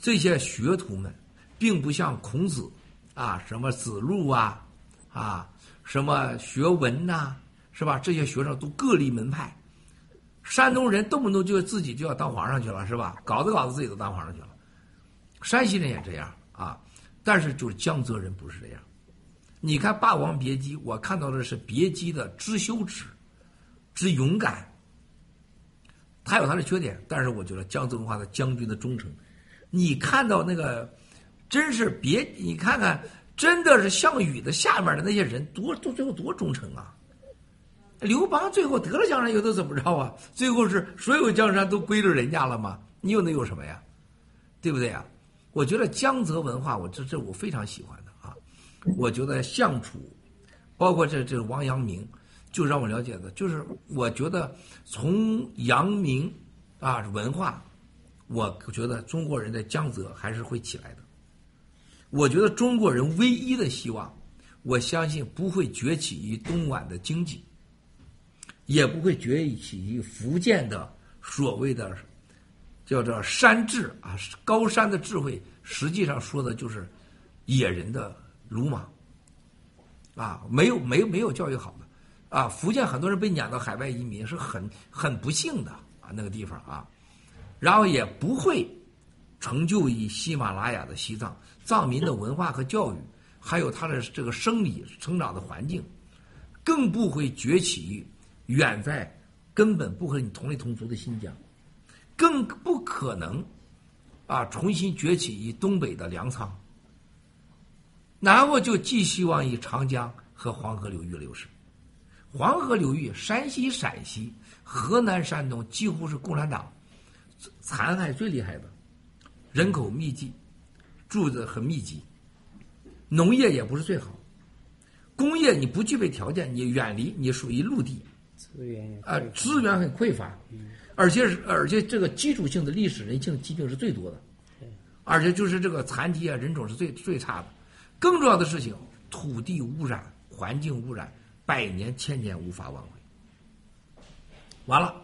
这些学徒们，并不像孔子啊，什么子路啊，啊，什么学文呐、是吧？这些学生都各立门派。山东人动不动就自己就要当皇上去了，是吧？搞着搞着自己都当皇上去了。山西人也这样啊，但是就是江泽人不是这样。你看《霸王别姬》，我看到的是别姬的知羞耻、之勇敢。他有他的缺点，但是我觉得江泽文化的将军的忠诚，你看到那个，真是别，你看看，真的是项羽的下面的那些人，多多最后多忠诚啊！刘邦最后得了江山又都怎么着啊？最后是所有江山都归了人家了吗？你又能有什么呀？对不对呀？我觉得江泽文化，我这这我非常喜欢的啊！我觉得相楚，包括这这王阳明，就让我了解的，就是我觉得从阳明啊文化，我觉得中国人的江泽还是会起来的。我觉得中国人唯一的希望，我相信不会崛起于东莞的经济，也不会崛起于福建的所谓的叫做山智啊，高山的智慧，实际上说的就是野人的鲁莽啊，没有没有没有教育好的啊。福建很多人被撵到海外移民是很很不幸的啊，那个地方啊，然后也不会成就于喜马拉雅的西藏，藏民的文化和教育，还有他的这个生理成长的环境，更不会崛起于远在根本不和你同类同族的新疆，更不可能啊重新崛起于东北的粮仓。然后就寄希望于长江和黄河流域流失。黄河流域，山西、陕西、河南、山东几乎是共产党残害最厉害的，人口密集，住的很密集，农业也不是最好，工业你不具备条件，你远离，你属于陆地，资源也啊、资源很匮乏，而且是而且这个基础性的历史人性疾病是最多的，而且就是这个残疾啊人种是最最差的，更重要的事情，土地污染、环境污染，百年千年无法挽回。完了，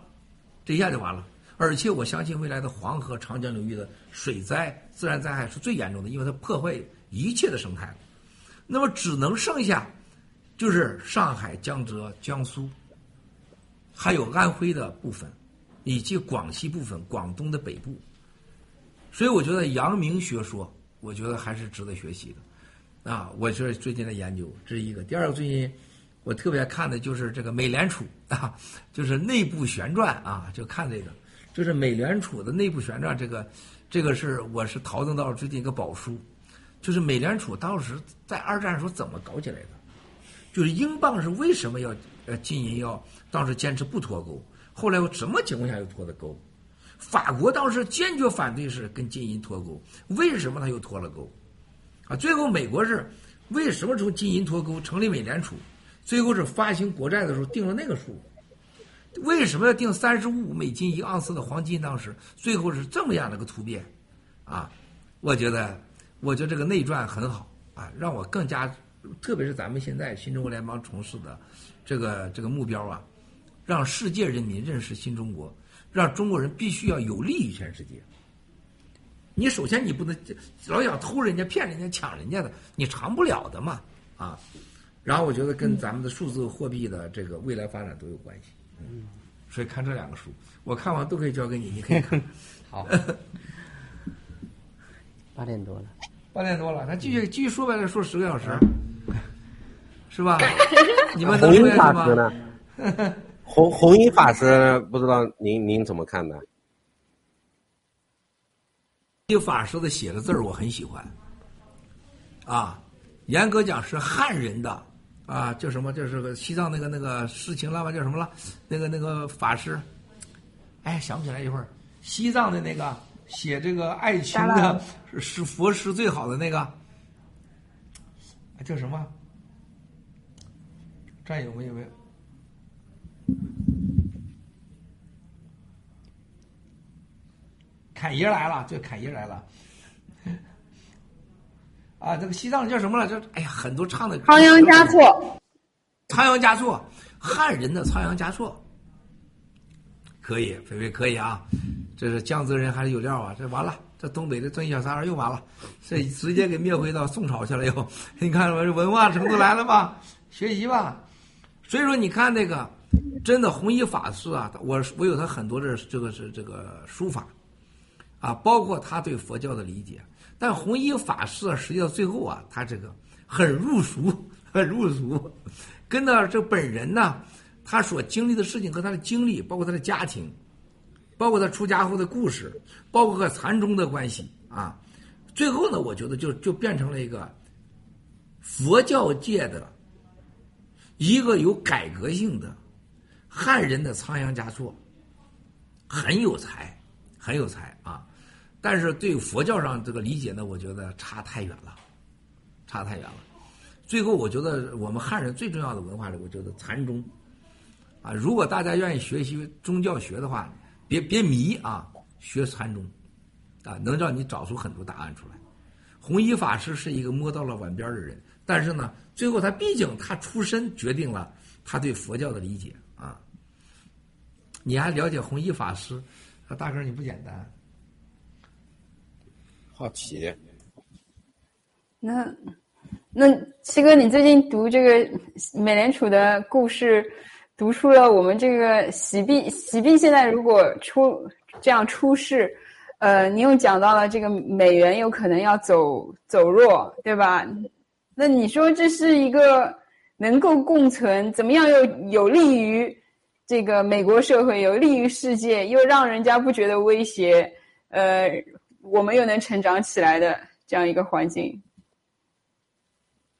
这一下就完了。而且我相信未来的黄河、长江流域的水灾、自然灾害是最严重的，因为它破坏一切的生态。那么只能剩下就是上海、江浙、江苏，还有安徽的部分，以及广西部分、广东的北部。所以我觉得阳明学说，我觉得还是值得学习的。啊，我是最近在研究，这是一个。第二个，最近我特别看的就是这个美联储啊，就是内部旋转啊，就看这个，就是美联储的内部旋转，这个这个是我是淘腾到最近一个宝书，就是美联储当时在二战时候怎么搞起来的，就是英镑是为什么要呃金银要当时坚持不脱钩，后来什么情况下又脱的钩？法国当时坚决反对是跟金银脱钩，为什么他又脱了钩？啊，最后美国是为什么从金银脱钩成立美联储？最后是发行国债的时候定了那个数。为什么要定三十五美金一盎司的黄金？当时最后是这么样的一个突变，啊，我觉得，我觉得这个内传很好啊，让我更加，特别是咱们现在新中国联邦从事的这个这个目标啊，让世界人民认识新中国，让中国人必须要有利于全世界。你首先你不能老想偷人家、骗人家、抢人家的，你长不了的嘛啊。然后我觉得跟咱们的数字货币的这个未来发展都有关系。嗯，所以看这两个书，我看完都可以交给你，你可以看。好，八点多了，八点多了，咱继续继续说呗，再说十个小时，是吧？你们能弘一说下去吗？法师呢？弘弘一法师不知道您您怎么看呢？这法师的写的字儿我很喜欢，啊，严格讲是汉人的啊，叫什么？就是个西藏那个那个事情了吧？叫什么了？那个那个法师，哎，想不起来一会儿。西藏的那个写这个爱情的是是佛师最好的那个，啊叫什么？战友们有没有？侃爷来了，对侃爷来了。啊，这个西藏叫什么了？这哎呀，很多唱的仓央嘉措，仓央嘉措，汉人的仓央嘉措，可以，菲菲可以啊。这是江泽人还是有料啊？这完了，这东北的正义小三儿又完了，这直接给灭回到宋朝去了又。你看我这文化程度来了吧？学习吧。所以说，你看那个真的弘一法师啊，我我有他很多的这个是这个书法啊，包括他对佛教的理解。但弘一法师啊，实际到最后啊，他这个很入俗，很入俗，跟到这本人呢，他所经历的事情和他的经历，包括他的家庭，包括他出家后的故事，包括和禅宗的关系啊，最后呢，我觉得就就变成了一个佛教界的一个有改革性的汉人的仓央嘉措，很有才，很有才啊。但是对佛教上这个理解呢，我觉得差太远了，差太远了。最后，我觉得我们汉人最重要的文化里，我觉得禅宗啊，如果大家愿意学习宗教学的话，别别迷啊，学禅宗啊，能让你找出很多答案出来。弘一法师是一个摸到了碗边的人，但是呢，最后他毕竟他出身决定了他对佛教的理解啊。你还了解弘一法师，啊，大哥你不简单。好奇，那那七哥，你最近读这个美联储的故事，读出了我们这个洗币洗币现在如果出这样出世，呃，你又讲到了这个美元有可能要走走弱，对吧？那你说这是一个能够共存，怎么样又有利于这个美国社会，有利于世界，又让人家不觉得威胁，呃，我们又能成长起来的这样一个环境？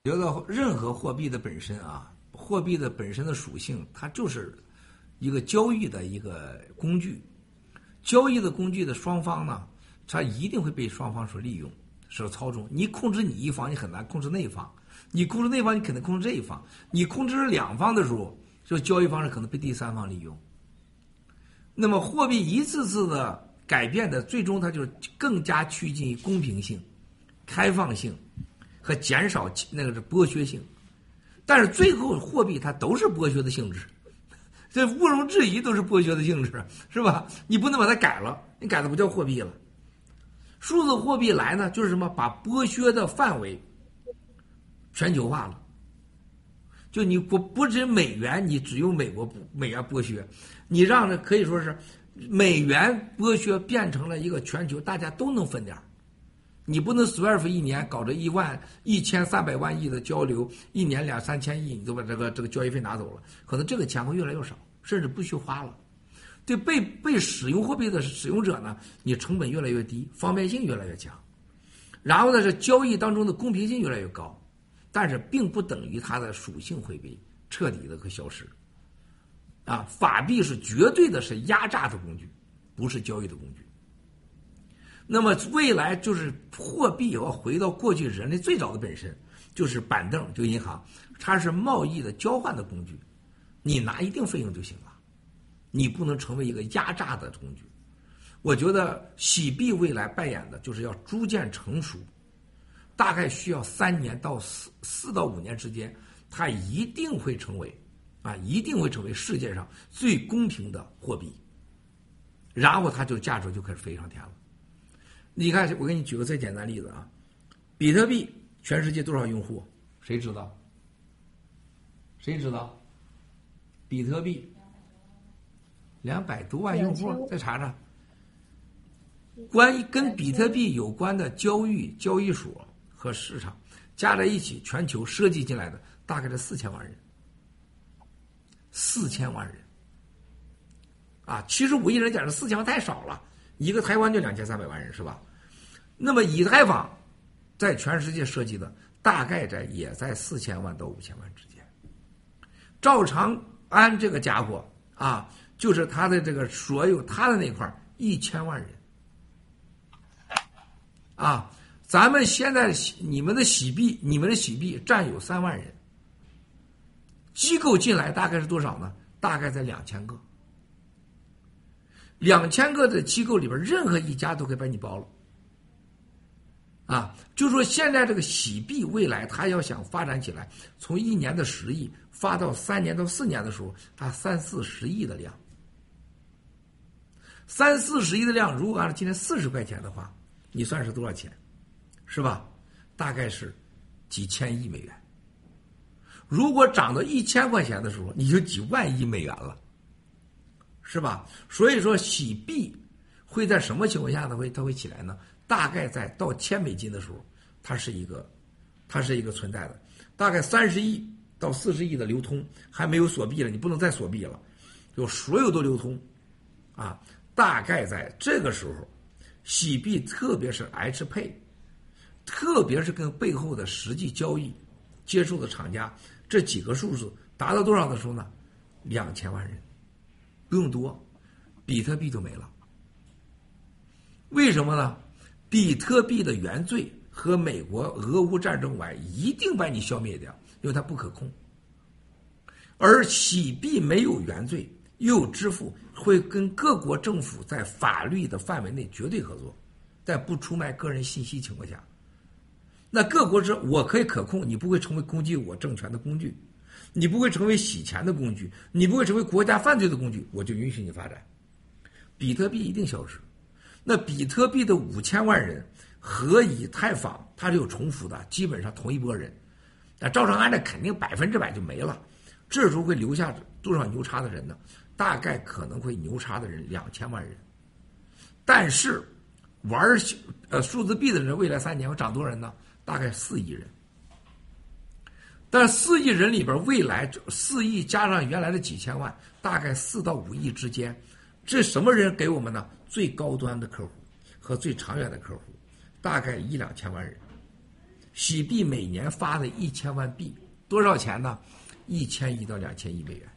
觉得任何货币的本身啊，货币的本身的属性，它就是一个交易的一个工具。交易的工具的双方呢，它一定会被双方所利用、所操纵。你控制你一方，你很难控制那一方；你控制那方，你肯定控制这一方。你控制了两方的时候，就交易方式可能被第三方利用。那么货币一次次的改变的，最终它就是更加趋近于公平性、开放性。和减少那个是剥削性，但是最后货币它都是剥削的性质，这毋庸置疑都是剥削的性质，是吧？你不能把它改了，你改的不叫货币了。数字货币来呢，就是什么？把剥削的范围全球化了。就你不不止美元，你只用美国美元剥削，你让这可以说是美元剥削变成了一个全球，大家都能分点。你不能 SWIFT 一年搞着一万一千三百万亿的交流，一年两三千亿，你就把这个这个交易费拿走了，可能这个钱会越来越少，甚至不需花了。对被被使用货币的使用者呢，你成本越来越低，方便性越来越强，然后呢是交易当中的公平性越来越高，但是并不等于它的属性会被彻底的会消失。啊，法币是绝对的是压榨的工具，不是交易的工具。那么未来就是货币要回到过去人类最早的本身，就是板凳，就银行，它是贸易的交换的工具，你拿一定费用就行了，你不能成为一个压榨的工具。我觉得洗币未来扮演的就是要逐渐成熟，大概需要三年到四四到五年之间，它一定会成为，啊，一定会成为世界上最公平的货币，然后它就价值就开始飞上天了。你看，我给你举个最简单例子啊，比特币全世界多少用户？谁知道？谁知道？比特币两百多万用户，再查查。关于跟比特币有关的交易交易所和市场加在一起，全球设计进来的大概是四千万人，四千万人。啊，其实五亿人讲这四千万太少了，一个台湾就两千三百万人，是吧？那么以太坊在全世界设计的大概在也在四千万到五千万之间。赵长安这个家伙啊，就是他的这个所有他的那块一千万人啊，咱们现在你们的洗币，你们的洗币占有三万人，机构进来大概是多少呢？大概在两千个，两千个的机构里边，任何一家都可以把你包了。啊，就说现在这个洗币未来，它要想发展起来，从一年的十亿发到三年到四年的时候，它三四十亿的量，三四十亿的量，如果按照今天四十块钱的话，你算是多少钱，是吧？大概是几千亿美元。如果涨到一千块钱的时候，你就几万亿美元了，是吧？所以说洗币会在什么情况下它会它会起来呢？大概在到千美金的时候，它是一个，它是一个存在的。大概三十亿到四十亿的流通还没有锁币了，你不能再锁币了，就所有都流通，啊，大概在这个时候，洗币特别是 H 配，特别是跟背后的实际交易接触的厂家这几个数字达到多少的时候呢？两千万人，不用多，比特币就没了。为什么呢？比特币的原罪和美国俄乌战争完，一定把你消灭掉，因为它不可控。而洗币没有原罪，又有支付，会跟各国政府在法律的范围内绝对合作，在不出卖个人信息情况下，那各国之我可以可控，你不会成为攻击我政权的工具，你不会成为洗钱的工具，你不会成为国家犯罪的工具，我就允许你发展。比特币一定消失。那比特币的五千万人和以太坊它是有重复的，基本上同一波人。那赵长安的肯定百分之百就没了，这时候会留下多少牛叉的人呢？大概可能会牛叉的人两千万人。但是玩呃数字币的人，未来三年会涨多少人呢？大概四亿人。但四亿人里边，未来就四亿加上原来的几千万，大概四到五亿之间，这什么人给我们呢？最高端的客户和最长远的客户，大概一两千万人。喜币每年发的一千万币，多少钱呢？一千亿到两千亿美元。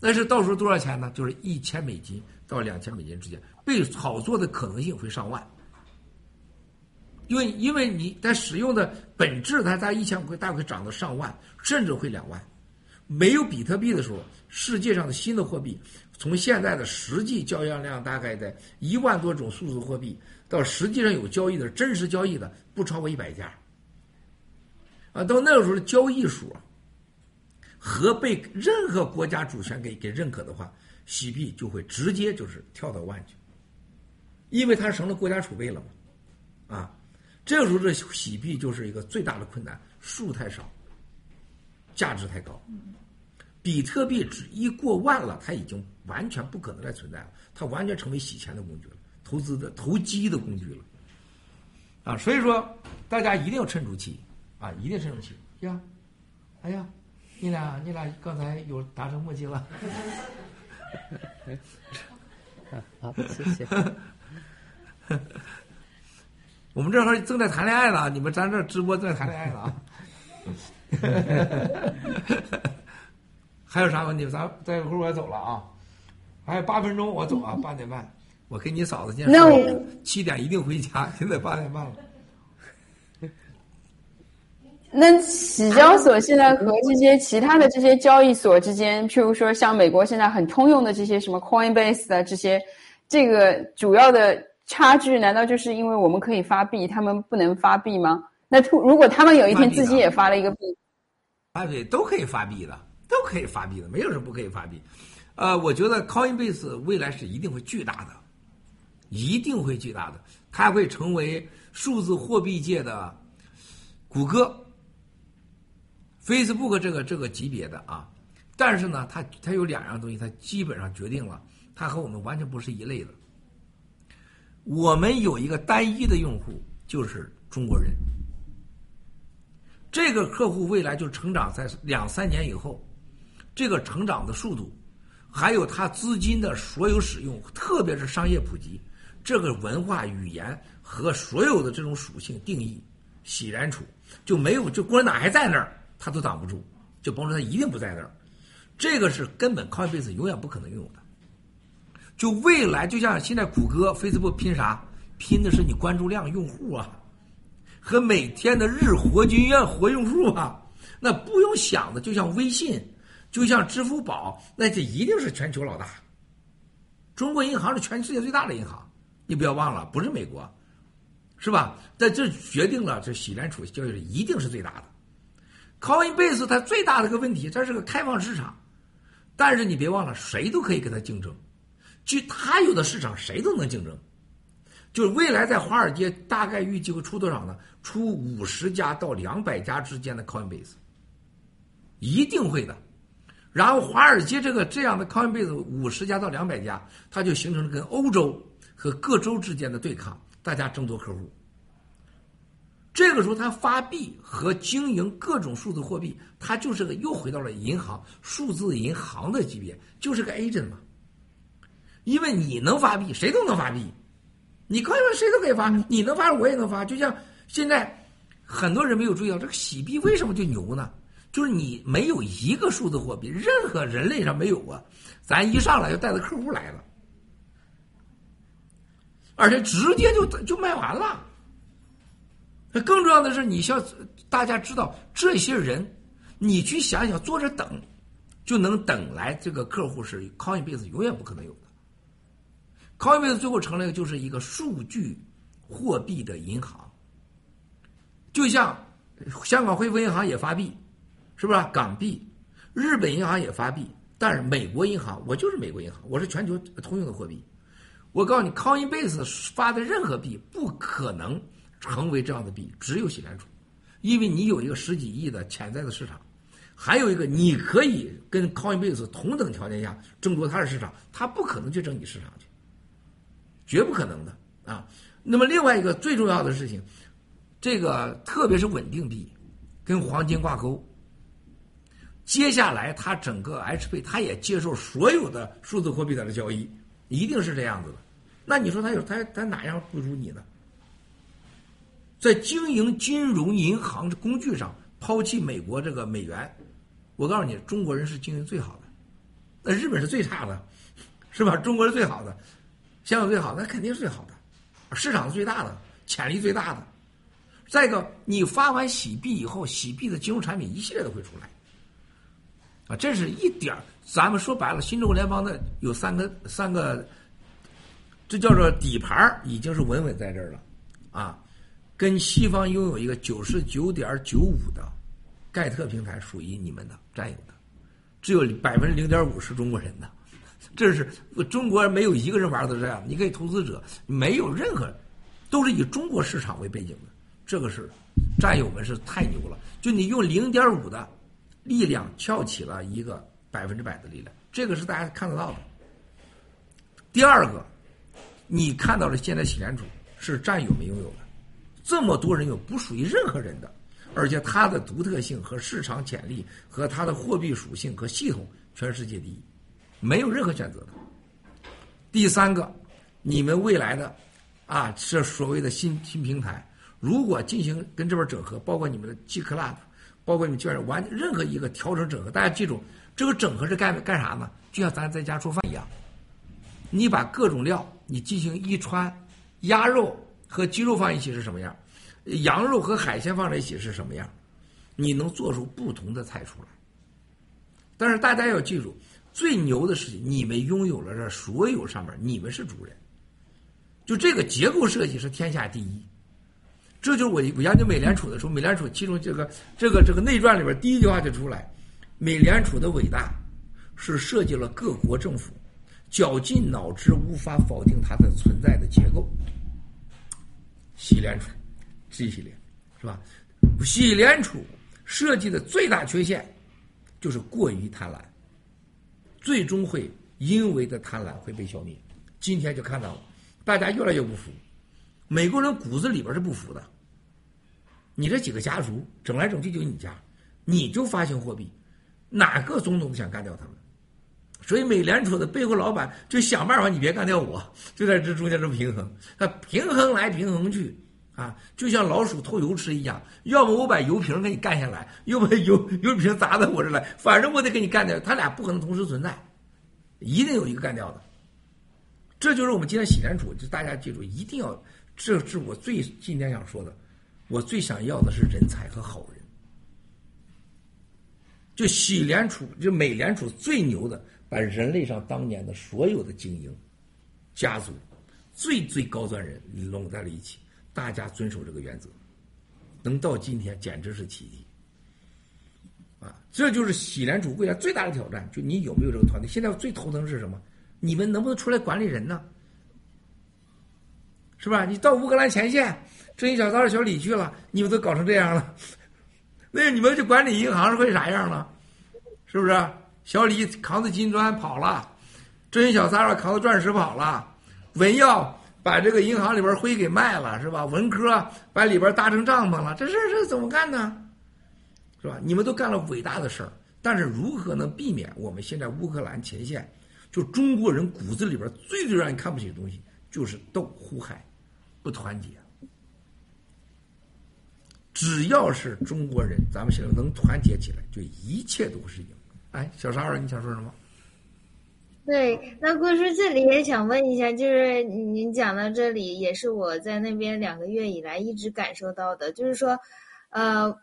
但是到时候多少钱呢？就是一千美金到两千美金之间，被炒作的可能性会上万。因为因为你在使用的本质，它在一千会大概涨到上万，甚至会两万。没有比特币的时候，世界上的新的货币，从现在的实际交易量大概在一万多种数字货币，到实际上有交易的真实交易的不超过一百家。啊，到那个时候的交易数和被任何国家主权给给认可的话，洗币就会直接就是跳到万去，因为它成了国家储备了嘛，啊。这个时候，这洗币就是一个最大的困难，数太少，价值太高。比特币只一过万了，它已经完全不可能再存在了，它完全成为洗钱的工具了，投资的投机的工具了。啊，所以说大家一定要沉住气啊，一定沉住气呀！哎呀，你俩你俩刚才有达成默契了。好，谢谢。我们这会儿正在谈恋爱呢，你们咱这直播正在谈恋爱呢啊！还有啥问题？咱再一会儿我要走了啊，还有八分钟我走啊，八点半，我跟你嫂子见。那我七点一定回家，现在八点半了。那洗交所现在和这些其他的这些交易所之间，譬如说像美国现在很通用的这些什么 Coinbase 的这些，这个主要的。差距难道就是因为我们可以发币，他们不能发币吗？那突如果他们有一天自己也发了一个币，啊对，都可以发币的，都可以发币的，没有什么不可以发币。呃，我觉得 Coinbase 未来是一定会巨大的，一定会巨大的，它会成为数字货币界的谷歌、Facebook 这个这个级别的啊。但是呢，它它有两样东西，它基本上决定了，它和我们完全不是一类的。我们有一个单一的用户，就是中国人。这个客户未来就成长在两三年以后，这个成长的速度，还有他资金的所有使用，特别是商业普及，这个文化语言和所有的这种属性定义，喜然处就没有，就共产党还在那儿，他都挡不住，就甭说他一定不在那儿，这个是根本靠一辈子永远不可能拥有的。就未来，就像现在谷歌、Facebook 拼啥？拼的是你关注量、用户啊，和每天的日活均月、活用户啊。那不用想的，就像微信，就像支付宝，那这一定是全球老大。中国银行是全世界最大的银行，你不要忘了，不是美国，是吧？在这决定了，这洗钱储交易一定是最大的。Coinbase 它最大的一个问题，它是个开放市场，但是你别忘了，谁都可以跟它竞争。就他有的市场，谁都能竞争。就是未来在华尔街大概预计会出多少呢？出五十家到两百家之间的 Coinbase，一定会的。然后华尔街这个这样的 Coinbase 五十家到两百家，它就形成了跟欧洲和各州之间的对抗，大家争夺客户。这个时候，它发币和经营各种数字货币，它就是个又回到了银行数字银行的级别，就是个 agent 嘛。因为你能发币，谁都能发币，你可以说谁都可以发，你能发，我也能发。就像现在很多人没有注意到，这个洗币为什么就牛呢？就是你没有一个数字货币，任何人类上没有过，咱一上来就带着客户来了，而且直接就就卖完了。更重要的是，你需要大家知道，这些人，你去想想，坐着等就能等来这个客户是 Coinbase 永远不可能有。Coinbase 最后成了一个就是一个数据货币的银行，就像香港汇丰银行也发币，是不是港币？日本银行也发币，但是美国银行我就是美国银行，我是全球通用的货币。我告诉你，Coinbase 发的任何币不可能成为这样的币，只有洗联储，因为你有一个十几亿的潜在的市场，还有一个你可以跟 Coinbase 同等条件下争夺它的市场，它不可能去争你市场。绝不可能的，啊。那么另外一个最重要的事情，这个特别是稳定币跟黄金挂钩。接下来，它整个 H 币，它也接受所有的数字货币的交易，一定是这样子的。那你说它有它它哪样不如你呢？在经营金融银行的工具上抛弃美国这个美元，我告诉你，中国人是经营最好的，那日本是最差的，是吧？中国是最好的，香港最好，那肯定是最好的，市场最大的，潜力最大的。再一个，你发完洗币以后，洗币的金融产品一系列都会出来。啊，这是一点儿。咱们说白了，新中国联邦的有三个三个，这叫做底盘已经是稳稳在这儿了，啊，跟西方拥有一个九十九点九五的盖特平台属于你们的占有的，只有百分之零点五是中国人的，这是中国没有一个人玩的这样。你可以投资者没有任何，都是以中国市场为背景的，这个是战友们是太牛了。就你用零点五的。力量翘起了一个百分之百的力量，这个是大家看得到的。第二个，你看到了现在洗联储是战友们拥有的，这么多人有不属于任何人的，而且它的独特性和市场潜力和它的货币属性和系统全世界第一，没有任何选择的。第三个，你们未来的啊，这所谓的新新平台，如果进行跟这边整合，包括你们的 G Club。包括你们就是完任何一个调整整合，大家记住，这个整合是干干啥呢？就像咱在家做饭一样，你把各种料你进行一穿，鸭肉和鸡肉放一起是什么样？羊肉和海鲜放在一起是什么样？你能做出不同的菜出来。但是大家要记住，最牛的事情，你们拥有了这所有上面，你们是主人。就这个结构设计是天下第一。这就是我我研究美联储的时候，美联储其中这个这个这个内传里边第一句话就出来，美联储的伟大是设计了各国政府绞尽脑汁无法否定它的存在的结构。西联储这系列是吧？西联储设计的最大缺陷就是过于贪婪，最终会因为的贪婪会被消灭。今天就看到了，大家越来越不服，美国人骨子里边是不服的。你这几个家族整来整去就你家，你就发行货币，哪个总统想干掉他们，所以美联储的背后老板就想办法，你别干掉我，就在这中间这么平衡，他平衡来平衡去啊，就像老鼠偷油吃一样，要么我把油瓶给你干下来，要么油油瓶砸到我这来，反正我得给你干掉，他俩不可能同时存在，一定有一个干掉的，这就是我们今天洗联储，就大家记住，一定要，这是我最今天想说的。我最想要的是人才和好人。就喜联储，就美联储最牛的，把人类上当年的所有的精英、家族、最最高端人拢在了一起，大家遵守这个原则，能到今天简直是奇迹。啊，这就是喜联储未来最大的挑战，就你有没有这个团队？现在最头疼是什么？你们能不能出来管理人呢？是吧？你到乌克兰前线。这一小三小李去了，你们都搞成这样了，那你们就管理银行是会啥样了？是不是？小李扛着金砖跑了，这一小三儿扛着钻石跑了，文耀把这个银行里边灰给卖了，是吧？文科把里边搭成帐篷了，这事是怎么干呢？是吧？你们都干了伟大的事儿，但是如何能避免我们现在乌克兰前线，就中国人骨子里边最最让人看不起的东西，就是斗、互害、不团结。只要是中国人，咱们现在能团结起来，就一切都是赢。哎，小沙儿，你想说什么？对，那郭叔这里也想问一下，就是您讲到这里，也是我在那边两个月以来一直感受到的，就是说，呃，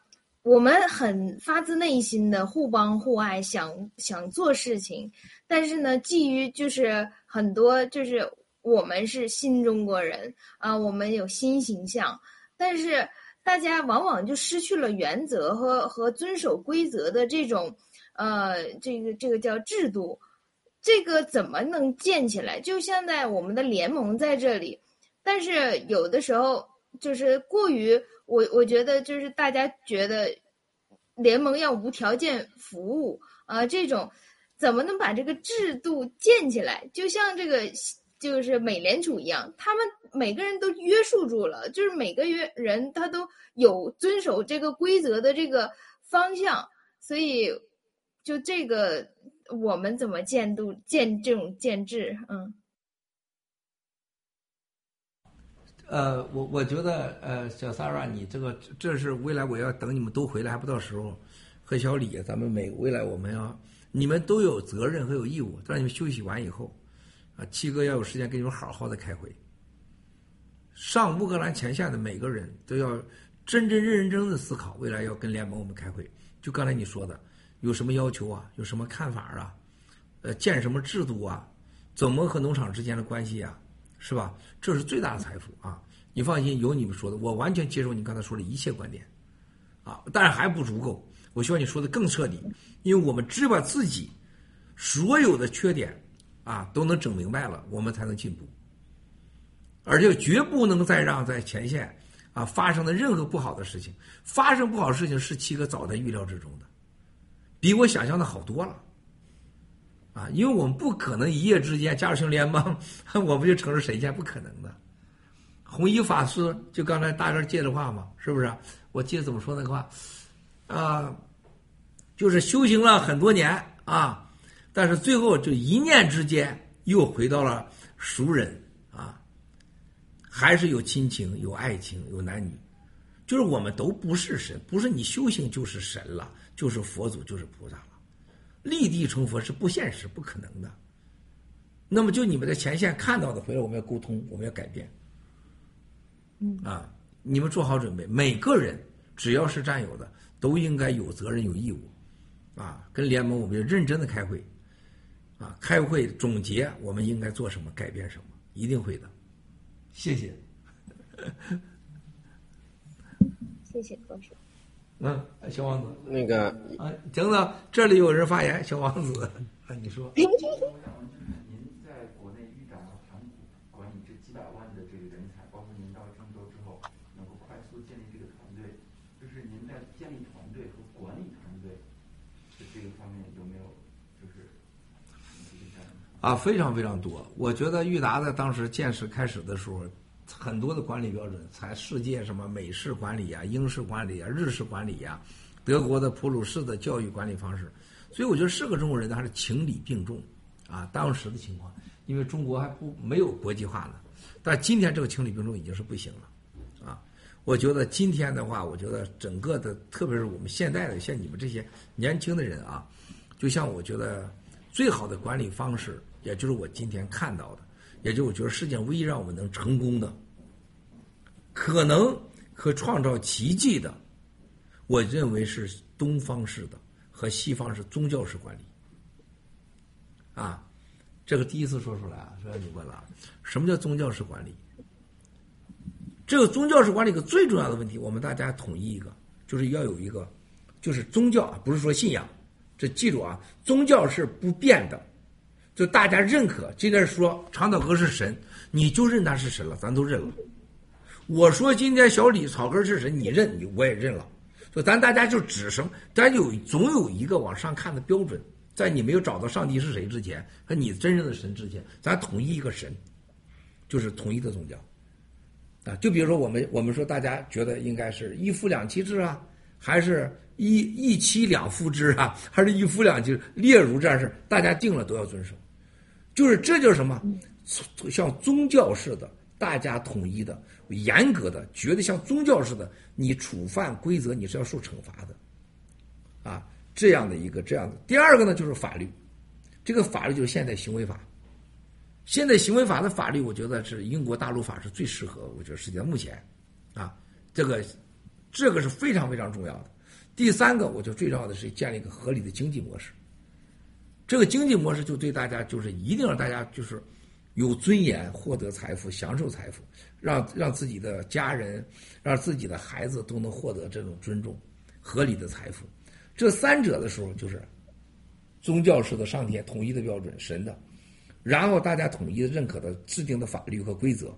我们很发自内心的互帮互爱，想想做事情，但是呢，基于就是很多就是我们是新中国人啊，我们有新形象，但是。大家往往就失去了原则和和遵守规则的这种，呃，这个这个叫制度，这个怎么能建起来？就现在我们的联盟在这里，但是有的时候就是过于我我觉得就是大家觉得联盟要无条件服务啊，这种怎么能把这个制度建起来？就像这个就是美联储一样，他们每个人都约束住了，就是每个约人他都有遵守这个规则的这个方向，所以就这个我们怎么监督建这种建制，嗯。呃，我我觉得，呃，小 Sara，你这个这是未来我要等你们都回来还不到时候，和小李，咱们每未来我们要你们都有责任和有义务，让你们休息完以后，啊，七哥要有时间跟你们好好的开会。上乌克兰前线的每个人都要真真认认真真的思考，未来要跟联盟我们开会。就刚才你说的，有什么要求啊？有什么看法啊？呃，建什么制度啊？怎么和农场之间的关系啊？是吧？这是最大的财富啊！你放心，有你们说的，我完全接受你刚才说的一切观点，啊，但是还不足够。我希望你说的更彻底，因为我们只把自己所有的缺点啊都能整明白了，我们才能进步。而且绝不能再让在前线啊发生的任何不好的事情发生不好事情是七哥早在预料之中的，比我想象的好多了。啊，因为我们不可能一夜之间加入成联邦，我们就成了神仙，不可能的。弘一法师就刚才大哥借的话嘛，是不是？我记得怎么说那个话，啊，就是修行了很多年啊，但是最后就一念之间又回到了熟人啊，还是有亲情、有爱情、有男女，就是我们都不是神，不是你修行就是神了，就是佛祖，就是菩萨了。立地成佛是不现实、不可能的。那么，就你们在前线看到的，回来我们要沟通，我们要改变。嗯啊，你们做好准备，每个人只要是战友的，都应该有责任、有义务。啊，跟联盟我们要认真的开会。啊，开会总结我们应该做什么，改变什么，一定会的。谢谢。谢谢高叔。嗯，小王子，那个啊，等等，这里有人发言，小王子，啊，你说。您在国内遇到盘古管理这几百万的这个人才，包括您到郑州之后，能够快速建立这个团队，就是您在建立团队和管理团队的这个方面有没有就是？啊，非常非常多。我觉得裕达在当时建设开始的时候。很多的管理标准，才世界什么美式管理呀、英式管理呀、日式管理呀、德国的普鲁士的教育管理方式，所以我觉得是个中国人还是情理并重，啊，当时的情况，因为中国还不没有国际化呢，但今天这个情理并重已经是不行了，啊，我觉得今天的话，我觉得整个的，特别是我们现在的像你们这些年轻的人啊，就像我觉得最好的管理方式，也就是我今天看到的。也就我觉得世界唯一让我们能成功的，可能可创造奇迹的，我认为是东方式的和西方式宗教式管理。啊，这个第一次说出来啊，说你问了，什么叫宗教式管理？这个宗教式管理一个最重要的问题，我们大家统一一个，就是要有一个，就是宗教啊，不是说信仰，这记住啊，宗教是不变的。就大家认可，今天说长岛哥是神，你就认他是神了，咱都认了。我说今天小李草根是神，你认你我也认了。就咱大家就指什么？咱有总有一个往上看的标准，在你没有找到上帝是谁之前，和你真正的神之前，咱统一一个神，就是统一的宗教。啊，就比如说我们我们说大家觉得应该是一夫两妻制啊，还是？一一妻两夫制啊，还是一夫两妻？例如这样事大家定了都要遵守。就是这就是什么？像宗教似的，大家统一的、严格的，觉得像宗教似的，你触犯规则你是要受惩罚的，啊，这样的一个这样的。第二个呢，就是法律，这个法律就是现代行为法。现在行为法的法律，我觉得是英国大陆法是最适合。我觉得世界目前，啊，这个这个是非常非常重要的。第三个，我觉得最重要的是建立一个合理的经济模式。这个经济模式就对大家就是一定让大家就是有尊严，获得财富，享受财富，让让自己的家人，让自己的孩子都能获得这种尊重，合理的财富。这三者的时候，就是宗教式的上天统一的标准，神的，然后大家统一认可的制定的法律和规则。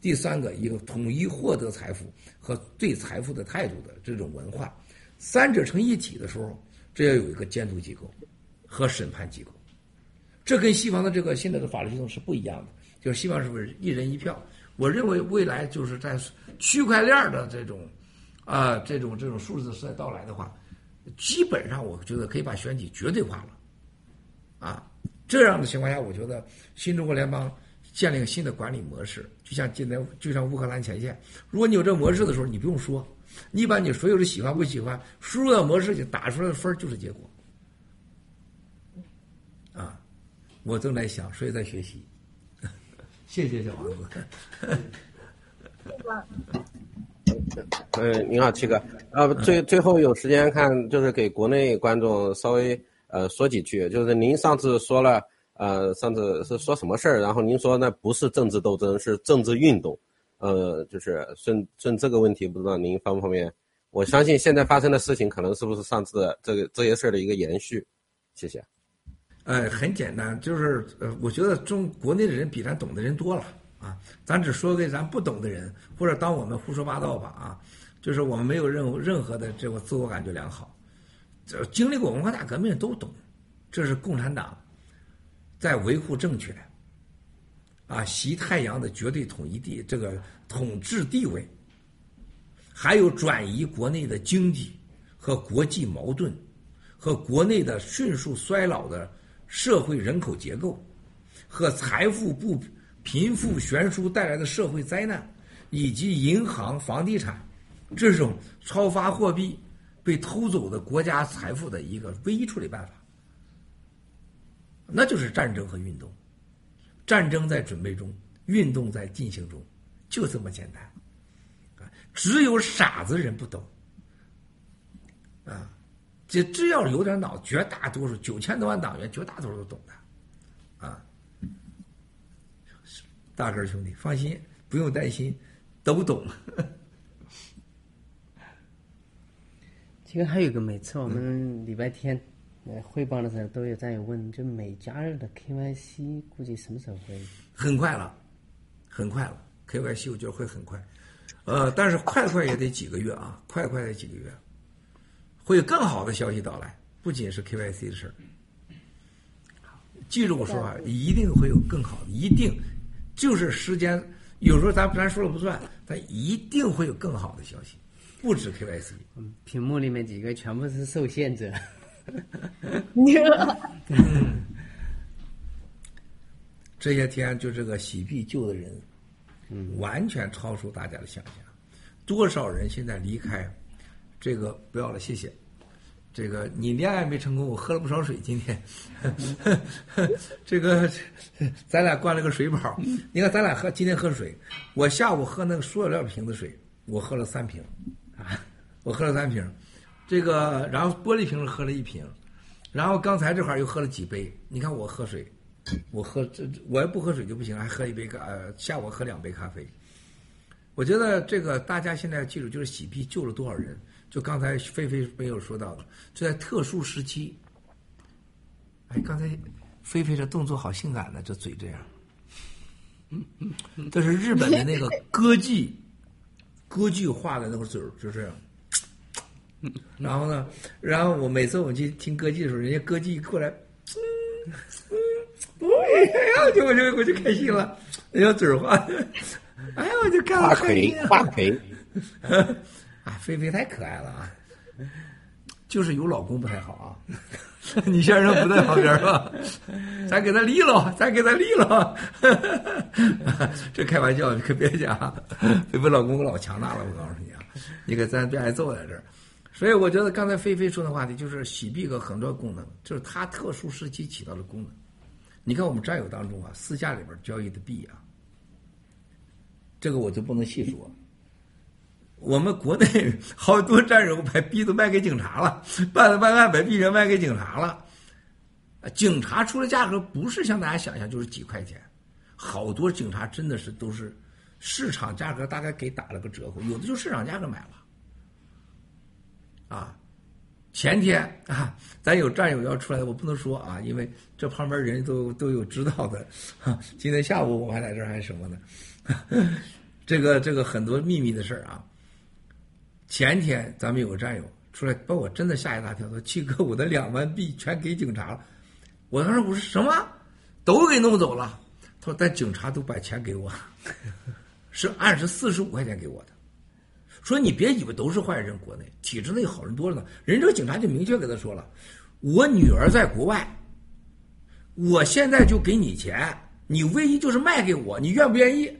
第三个，一个统一获得财富和对财富的态度的这种文化。三者成一体的时候，这要有一个监督机构和审判机构，这跟西方的这个现在的法律系统是不一样的。就是西方是不是一人一票？我认为未来就是在区块链的这种啊、这种这种数字时代到来的话，基本上我觉得可以把选举绝对化了啊。这样的情况下，我觉得新中国联邦建立新的管理模式，就像今天就像乌克兰前线，如果你有这模式的时候，你不用说，你把你所有的喜欢不喜欢输入到模式里，打出来的分儿就是结果。啊，我正在想，所以在学习。谢谢小王子。嗯，您好，七哥。呃，最最后有时间看，就是给国内观众稍微呃说几句。就是您上次说了，呃，上次是说什么事儿？然后您说那不是政治斗争，是政治运动。呃，就是顺顺这个问题，不知道您方不方便？我相信现在发生的事情，可能是不是上次的这个这些事儿的一个延续？谢谢。呃，很简单，就是呃，我觉得中国内的人比咱懂的人多了啊，咱只说给咱不懂的人，或者当我们胡说八道吧啊，就是我们没有任何任何的这个自我感觉良好，这经历过文化大革命都懂，这是共产党在维护政权啊，习太阳的绝对统一地这个统治地位，还有转移国内的经济和国际矛盾。和国内的迅速衰老的社会人口结构，和财富不贫富悬殊带来的社会灾难，以及银行、房地产这种超发货币被偷走的国家财富的一个唯一处理办法，那就是战争和运动。战争在准备中，运动在进行中，就这么简单。啊，只有傻子人不懂。啊。这只要有点脑，绝大多数九千多万党员，绝大多数都懂的，啊，大个兄弟放心，不用担心，都懂。其实还有一个，每次我们礼拜天呃汇报的时候，都有战友问，就美加日的 KYC 估计什么时候会？很快了，很快了，KYC 我觉得会很快，呃，但是快快也得几个月啊，快快得几个月。会有更好的消息到来，不仅是 KYC 的事儿。记住我说话，一定会有更好的，一定就是时间。有时候咱咱说了不算，但一定会有更好的消息，不止 KYC。嗯，屏幕里面几个全部是受限者。嗯，这些天就这个洗币救的人，嗯，完全超出大家的想象。多少人现在离开？这个不要了，谢谢。这个你恋爱没成功，我喝了不少水。今天，这个咱俩灌了个水饱。你看，咱俩喝今天喝水，我下午喝那个塑料瓶子水，我喝了三瓶，啊，我喝了三瓶。这个然后玻璃瓶喝了一瓶，然后刚才这块又喝了几杯。你看我喝水，我喝这我要不喝水就不行，还喝一杯咖呃下午喝两杯咖啡。我觉得这个大家现在要记住，就是洗币救了多少人。就刚才菲菲没有说到的，就在特殊时期。哎，刚才菲菲这动作好性感呢，这嘴这样。这是日本的那个歌剧，歌剧画的那个嘴就这样。然后呢，然后我每次我们去听歌剧的时候，人家歌剧过来，嗯嗯，哎呀，就我就我就开心了，人家嘴画，哎呀，我就看画魁，画魁。啊，菲菲太可爱了啊！就是有老公不太好啊。你先生不在旁边吧？咱给他离了，咱给他离了。这开玩笑，你可别讲。菲菲老公老强大了，我告诉你啊，你可咱别挨揍在这儿。所以我觉得刚才菲菲说的话题就是洗币个很多功能，就是它特殊时期起到的功能。你看我们战友当中啊，私下里边交易的币啊，这个我就不能细说。我们国内好多战友把币都卖给警察了，办了办案把币人卖给警察了。警察出的价格不是像大家想象就是几块钱，好多警察真的是都是市场价格大概给打了个折扣，有的就市场价格买了。啊，前天啊，咱有战友要出来，我不能说啊，因为这旁边人都都有知道的。哈 今天下午我还在这儿还什么呢？这个这个很多秘密的事儿啊。前天咱们有个战友出来把我真的吓一大跳，说七哥，我的两万币全给警察了。我当时我说什么？都给弄走了？他说但警察都把钱给我，是按时四十五块钱给我的。说你别以为都是坏人，国内体制内好人多着呢。人这个警察就明确跟他说了，我女儿在国外，我现在就给你钱，你唯一就是卖给我，你愿不愿意？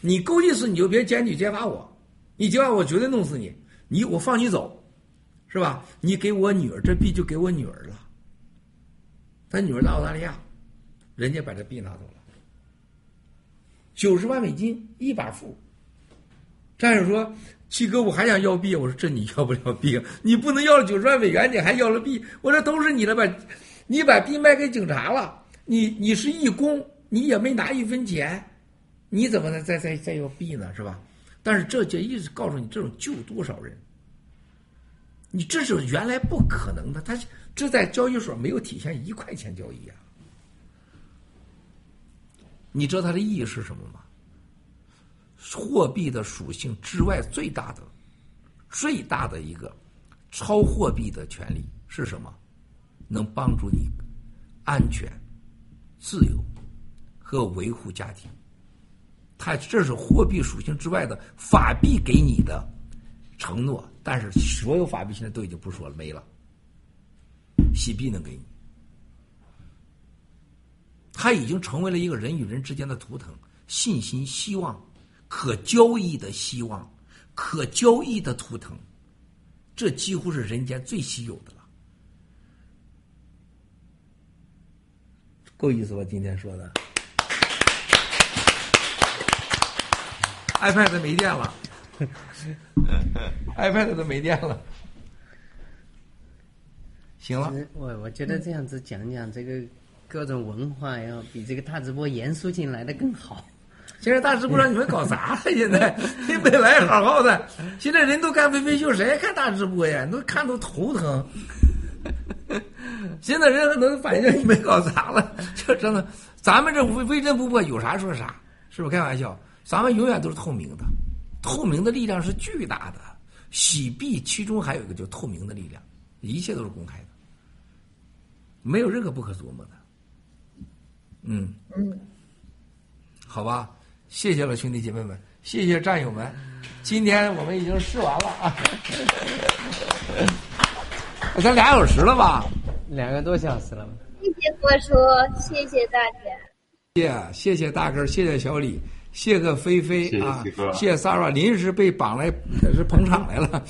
你够意思你就别检举揭发我，你揭发我绝对弄死你，你我放你走，是吧？你给我女儿这币就给我女儿了，他女儿在澳大利亚，人家把这币拿走了，九十万美金一把付。战友说：“七哥，我还想要币。”我说：“这你要不了币，你不能要了九十万美元，你还要了币。我说都是你的吧，你把币卖给警察了，你你是义工，你也没拿一分钱，你怎么能再再再要币呢？是吧？但是这就一直告诉你，这种救多少人，你这是原来不可能的，他这在交易所没有体现一块钱交易啊。你知道它的意义是什么吗？货币的属性之外，最大的、最大的一个超货币的权利是什么？能帮助你安全、自由和维护家庭。它这是货币属性之外的法币给你的承诺，但是所有法币现在都已经不说了，没了。洗币能给你，它已经成为了一个人与人之间的图腾，信心、希望。可交易的希望，可交易的图腾，这几乎是人间最稀有的了。够意思吧？今天说的，iPad 没电了，iPad 都没电了。行了，我我觉得这样子讲讲这个各种文化，要比这个大直播严肃进来的更好。现在大直播让你们搞砸了？现在你本来好好的，现在人都干飞飞秀，谁还看大直播呀？都看都头疼。现在人还能反应你们搞砸了？这真的，咱们这微微真不破，有啥说啥，是不是开玩笑？咱们永远都是透明的，透明的力量是巨大的。洗币其中还有一个叫透明的力量，一切都是公开的，没有任何不可琢磨的。嗯嗯，好吧。谢谢了，兄弟姐妹们，谢谢战友们，今天我们已经试完了啊，咱俩小时了吧？两个多小时了。谢谢郭叔，谢谢大家。谢谢谢大哥，谢谢小李，谢个菲菲啊，谢谢 Sara，临时被绑来是捧场来了。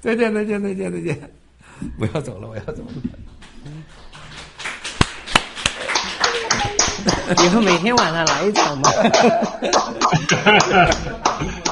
再见再见再见再见，我要走了我要走了。以后每天晚上来一场嘛。